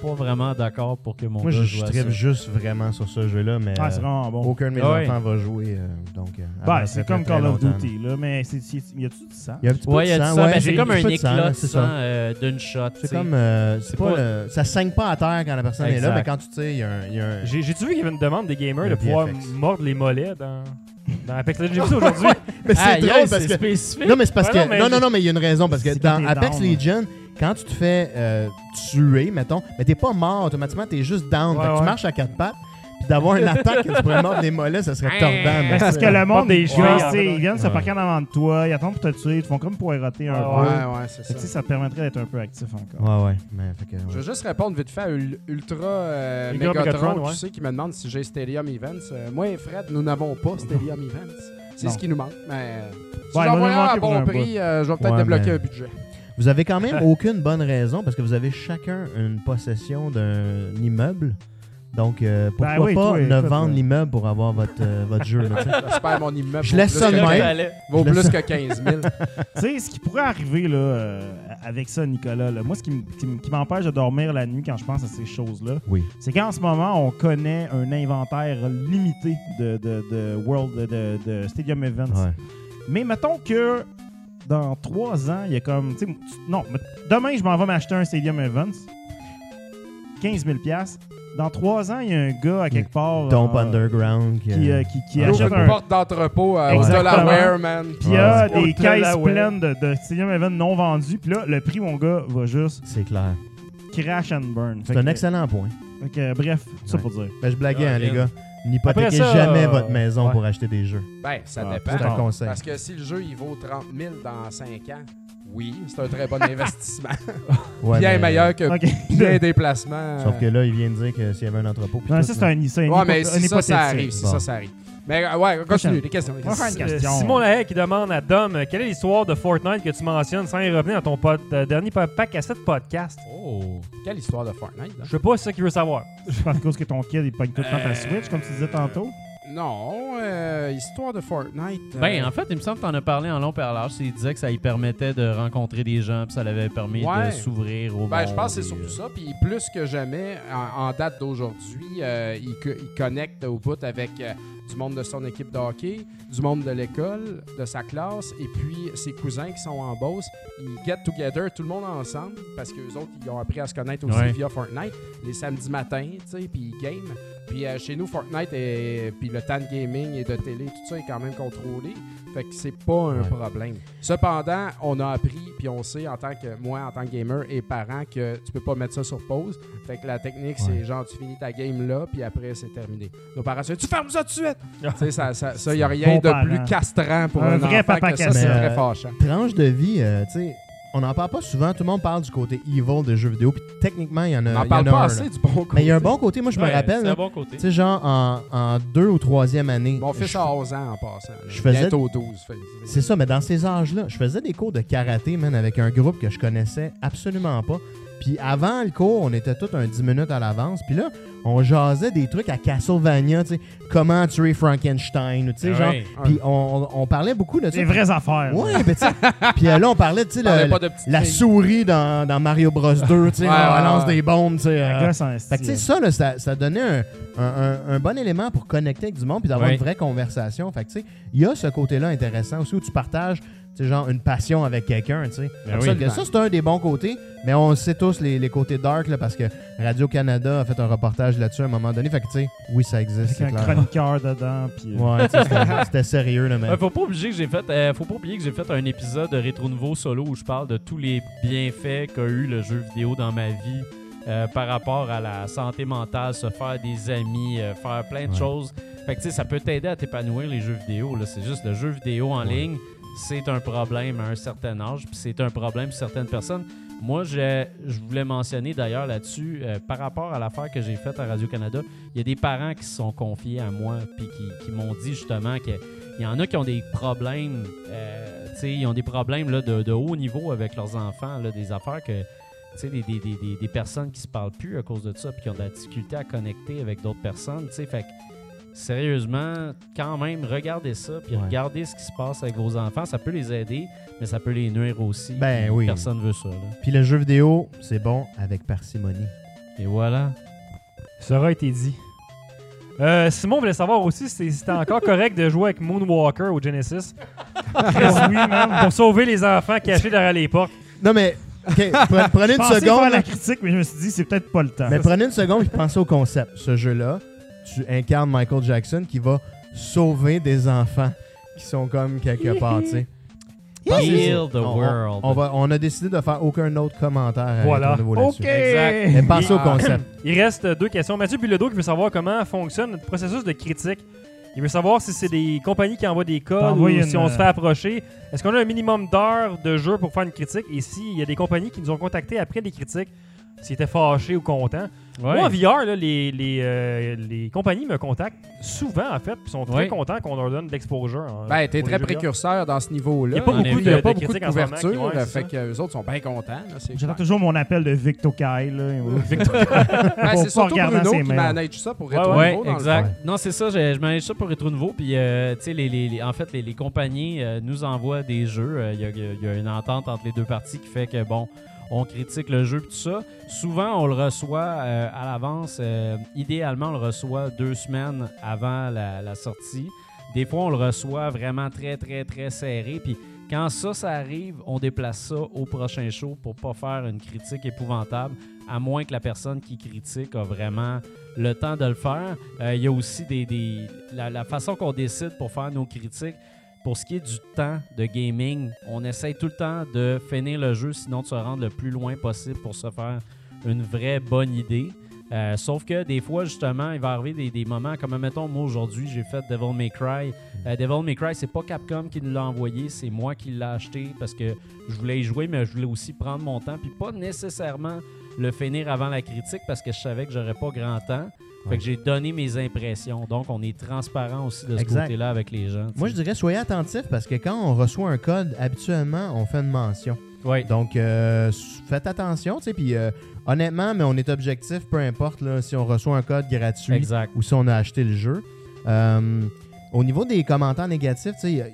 pas vraiment d'accord pour que mon Moi, gars je, joue je à tripe ça. juste vraiment sur ce jeu-là, mais Ah, c'est euh, vraiment bon. aucun de mes Ah ouais. enfants va jouer. euh, donc, euh, Ben, c'est très, comme très Call of longtemps. Duty, là, mais c'est- c'est- y a-tu du sang? Il y a un petit peu Ouais, il y a de du sang. sang, ouais, mais c'est comme un un petit peu de sang, éclat de c'est sang ça. euh, d'une shot. C'est sais. comme. euh, c'est C'est pas, pas- le- ça saigne pas à terre quand la personne est là, Exact. mais quand tu tires, il y a un. il y a un- J'ai- J'ai-tu vu qu'il y avait une demande des gamers Le de pouvoir VFX. mordre les mollets dans, dans Apex Legends aujourd'hui. Mais c'est Aïe, drôle parce que. spécifique. Non, mais c'est parce Ouais, que. non, mais Non, non, non, mais il y a une raison. Parce que dans Apex down, Legion, quand tu te fais euh, tuer, mettons, mais t'es pas mort automatiquement, t'es juste down. Ouais, Fait que tu marches à quatre pattes, d'avoir une attaque que tu pourrais mordre les mollets, ça serait tordant. mais Ben, c'est parce que le monde, tu sais, fait. ils viennent se parquer en avant de toi, ils attendent pour te tuer, ils te font comme poireauter un Ouais, peu. Ouais, ouais, c'est tu sais, ça. ça te permettrait d'être un peu actif encore. Ouais, ouais. Mais, fait que, Je veux juste répondre vite fait à Ul- Ultra euh, Megatron, Megatron, ouais. tu sais, qui me demande si j'ai Stadium Events. Euh, moi et Fred, nous n'avons pas Stadium Events. C'est ce qui nous manque. Mais si Ouais, j'en un à pour bon un prix, euh, je vais peut-être débloquer mais- un budget. Vous avez quand même aucune bonne raison parce que vous avez chacun une possession d'un immeuble. Donc, euh, pourquoi Ben oui, pas toi, ne vendre euh, l'immeuble pour avoir votre, euh, votre jeu? sais? J'espère mon immeuble Je laisse ça de même. vaut Je plus que 15 000. Tu sais, ce qui pourrait arriver là, euh, avec ça, Nicolas, là, moi, ce qui, m'empêche de dormir la nuit quand je pense à ces choses-là, Oui. c'est qu'en ce moment, on connaît un inventaire limité de, de, de World, de, de- Stadium Events. Ouais. Mais mettons que dans trois ans, il y a comme. tu sais, tu- Non, demain, je m'en vais m'acheter un Stadium Events. 15 000 Dans trois ans, il y a un gars à quelque part. Dump euh, Underground. Qui, Qui, euh, euh, qui, qui achète une un. porte d'entrepôt euh, Exactement. Delaware, man. Puis il y a Ouais. des caisses pleines de, de Stadium Events non vendus. Puis là, le prix, mon gars, va juste C'est clair. crash and burn. C'est un que- excellent point. fait que, bref, tout ça pour dire. Ben, je blaguais, Ah, hein, les gars. N'hypothéquez jamais euh, votre maison ouais. pour acheter des jeux. Ben, ça Ah, dépend. C'est un conseil. Parce que si le jeu il vaut 30 000 dans 5 ans, Oui, c'est un très bon investissement. Ouais, bien mais- meilleur que Ok. bien déplacement. Sauf que là, il vient de dire que s'il y avait un entrepôt. puis Non, tout, ça, c'est là. un, c'est un Ouais, hypo- mais un si ça, ça arrive. Si Bon. ça, ça arrive. Mais euh, ouais, continue, les questions. les On va faire questions. une Euh, question. Simon Lahey qui demande à Dom euh, quelle est l'histoire de Fortnite que tu mentionnes sans y revenir dans ton pod- euh, dernier pa- pack à 7 podcast. Oh, quelle histoire de Fortnite. hein? Je sais pas c'est ça qu'il veut savoir. Je pense cause que ton kid, il pogne tout le temps ta Switch, comme tu disais tantôt. Non, euh, histoire de Fortnite. euh, Ben, en fait, il me semble que t'en as parlé en long et en large. Il disait que ça lui permettait de rencontrer des gens, puis ça l'avait permis Ouais. de s'ouvrir au Ben, monde. je pense que c'est surtout euh, ça. Puis plus que jamais, en, en date d'aujourd'hui, euh, il, il connecte au bout avec euh, du monde de son équipe de hockey, du monde de l'école, de sa classe, et puis ses cousins qui sont en Beauce. Ils get together, tout le monde ensemble, parce qu'eux autres, ils ont appris à se connaître aussi Ouais. via Fortnite, les samedis matins, tu sais, puis ils game. Puis euh, chez nous, Fortnite et puis le temps de gaming et de télé, tout ça est quand même contrôlé. Fait que c'est pas un Ouais. problème. Cependant, on a appris, puis on sait en tant que moi, en tant que gamer et parent, que tu peux pas mettre ça sur pause. Fait que la technique, Ouais. c'est genre, tu finis ta game là, puis après, c'est terminé. Nos parents se disent, tu fermes ça tout de suite! tu sais, ça, ça, ça, y a rien Bon de parent. plus castrant pour Un un, vrai enfant papa que ça, c'est très fâchant. Tranche de vie, euh, tu sais, on n'en parle pas souvent. Tout le monde parle du côté evil des jeux vidéo. Puis techniquement, il y en a, On n'en parle pas un, assez là. du bon côté. Mais il y a un bon côté. Moi, je me ouais, rappelle, C'est un bon côté. tu sais, genre en, en deux ou troisième année. Mon fils a 11 ans en passant. je faisais- Bientôt 12. fait- C'est ça, mais dans ces âges-là, je faisais des cours de karaté, man, avec un groupe que je connaissais absolument pas. Puis avant le cours, on était tous un 10 minutes à l'avance. Puis là, on jasait des trucs à Castlevania, tu sais, comment tuer Frankenstein, ou tu sais, Ah genre. ouais. Puis on, on parlait beaucoup de ça. Des vraies affaires. Ouais, mais tu sais. Puis là, on parlait, tu sais, la souris dans, dans Mario Bros 2, tu sais, Ouais, on lance ouais. des bombes, tu sais. La euh. gosse en Fait que, tu sais, style. ça, là, ça, ça donnait un, un- un- un bon élément pour connecter avec du monde puis d'avoir Ouais. une vraie conversation. Fait que, tu sais, il y a ce côté-là intéressant aussi où tu partages, genre, une passion avec quelqu'un, tu sais. Ben Ça, oui. que ça, c'est un des bons côtés, mais on sait tous les, les côtés dark, là, parce que Radio-Canada a fait un reportage là-dessus à un moment donné. Fait que, tu sais, oui, ça existe, c'est Avec un clair. chroniqueur dedans. Puis, euh, Ouais, c'était- sérieux, là, mais... Ouais, faut pas oublier que j'ai fait euh, faut pas oublier que j'ai fait un épisode de Rétro Nouveau solo où je parle de tous les bienfaits qu'a eu le jeu vidéo dans ma vie euh, par rapport à la santé mentale, se faire des amis, euh, faire plein de Ouais. choses. Fait que tu sais, ça peut t'aider à t'épanouir les jeux vidéo là, c'est juste le jeu vidéo en Ouais. ligne, c'est un problème à un certain âge, puis c'est un problème pour certaines personnes. Moi, je, voulais mentionner d'ailleurs là-dessus, euh, par rapport à l'affaire que j'ai faite à Radio-Canada, il y a des parents qui se sont confiés à moi puis qui, m'ont dit justement que il y en a qui ont des problèmes, euh, tu sais, ils ont des problèmes là, de, haut niveau avec leurs enfants, des affaires que, tu sais, des, des personnes qui se parlent plus à cause de ça, puis qui ont de la difficulté à connecter avec d'autres personnes, tu sais, fait que, sérieusement, quand même, regardez ça, puis Ouais. regardez ce qui se passe avec vos enfants, ça peut les aider, mais ça peut les nuire aussi. Ben oui. Personne veut ça, là. Puis le jeu vidéo, c'est bon avec parcimonie. Et voilà. Ça aura été dit. Euh, Simon voulait savoir aussi si c'était encore correct de jouer avec Moonwalker au Genesis oui, man. pour sauver les enfants cachés derrière les portes. Non, mais... OK, pre- prenez Je une pensais seconde. faire là. la critique, mais je me suis dit, c'est peut-être pas le temps. Mais prenez une seconde et pensez au concept. Ce jeu-là, tu incarnes Michael Jackson qui va sauver des enfants qui sont comme quelque part, tu sais. Heal the On- on- world. On, va, on a décidé de faire aucun autre commentaire à Voilà. Rétro Nouveau là-dessus. Exact. Mais au concept. Il reste deux questions. Mathieu Bilodeau qui veut savoir comment fonctionne notre processus de critique. Il veut savoir si c'est des compagnies qui envoient des codes ou si on se euh, fait approcher. Est-ce qu'on a un minimum d'heures de jeu pour faire une critique? Et s'il y a des compagnies qui nous ont contactés après des critiques, s'ils étaient fâchés ou contents. Ouais. Moi, en VR, là, les, les, euh, les compagnies me contactent souvent, en fait, puis sont très Ouais. contents qu'on leur donne de l'exposure. en- Ben, t'es très VR. précurseur dans ce niveau-là. Il y a pas beaucoup a de- pas de beaucoup de moment couverture, là, fait ça. que les autres sont bien contents. J'attends toujours mon appel de Victo Kai. Là. Ben, c'est pas surtout regarder Bruno qui manage ça pour Retro Ouais, Nouveau, dans le exact. Non, c'est ça, je, je manage ça pour Retro Nouveau. Puis, euh, tu sais, les, en fait, les, compagnies euh, nous envoient des jeux. Il y, a- il y a une entente entre les deux parties qui fait que, bon, on critique le jeu et tout ça. Souvent, on le reçoit euh, à l'avance. Euh, idéalement, on le reçoit deux semaines avant la, sortie. Des fois, on le reçoit vraiment très, très, très serré. Puis, quand ça, ça arrive, on déplace ça au prochain show pour pas faire une critique épouvantable, à moins que la personne qui critique a vraiment le temps de le faire. Euh, Il y a aussi des, des- la, la façon qu'on décide pour faire nos critiques. Pour ce qui est du temps de gaming, on essaye tout le temps de finir le jeu, sinon de se rendre le plus loin possible pour se faire une vraie bonne idée. Euh, sauf que des fois, justement, il va arriver des, des moments comme, mettons, moi aujourd'hui, j'ai fait Devil May Cry. Euh, Devil May Cry, c'est pas Capcom qui nous l'a envoyé, c'est moi qui l'ai acheté parce que je voulais y jouer, mais je voulais aussi prendre mon temps, puis pas nécessairement le finir avant la critique parce que je savais que j'aurais pas grand temps. Fait que j'ai donné mes impressions. Donc, on est transparent aussi de ce côté-là avec les gens. Moi, je dirais soyez attentifs parce que quand on reçoit un code, habituellement, on fait une mention. Ouais. Donc, euh, faites attention, tu sais, puis euh, honnêtement, mais on est objectif, peu importe là, si on reçoit un code gratuit Exact. ou si on a acheté le jeu. Euh, au niveau des commentaires négatifs, tu sais,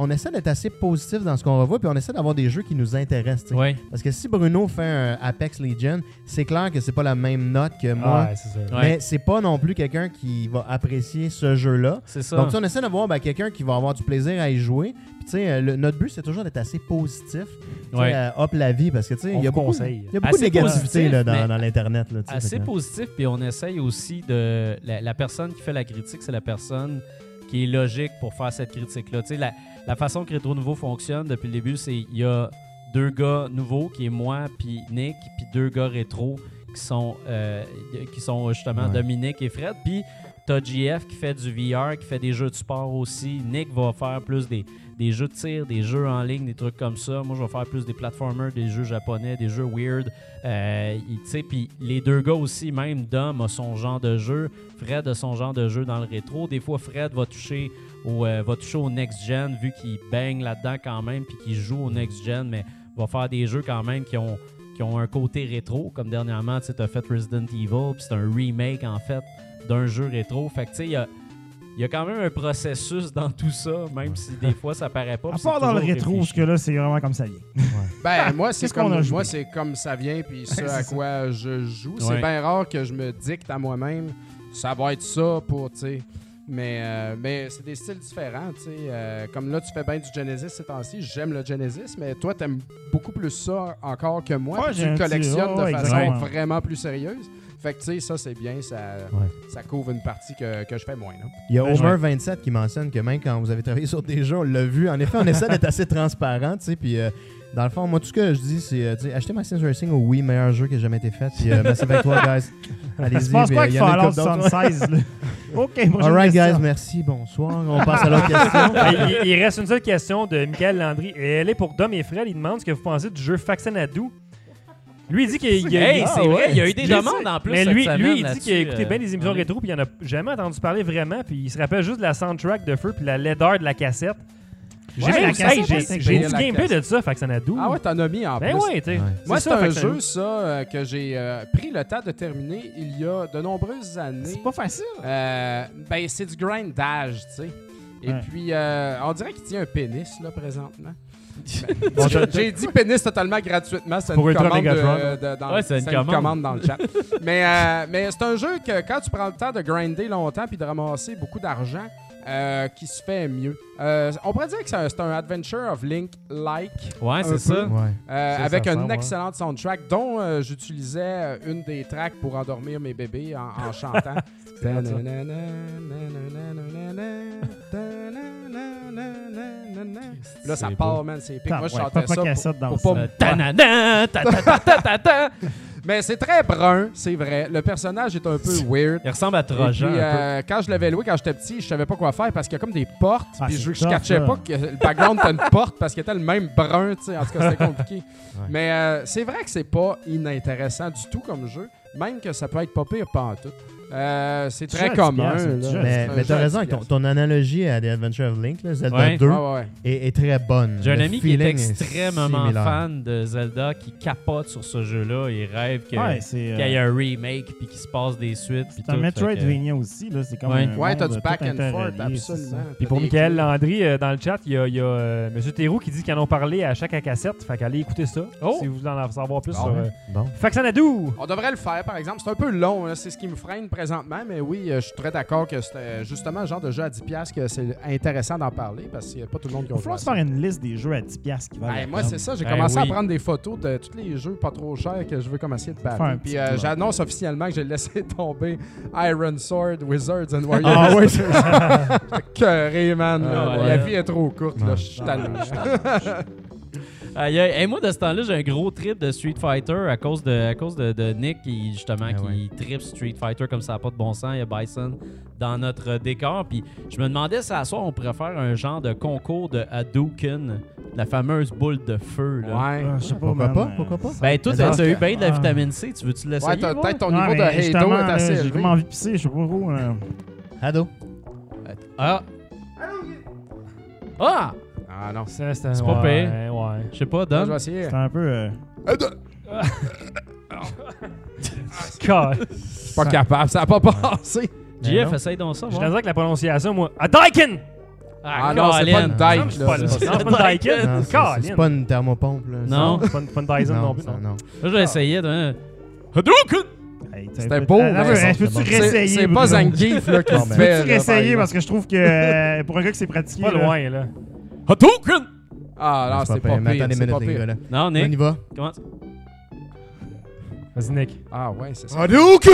on essaie d'être assez positif dans ce qu'on revoit, puis on essaie d'avoir des jeux qui nous intéressent. Parce que si Bruno fait un Apex Legion, c'est clair que c'est pas la même note que moi, Ouais, c'est ça. Ouais. mais c'est pas non plus quelqu'un qui va apprécier ce jeu-là. C'est ça. Donc, on essaie d'avoir ben, quelqu'un qui va avoir du plaisir à y jouer. Puis, tu sais, euh, le- notre but, c'est toujours d'être assez positif. Ouais. euh, hop la vie, parce que, tu sais, il y a beaucoup, y a beaucoup de négativité positif, là, dans, mais dans l'Internet. là, tu sais, assez positif, puis on essaye aussi de. La, la personne qui fait la critique, c'est la personne qui est logique pour faire cette critique-là. Tu sais, la, la façon que Rétro Nouveau fonctionne depuis le début, c'est il y a deux gars nouveaux, qui est moi puis Nick, puis deux gars rétro qui sont, euh, qui sont justement Ouais. Dominique et Fred. Puis t'as JF qui fait du VR, qui fait des jeux de sport aussi. Nick va faire plus des, des jeux de tir, des jeux en ligne, des trucs comme ça. Moi, je vais faire plus des platformers, des jeux japonais, des jeux weird. Euh, puis les deux gars aussi, même Dom a son genre de jeu, Fred a son genre de jeu dans le rétro. Des fois, Fred va toucher au, euh, va toucher au next gen vu qu'il baigne là-dedans quand même, puis qu'il joue au next gen, mais va faire des jeux quand même qui ont qui ont un côté rétro, comme dernièrement, tu as fait Resident Evil, puis c'est un remake en fait d'un jeu rétro. Fait que tu sais, il y a, y a quand même un processus dans tout ça, même si des fois ça paraît pas. À part dans le rétro, parce que là, c'est vraiment comme ça vient. Ben, moi, c'est comme, a joué? moi, c'est comme ça vient, puis ce à ça. quoi je joue. C'est Ouais. bien rare que je me dicte à moi-même, ça va être ça pour, tu sais. Mais, euh, mais c'est des styles différents, tu sais. Euh, comme là, tu fais bien du Genesis ces temps-ci. J'aime le Genesis, mais toi, t'aimes beaucoup plus ça encore que moi. Ouais, tu un le collectionnes de façon exactement. vraiment plus sérieuse. Fait que, tu sais, ça, c'est bien. Ça, ça couvre une partie que, que je fais moins, là. Il y a Ben, je- Homer27 qui mentionne que même quand vous avez travaillé sur des jeux, on l'a vu. En effet, on essaie d'être assez transparent, tu sais. Puis, euh, dans le fond, moi, tout ce que je dis, c'est euh, tu sais, achetez Maxim's Racing au oui, meilleur jeu qui a jamais été fait. Puis, euh, merci avec toi, guys. Allez-y. Penses puis, quoi qu'il Fallout couple d'autres. 76? là? OK, prochaine Alright, guys, merci. Bonsoir. On passe à l'autre question. Ben, il, il reste une seule question de Michael Landry. Et elle est pour Dom et Fred. Il demande ce que vous pensez du jeu Faxanadu. Lui, il dit qu'il y a. Hey, c'est Ah, vrai, ouais. il y a eu des Lui, demandes en plus. Mais cette lui, semaine lui il dit qu'il a écouté euh, bien des émissions en ligne. rétro, puis il en a jamais entendu parler vraiment, puis il se rappelle juste de la soundtrack de Feu, puis la laideur de la cassette. J'ai Ouais, hey, cassette, j'ai- c'est j'ai bien du la gameplay cassette. de ça, Faxanadu. Ah ouais, t'en as mis en Ben plus. ouais, tu sais. Ouais. Moi, c'est ça, un jeu, ça, euh, que j'ai euh, pris le temps de terminer il y a de nombreuses années. C'est pas facile. Euh, ben, c'est du grindage, tu sais. Et Ouais. puis, euh, on dirait qu'il tient un pénis, là, présentement. Ben, j'ai- J'ai dit pénis totalement gratuitement. C'est Pour une, Ultra commande de- de- dans- Ouais, c'est une c'est commande. dans le chat. mais euh, mais c'est un jeu que quand tu prends le temps de grinder longtemps puis de ramasser beaucoup d'argent, euh, qui se fait mieux. Euh, on pourrait dire que c'est un, c'est un Adventure of Link-like. Ouais, un c'est ça. peu. Ouais. Euh, Ça, avec ça une ressemble, excellente soundtrack dont euh, j'utilisais euh, une des tracks pour endormir mes bébés en, en chantant. Là, ça part, man, c'est épique. Moi, je chantais ça. pour- pas. Mais c'est très brun, c'est vrai. Le personnage est un peu weird. Il ressemble à Trojan. euh, quand je l'avais loué quand j'étais petit, je savais pas quoi faire parce qu'il y a comme des portes. Ah, puis je, tough, catchais pas que le background était une porte parce qu'il était le même brun, tu sais. En tout cas, c'était compliqué. Mais euh, c'est vrai que c'est pas inintéressant du tout comme jeu, même que ça peut être pas pire pas en tout. Euh, c'est très commun. 10 là. piastres, c'est un Mais, mais t'as raison, 10 ton, ton analogie à The Adventure of Link, là, Zelda Ouais. 2, Ouais, ouais, ouais. est, est très bonne. J'ai un ami qui est extrêmement fan de Zelda, qui capote sur ce jeu-là. Il rêve Ouais, qu'il y ait euh, un remake puis qu'il se passe des suites. C'est un fait que- Metroidvania aussi, là. C'est comme. Ouais. un Ouais, t'as du back and forth, absolument. Puis pour Michael. Landry, euh, dans le chat, il y a, il y a, M. Théroux qui dit qu'ils en ont parlé à chaque cassette. Fait qu'allez écouter ça. Oh! Si vous voulez en savoir plus sur Bon. Faxanadu. On devrait le faire, par exemple. C'est un peu long, là, c'est ce qui me freine présentement, mais oui, euh, je suis très d'accord que c'est justement le genre de jeu à 10$ piastres que c'est intéressant d'en parler parce qu'il n'y a pas tout le monde qui Il a va falloir se faire une liste des jeux à 10$ piastres qui valent Hey, la moi, c'est ça. J'ai Ben commencé oui. à prendre des photos de tous les jeux pas trop chers que je veux comme essayer de battre. Puis euh, j'annonce officiellement que j'ai laissé tomber Iron Sword, Wizards and Warriors. Ah ouais, c'est Cœuré, man. Ah, là. ouais. La vie est trop courte. là. Je suis tanné. Aïe, aïe. Hey, moi, de ce temps-là, j'ai un gros trip de Street Fighter à cause de, à cause de, de Nick, qui, justement, Ah qui ouais. tripe Street Fighter comme ça n'a pas de bon sens. Il y a Bison dans notre euh, décor. Puis je me demandais si à soir, on pourrait faire un genre de concours de Hadouken, la fameuse boule de feu. Là. Ouais. Ah, je sais pas, Pourquoi pas? euh, Pourquoi pas? Ben, toi, t'as eu bien de la Ah. vitamine C. Tu veux-tu l'essayer? Ouais, peut-être ton Ouais, niveau de Hado est assez J'ai comme envie de pisser, je sais pas trop. là. Ado. Ah! Ah! Ah non. C'est pas ouais, pire. Ouais. Je sais pas, Là, je vais essayer. C'était un peu. euh, God. Pas capable, ça a pas passé. JF, non. essaye donc ça, Je voir. avec la prononciation, moi. A Daikin! Ah non, c'est pas une dike, C'est là. pas, c'est une Daikin. C'est- c'est pas une thermopompe. Là. Non. C'est pas une, Dyson non, plus. ça, non. je vais essayer. toi. Hadouken! C'était beau, Ah, mais Peux-tu c'est. C'est réessayer? c'est pas? Zangief là, qui ben, fait. Peux-tu réessayer parce que je trouve que euh, pour un gars qui s'est pratiqué. Pas loin, là. Hadouken! Ah non, c'est pas pire. Mais pire. C'est pas les gars. pire. Non, On y Nick, va? commence. Vas-y, Nick. Ah ouais, c'est ça. Hadouken!